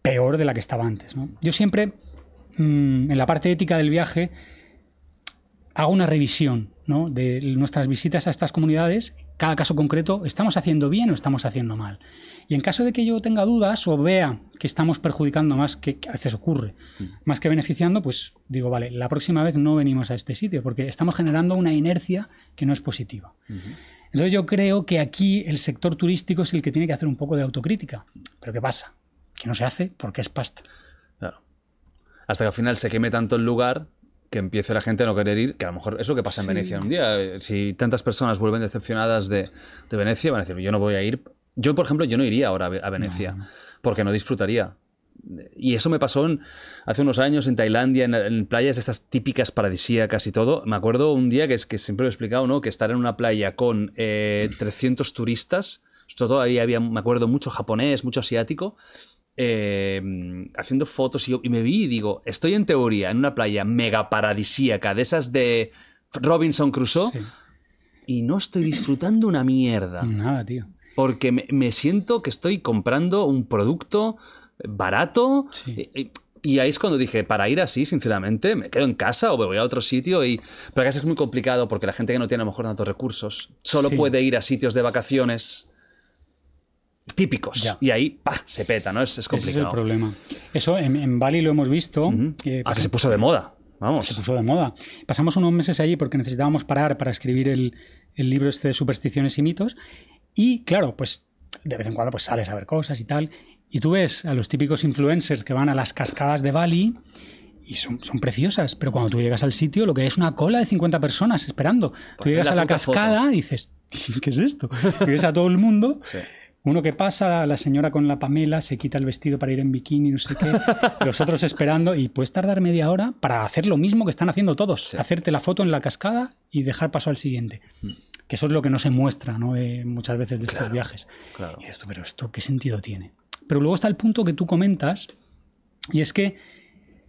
peor de la que estaba antes. Yo siempre, mm, en la parte ética del viaje, hago una revisión de nuestras visitas a estas comunidades. Cada caso concreto, ¿estamos haciendo bien o estamos haciendo mal? Y en caso de que yo tenga dudas o vea que estamos perjudicando más, que, a veces ocurre, mm. más que beneficiando, pues digo, vale, la próxima vez no venimos a este sitio porque estamos generando una inercia que no es positiva. Entonces yo creo que aquí el sector turístico es el que tiene que hacer un poco de autocrítica. Pero ¿qué pasa? Que no se hace porque es pasta. Claro. Hasta que al final se queme tanto el lugar que empiece la gente a no querer ir, que a lo mejor es lo que pasa en Venecia un día. Eh, si tantas personas vuelven decepcionadas de, de Venecia, van a decir, yo no voy a ir yo, por ejemplo, yo no iría ahora a Venecia porque no disfrutaría. Y eso me pasó hace unos años en Tailandia, en, playas estas típicas paradisíacas y todo. Me acuerdo un día que es que siempre lo he explicado, ¿no? Que estar en una playa con 300 eh, turistas, todo ahí había, me acuerdo, mucho japonés, mucho asiático, eh, haciendo fotos y, y, me vi y digo, estoy en teoría en una playa mega paradisíaca, de esas de Robinson Crusoe, y no estoy disfrutando una mierda. Nada, tío porque me, siento que estoy comprando un producto barato. Y, ahí es cuando dije, para ir así, sinceramente, me quedo en casa o me voy a otro sitio. Y... Pero acá es muy complicado porque la gente que no tiene a lo mejor tantos recursos solo puede ir a sitios de vacaciones típicos. Y ahí, ¡pah! se peta, ¿no? Es, es complicado. Ese es el problema. Eso en, Bali lo hemos visto. ah, que se puso de moda. Vamos. Se puso de moda. Pasamos unos meses allí porque necesitábamos parar para escribir el, el libro este de supersticiones y mitos. Y claro, pues de vez en cuando pues sales a ver cosas y tal. Y tú ves a los típicos influencers que van a las cascadas de Bali y son, son preciosas, pero cuando tú llegas al sitio lo que hay es una cola de 50 personas esperando. tú pues llegas a la cascada y dices, ¿qué es esto? Y ves a todo el mundo. Uno que pasa, la señora con la Pamela se quita el vestido para ir en bikini, no sé qué, los otros esperando y puedes tardar media hora para hacer lo mismo que están haciendo todos, hacerte la foto en la cascada y dejar paso al siguiente. Mm que eso es lo que no se muestra ¿no? muchas veces de estos viajes. Y esto, pero esto, ¿qué sentido tiene? Pero luego está el punto que tú comentas, y es que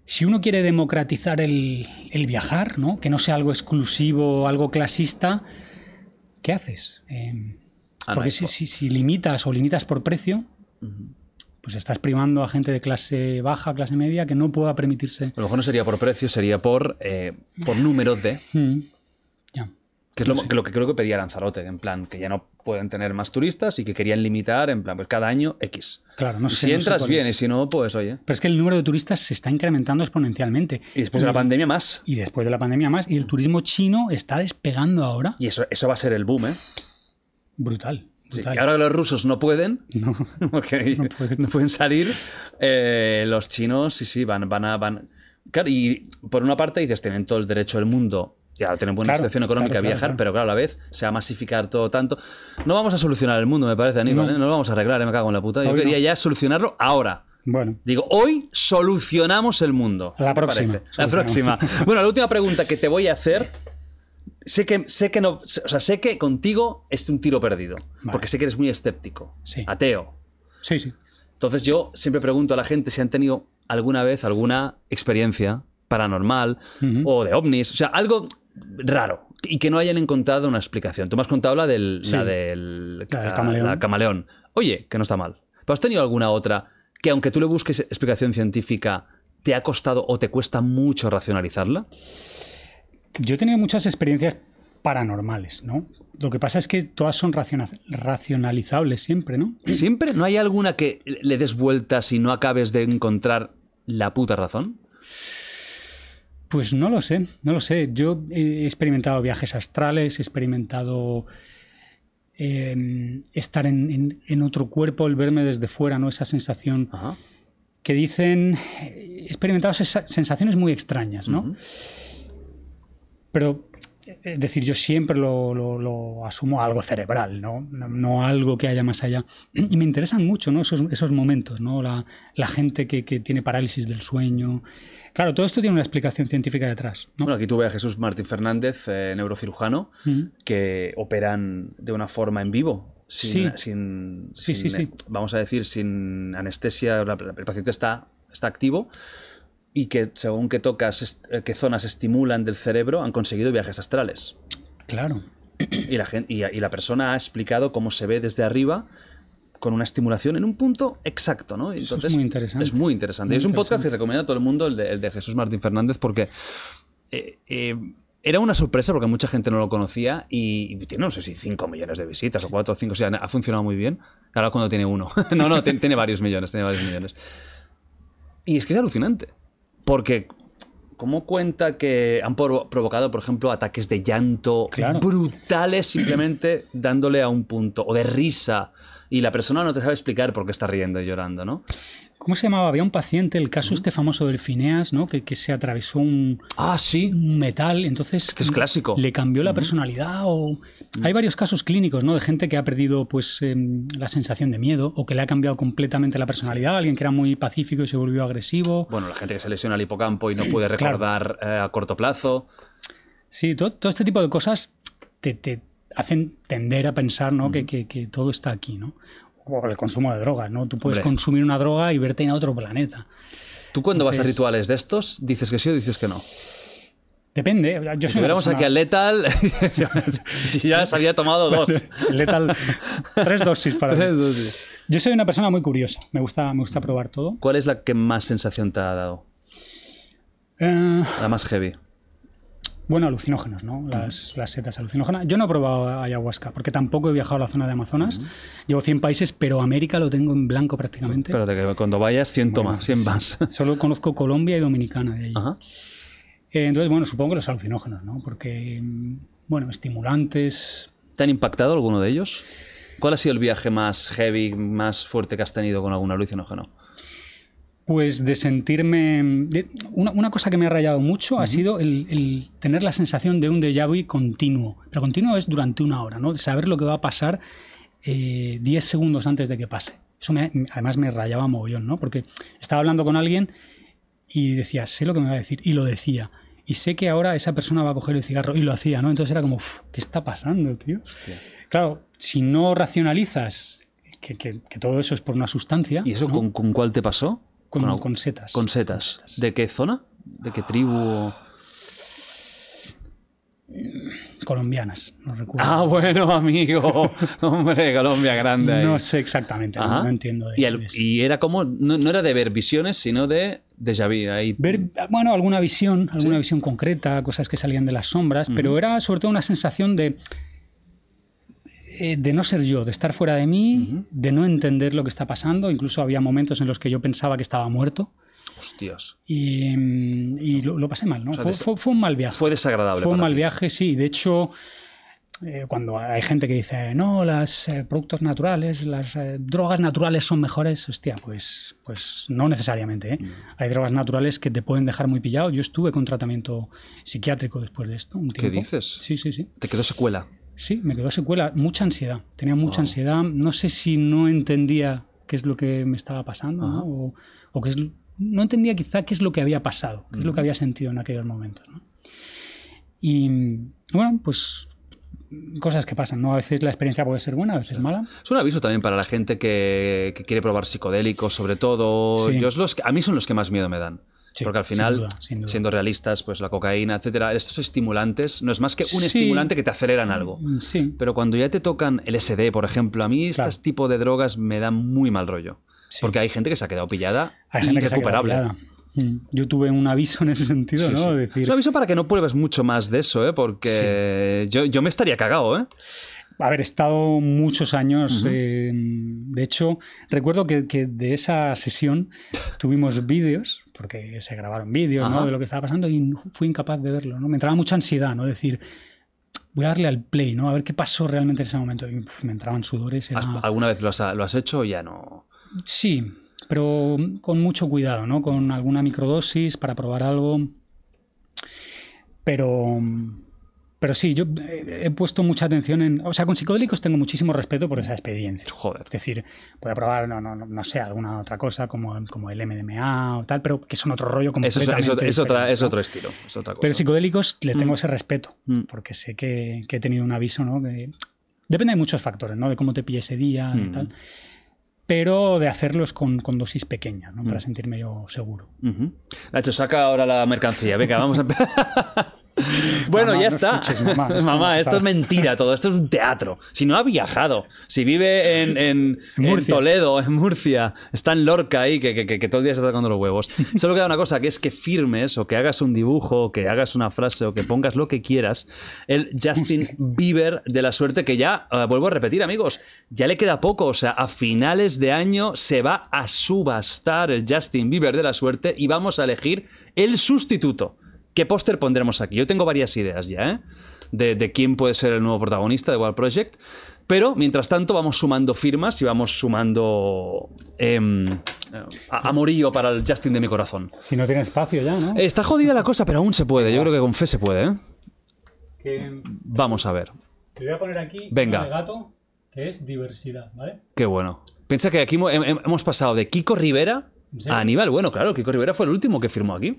si uno quiere democratizar el, viajar, ¿no? que no sea algo exclusivo, algo clasista, ¿qué haces? Em, ah, porque si, si, limitas o limitas por precio, pues estás primando a gente de clase baja, clase media, que no pueda permitirse. A lo mejor no sería por precio, sería por, eh, por número de. Que es lo, que, lo, que creo que pedía Lanzarote, en plan, que ya no pueden tener más turistas y que querían limitar, en plan, pues cada año X. Claro, no sé. Si entras bien y si no, pues oye. Pero es que el número de turistas se está incrementando exponencialmente. Y después de la pandemia más. Y después de la pandemia más. Y el turismo chino está despegando ahora. Y eso, eso va a ser el boom, ¿eh? Brutal. Sí, y ahora que los rusos no pueden, No. porque no pueden. pueden, salir, eh, los chinos sí, sí, van, van a... Van... Claro, y por una parte dices, tienen todo el derecho del mundo ya tienen buena Claro, situación económica claro, a viajar, pero claro, a la vez se va a masificar todo tanto. No vamos a solucionar el mundo, me parece, Aníbal, No. ¿eh? no lo vamos a arreglar, ¿eh? me cago en la puta. Yo Hoy quería ya solucionarlo ahora. Bueno, Digo, hoy solucionamos el mundo. La ¿Qué te próxima? La próxima. Bueno, la última pregunta que te voy a hacer. Sé que, sé que no. O sea, sé que contigo es un tiro perdido. Porque sé que eres muy escéptico. Sí. Ateo. sí, sí. Entonces yo siempre pregunto a la gente si han tenido alguna vez alguna experiencia paranormal o de ovnis, o sea, algo raro y que no hayan encontrado una explicación. Tú me has contado la del, Sí. la del, La del la- camaleón. la camaleón. Oye, que no está mal. ¿Pero has tenido alguna otra que aunque tú le busques explicación científica, te ha costado o te cuesta mucho racionalizarla? Yo he tenido muchas experiencias paranormales, ¿no? Lo que pasa es que todas son raciona- racionalizables siempre, ¿no? ¿Siempre? ¿No hay alguna que le des vueltas y no acabes de encontrar la puta razón? Pues no lo sé, no lo sé. Yo he experimentado viajes astrales, he experimentado eh, estar en, en- en otro cuerpo, el verme desde fuera, ¿no? Esa sensación Ajá. que dicen. He experimentado sensaciones muy extrañas, ¿no? Pero, es decir, yo siempre lo, lo- lo asumo algo cerebral, ¿no? No, no algo que haya más allá. Y me interesan mucho, ¿no? Esos, esos momentos, ¿no? La, la gente que, que tiene parálisis del sueño. Claro, todo esto tiene una explicación científica detrás, ¿no? Bueno, aquí tuve a Jesús Martín Fernández, eh, neurocirujano, Ujú. que operan de una forma en vivo. Sin, Sí. sin- Sí, sin, sí, sí. eh, Vamos a decir, sin anestesia, el paciente está, está activo y que según qué tocas, eh, qué zonas estimulan del cerebro, han conseguido viajes astrales. Claro. Y la, gente, y, y la persona ha explicado cómo se ve desde arriba con una estimulación en un punto exacto, ¿no? Eso es muy interesante. Es muy interesante. Muy es un podcast que recomiendo a todo el mundo, el de, el de Jesús Martín Fernández, porque eh, eh, era una sorpresa porque mucha gente no lo conocía y, y tiene, no sé si 5 millones de visitas o 4 o 5, o sea, ha funcionado muy bien. Ahora cuando tiene uno. no, no, tiene, tiene varios millones, tiene varios millones. Y es que es alucinante, porque ¿cómo cuenta que han provo- provocado, por ejemplo, ataques de llanto Claro. brutales simplemente dándole a un punto, o de risa, y la persona no te sabe explicar por qué está riendo y llorando, ¿no? ¿Cómo se llamaba? Había un paciente, el caso este famoso del Phineas, ¿no? Que, que se atravesó un, Ah, sí. un metal, entonces Este es clásico. le cambió la personalidad o hay varios casos clínicos, ¿no? De gente que ha perdido pues em, la sensación de miedo o que le ha cambiado completamente la personalidad, alguien que era muy pacífico y se volvió agresivo. Bueno, la gente que se lesiona el hipocampo y no puede recordar eh, a corto plazo. Sí, todo, todo este tipo de cosas te, te hacen tender a pensar, ¿no? Que, que- que todo está aquí, ¿no? O el consumo de drogas, ¿no? Tú puedes Hombre. consumir una droga y verte en otro planeta. ¿Tú cuando vas a Entonces- rituales de estos, dices que sí o dices que no? Depende. Yo Si tuviéramos persona- aquí al Lethal, si ya se había tomado dos. Letal. Tres dosis para mí. Tres dosis. Yo soy una persona muy curiosa. Me gusta, me gusta probar todo. ¿Cuál es la que más sensación te ha dado? Eh, La más heavy. bueno, alucinógenos, ¿no? Las, las setas alucinógenas. Yo no he probado ayahuasca porque tampoco he viajado a la zona de Amazonas. Llevo 100 países, pero América lo tengo en blanco prácticamente. Espérate, que cuando vayas, 100 más, 100 más. Solo conozco Colombia y Dominicana de ahí. Ajá. Eh, entonces, bueno, supongo que los alucinógenos, ¿no? Porque, mm, bueno, estimulantes. ¿Te han impactado alguno de ellos? ¿Cuál ha sido el viaje más heavy, más fuerte que has tenido con algún alucinógeno? Pues de sentirme. de- una, una cosa que me ha rayado mucho ha sido el, el tener la sensación de un déjà vu continuo. Pero continuo es durante una hora, ¿no? De saber lo que va a pasar eh, 10 segundos antes de que pase. Eso me- además me rayaba mogollón, ¿no? Porque estaba hablando con alguien y decía, sé lo que me va a decir, y lo decía. Y sé que ahora esa persona va a coger el cigarro y lo hacía, ¿no? Entonces era como, "Uf, ¿qué está pasando, tío? Claro, si no racionalizas que, que- que todo eso es por una sustancia. ¿Y eso ¿no? con, con cuál te pasó? Con, algo- con setas. con setas. ¿De qué zona? ¿De qué tribu? Colombianas, no recuerdo. Ah, bueno, amigo. Hombre, Colombia grande. ahí. no sé exactamente, no, Ajá. no entiendo. de y, qué el- es. y era como, no, no era de ver visiones, sino de déjà vu. Ahí. Ver, bueno, alguna visión, alguna visión concreta, cosas que salían de las sombras, pero era sobre todo una sensación de eh, de no ser yo, de estar fuera de mí, de no entender lo que está pasando. Incluso había momentos en los que yo pensaba que estaba muerto Hostias. y, y lo, lo pasé mal, ¿no? sea, fue, des- fue- fue un mal viaje. Fue desagradable. Fue un mal ti. viaje, sí. De hecho, eh, cuando hay gente que dice, no, los eh, productos naturales, las eh, drogas naturales son mejores, hostia, pues, pues no necesariamente. ¿eh? Mm. Hay drogas naturales que te pueden dejar muy pillado. Yo estuve con tratamiento psiquiátrico después de esto. Un ¿Qué dices? Sí, sí, sí. Te quedó secuela. Sí, me quedó secuela, mucha ansiedad. Tenía mucha Wow. ansiedad. No sé si no entendía qué es lo que me estaba pasando, ¿no? O, o qué es, no entendía quizá qué es lo que había pasado, qué es lo que había sentido en aquellos momentos. ¿no? Y bueno, pues cosas que pasan, ¿no? A veces la experiencia puede ser buena, a veces mala. Es un aviso también para la gente que, que quiere probar psicodélicos, sobre todo. Sí. Yo es los a mí son los que más miedo me dan. Sí, Porque al sin final, duda, sin duda. siendo realistas, pues la cocaína, etcétera, estos estimulantes no es más que un Sí. estimulante que te aceleran algo. Mm, Sí. Pero cuando ya te tocan el SD, por ejemplo, a mí Claro. este tipo de drogas me dan muy mal rollo. Sí. Porque hay gente que se ha quedado pillada Hay gente que se ha quedado irrecuperable. pillada. Mm. Yo tuve un aviso en ese sentido, Sí, ¿no? sí. Decir, Es un aviso para que no pruebes mucho más de eso, ¿eh? porque yo, yo me estaría cagado. ¿eh? haber estado muchos años. eh, de hecho, recuerdo que, que de esa sesión tuvimos vídeos, porque se grabaron vídeos ¿no? De lo que estaba pasando y fui incapaz de verlo. ¿no? Me entraba mucha ansiedad, ¿no? Decir, voy a darle al play, ¿no? A ver qué pasó realmente en ese momento. Y uf, me entraban sudores. era- ¿Has- ¿Alguna vez lo has, lo has hecho o ya no? Sí, pero con mucho cuidado, ¿no? Con alguna microdosis para probar algo. Pero, pero sí, yo he he puesto mucha atención en... O sea, con psicodélicos tengo muchísimo respeto por esa experiencia. Joder. Es decir, voy a probar, no, no, no, sé, alguna otra cosa como, como el MDMA o tal, pero que son otro rollo Eso es, completamente eso- es otra, es otro estilo. Es otra cosa. Pero psicodélicos le tengo Mm. ese respeto, Mm. porque sé que, que he tenido un aviso, ¿no? De- depende de muchos factores, ¿no? De cómo te pille ese día y Mm. tal. Pero de hacerlos con, con dosis pequeñas, ¿no? Para Mm. sentirme yo seguro. Ujú. Nacho, saca ahora la mercancía. Venga, vamos a empezar. bueno, Mamá, ya no está. escuches, mamá, esto mamá, es mentira todo. Esto es un teatro. Si no ha viajado, si vive en, en- En. Toledo, en Murcia, está en Lorca ahí, que, que- que- que todo el día se está tocando los huevos. Solo queda una cosa, que es que firmes o que hagas un dibujo, o que hagas una frase o que pongas lo que quieras, el Justin Bieber de la suerte que ya, eh, vuelvo a repetir amigos, ya le queda poco. O sea, a finales de año se va a subastar el Justin Bieber de la suerte y vamos a elegir el sustituto. ¿Qué póster pondremos aquí? Yo tengo varias ideas ya, ¿eh? De, de quién puede ser el nuevo protagonista de Wild Project. Pero, mientras tanto, vamos sumando firmas y vamos sumando em, a- amorío para el Justin de mi corazón. Si no tiene espacio ya, ¿no? Está jodida la cosa, pero aún se puede. Yo creo que con fe se puede, ¿eh? Que Vamos a ver. te voy a poner aquí Venga. un gato que es diversidad, ¿vale? Qué bueno. Piensa que aquí hemo- hem- hemos pasado de Kiko Rivera a Aníbal. Bueno, claro, Kiko Rivera fue el último que firmó aquí.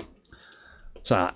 O sea.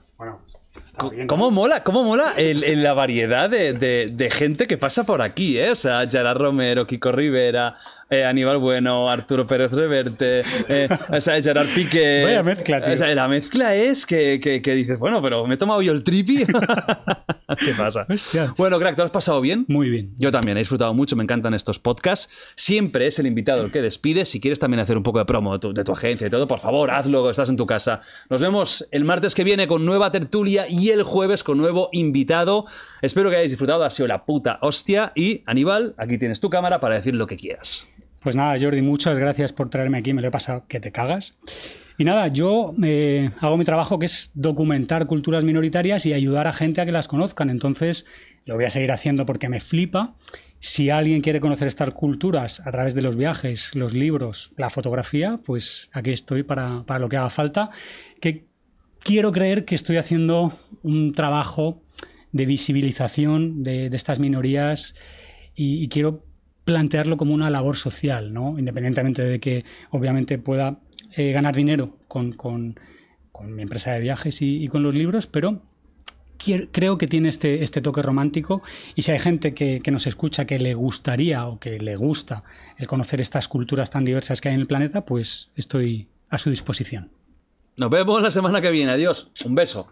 ¿Cómo mola, cómo mola el- el- la variedad de, de- de gente que pasa por aquí, ¿eh? O sea, Gerard Romero, Kiko Rivera, eh, Aníbal Bueno, Arturo Pérez Reverte, eh, o sea, Gerard Piqué. Vaya mezcla, tío. O sea, la mezcla es que, que- que dices, bueno, pero me he tomado yo el tripi. ¿Qué pasa? Hostia. Bueno, crack, ¿te lo has pasado bien? Muy bien. Yo también he disfrutado mucho, me encantan estos podcasts. Siempre es el invitado el que despide. Si quieres también hacer un poco de promo de tu, de tu agencia y todo, por favor, hazlo, estás en tu casa. Nos vemos el martes que viene con nueva tertulia y el jueves con nuevo invitado. Espero que hayáis disfrutado, ha sido la puta hostia. Y Aníbal, aquí tienes tu cámara para decir lo que quieras. Pues nada, Jordi, muchas gracias por traerme aquí, me lo he pasado que te cagas. Y nada, yo eh, hago mi trabajo que es documentar culturas minoritarias y ayudar a gente a que las conozcan. Entonces, lo voy a seguir haciendo porque me flipa. Si alguien quiere conocer estas culturas a través de los viajes, los libros, la fotografía, pues aquí estoy para, para lo que haga falta. Que quiero creer que estoy haciendo un trabajo de visibilización de, estas minorías y quiero plantearlo como una labor social, ¿no? Independientemente de que obviamente pueda eh, ganar dinero con, con- mi empresa de viajes y, con los libros, pero creo que tiene este, este toque romántico y si hay gente que nos escucha que le gustaría o que le gusta el conocer estas culturas tan diversas que hay en el planeta, pues estoy a su disposición. Nos vemos la semana que viene. Adiós. Un beso.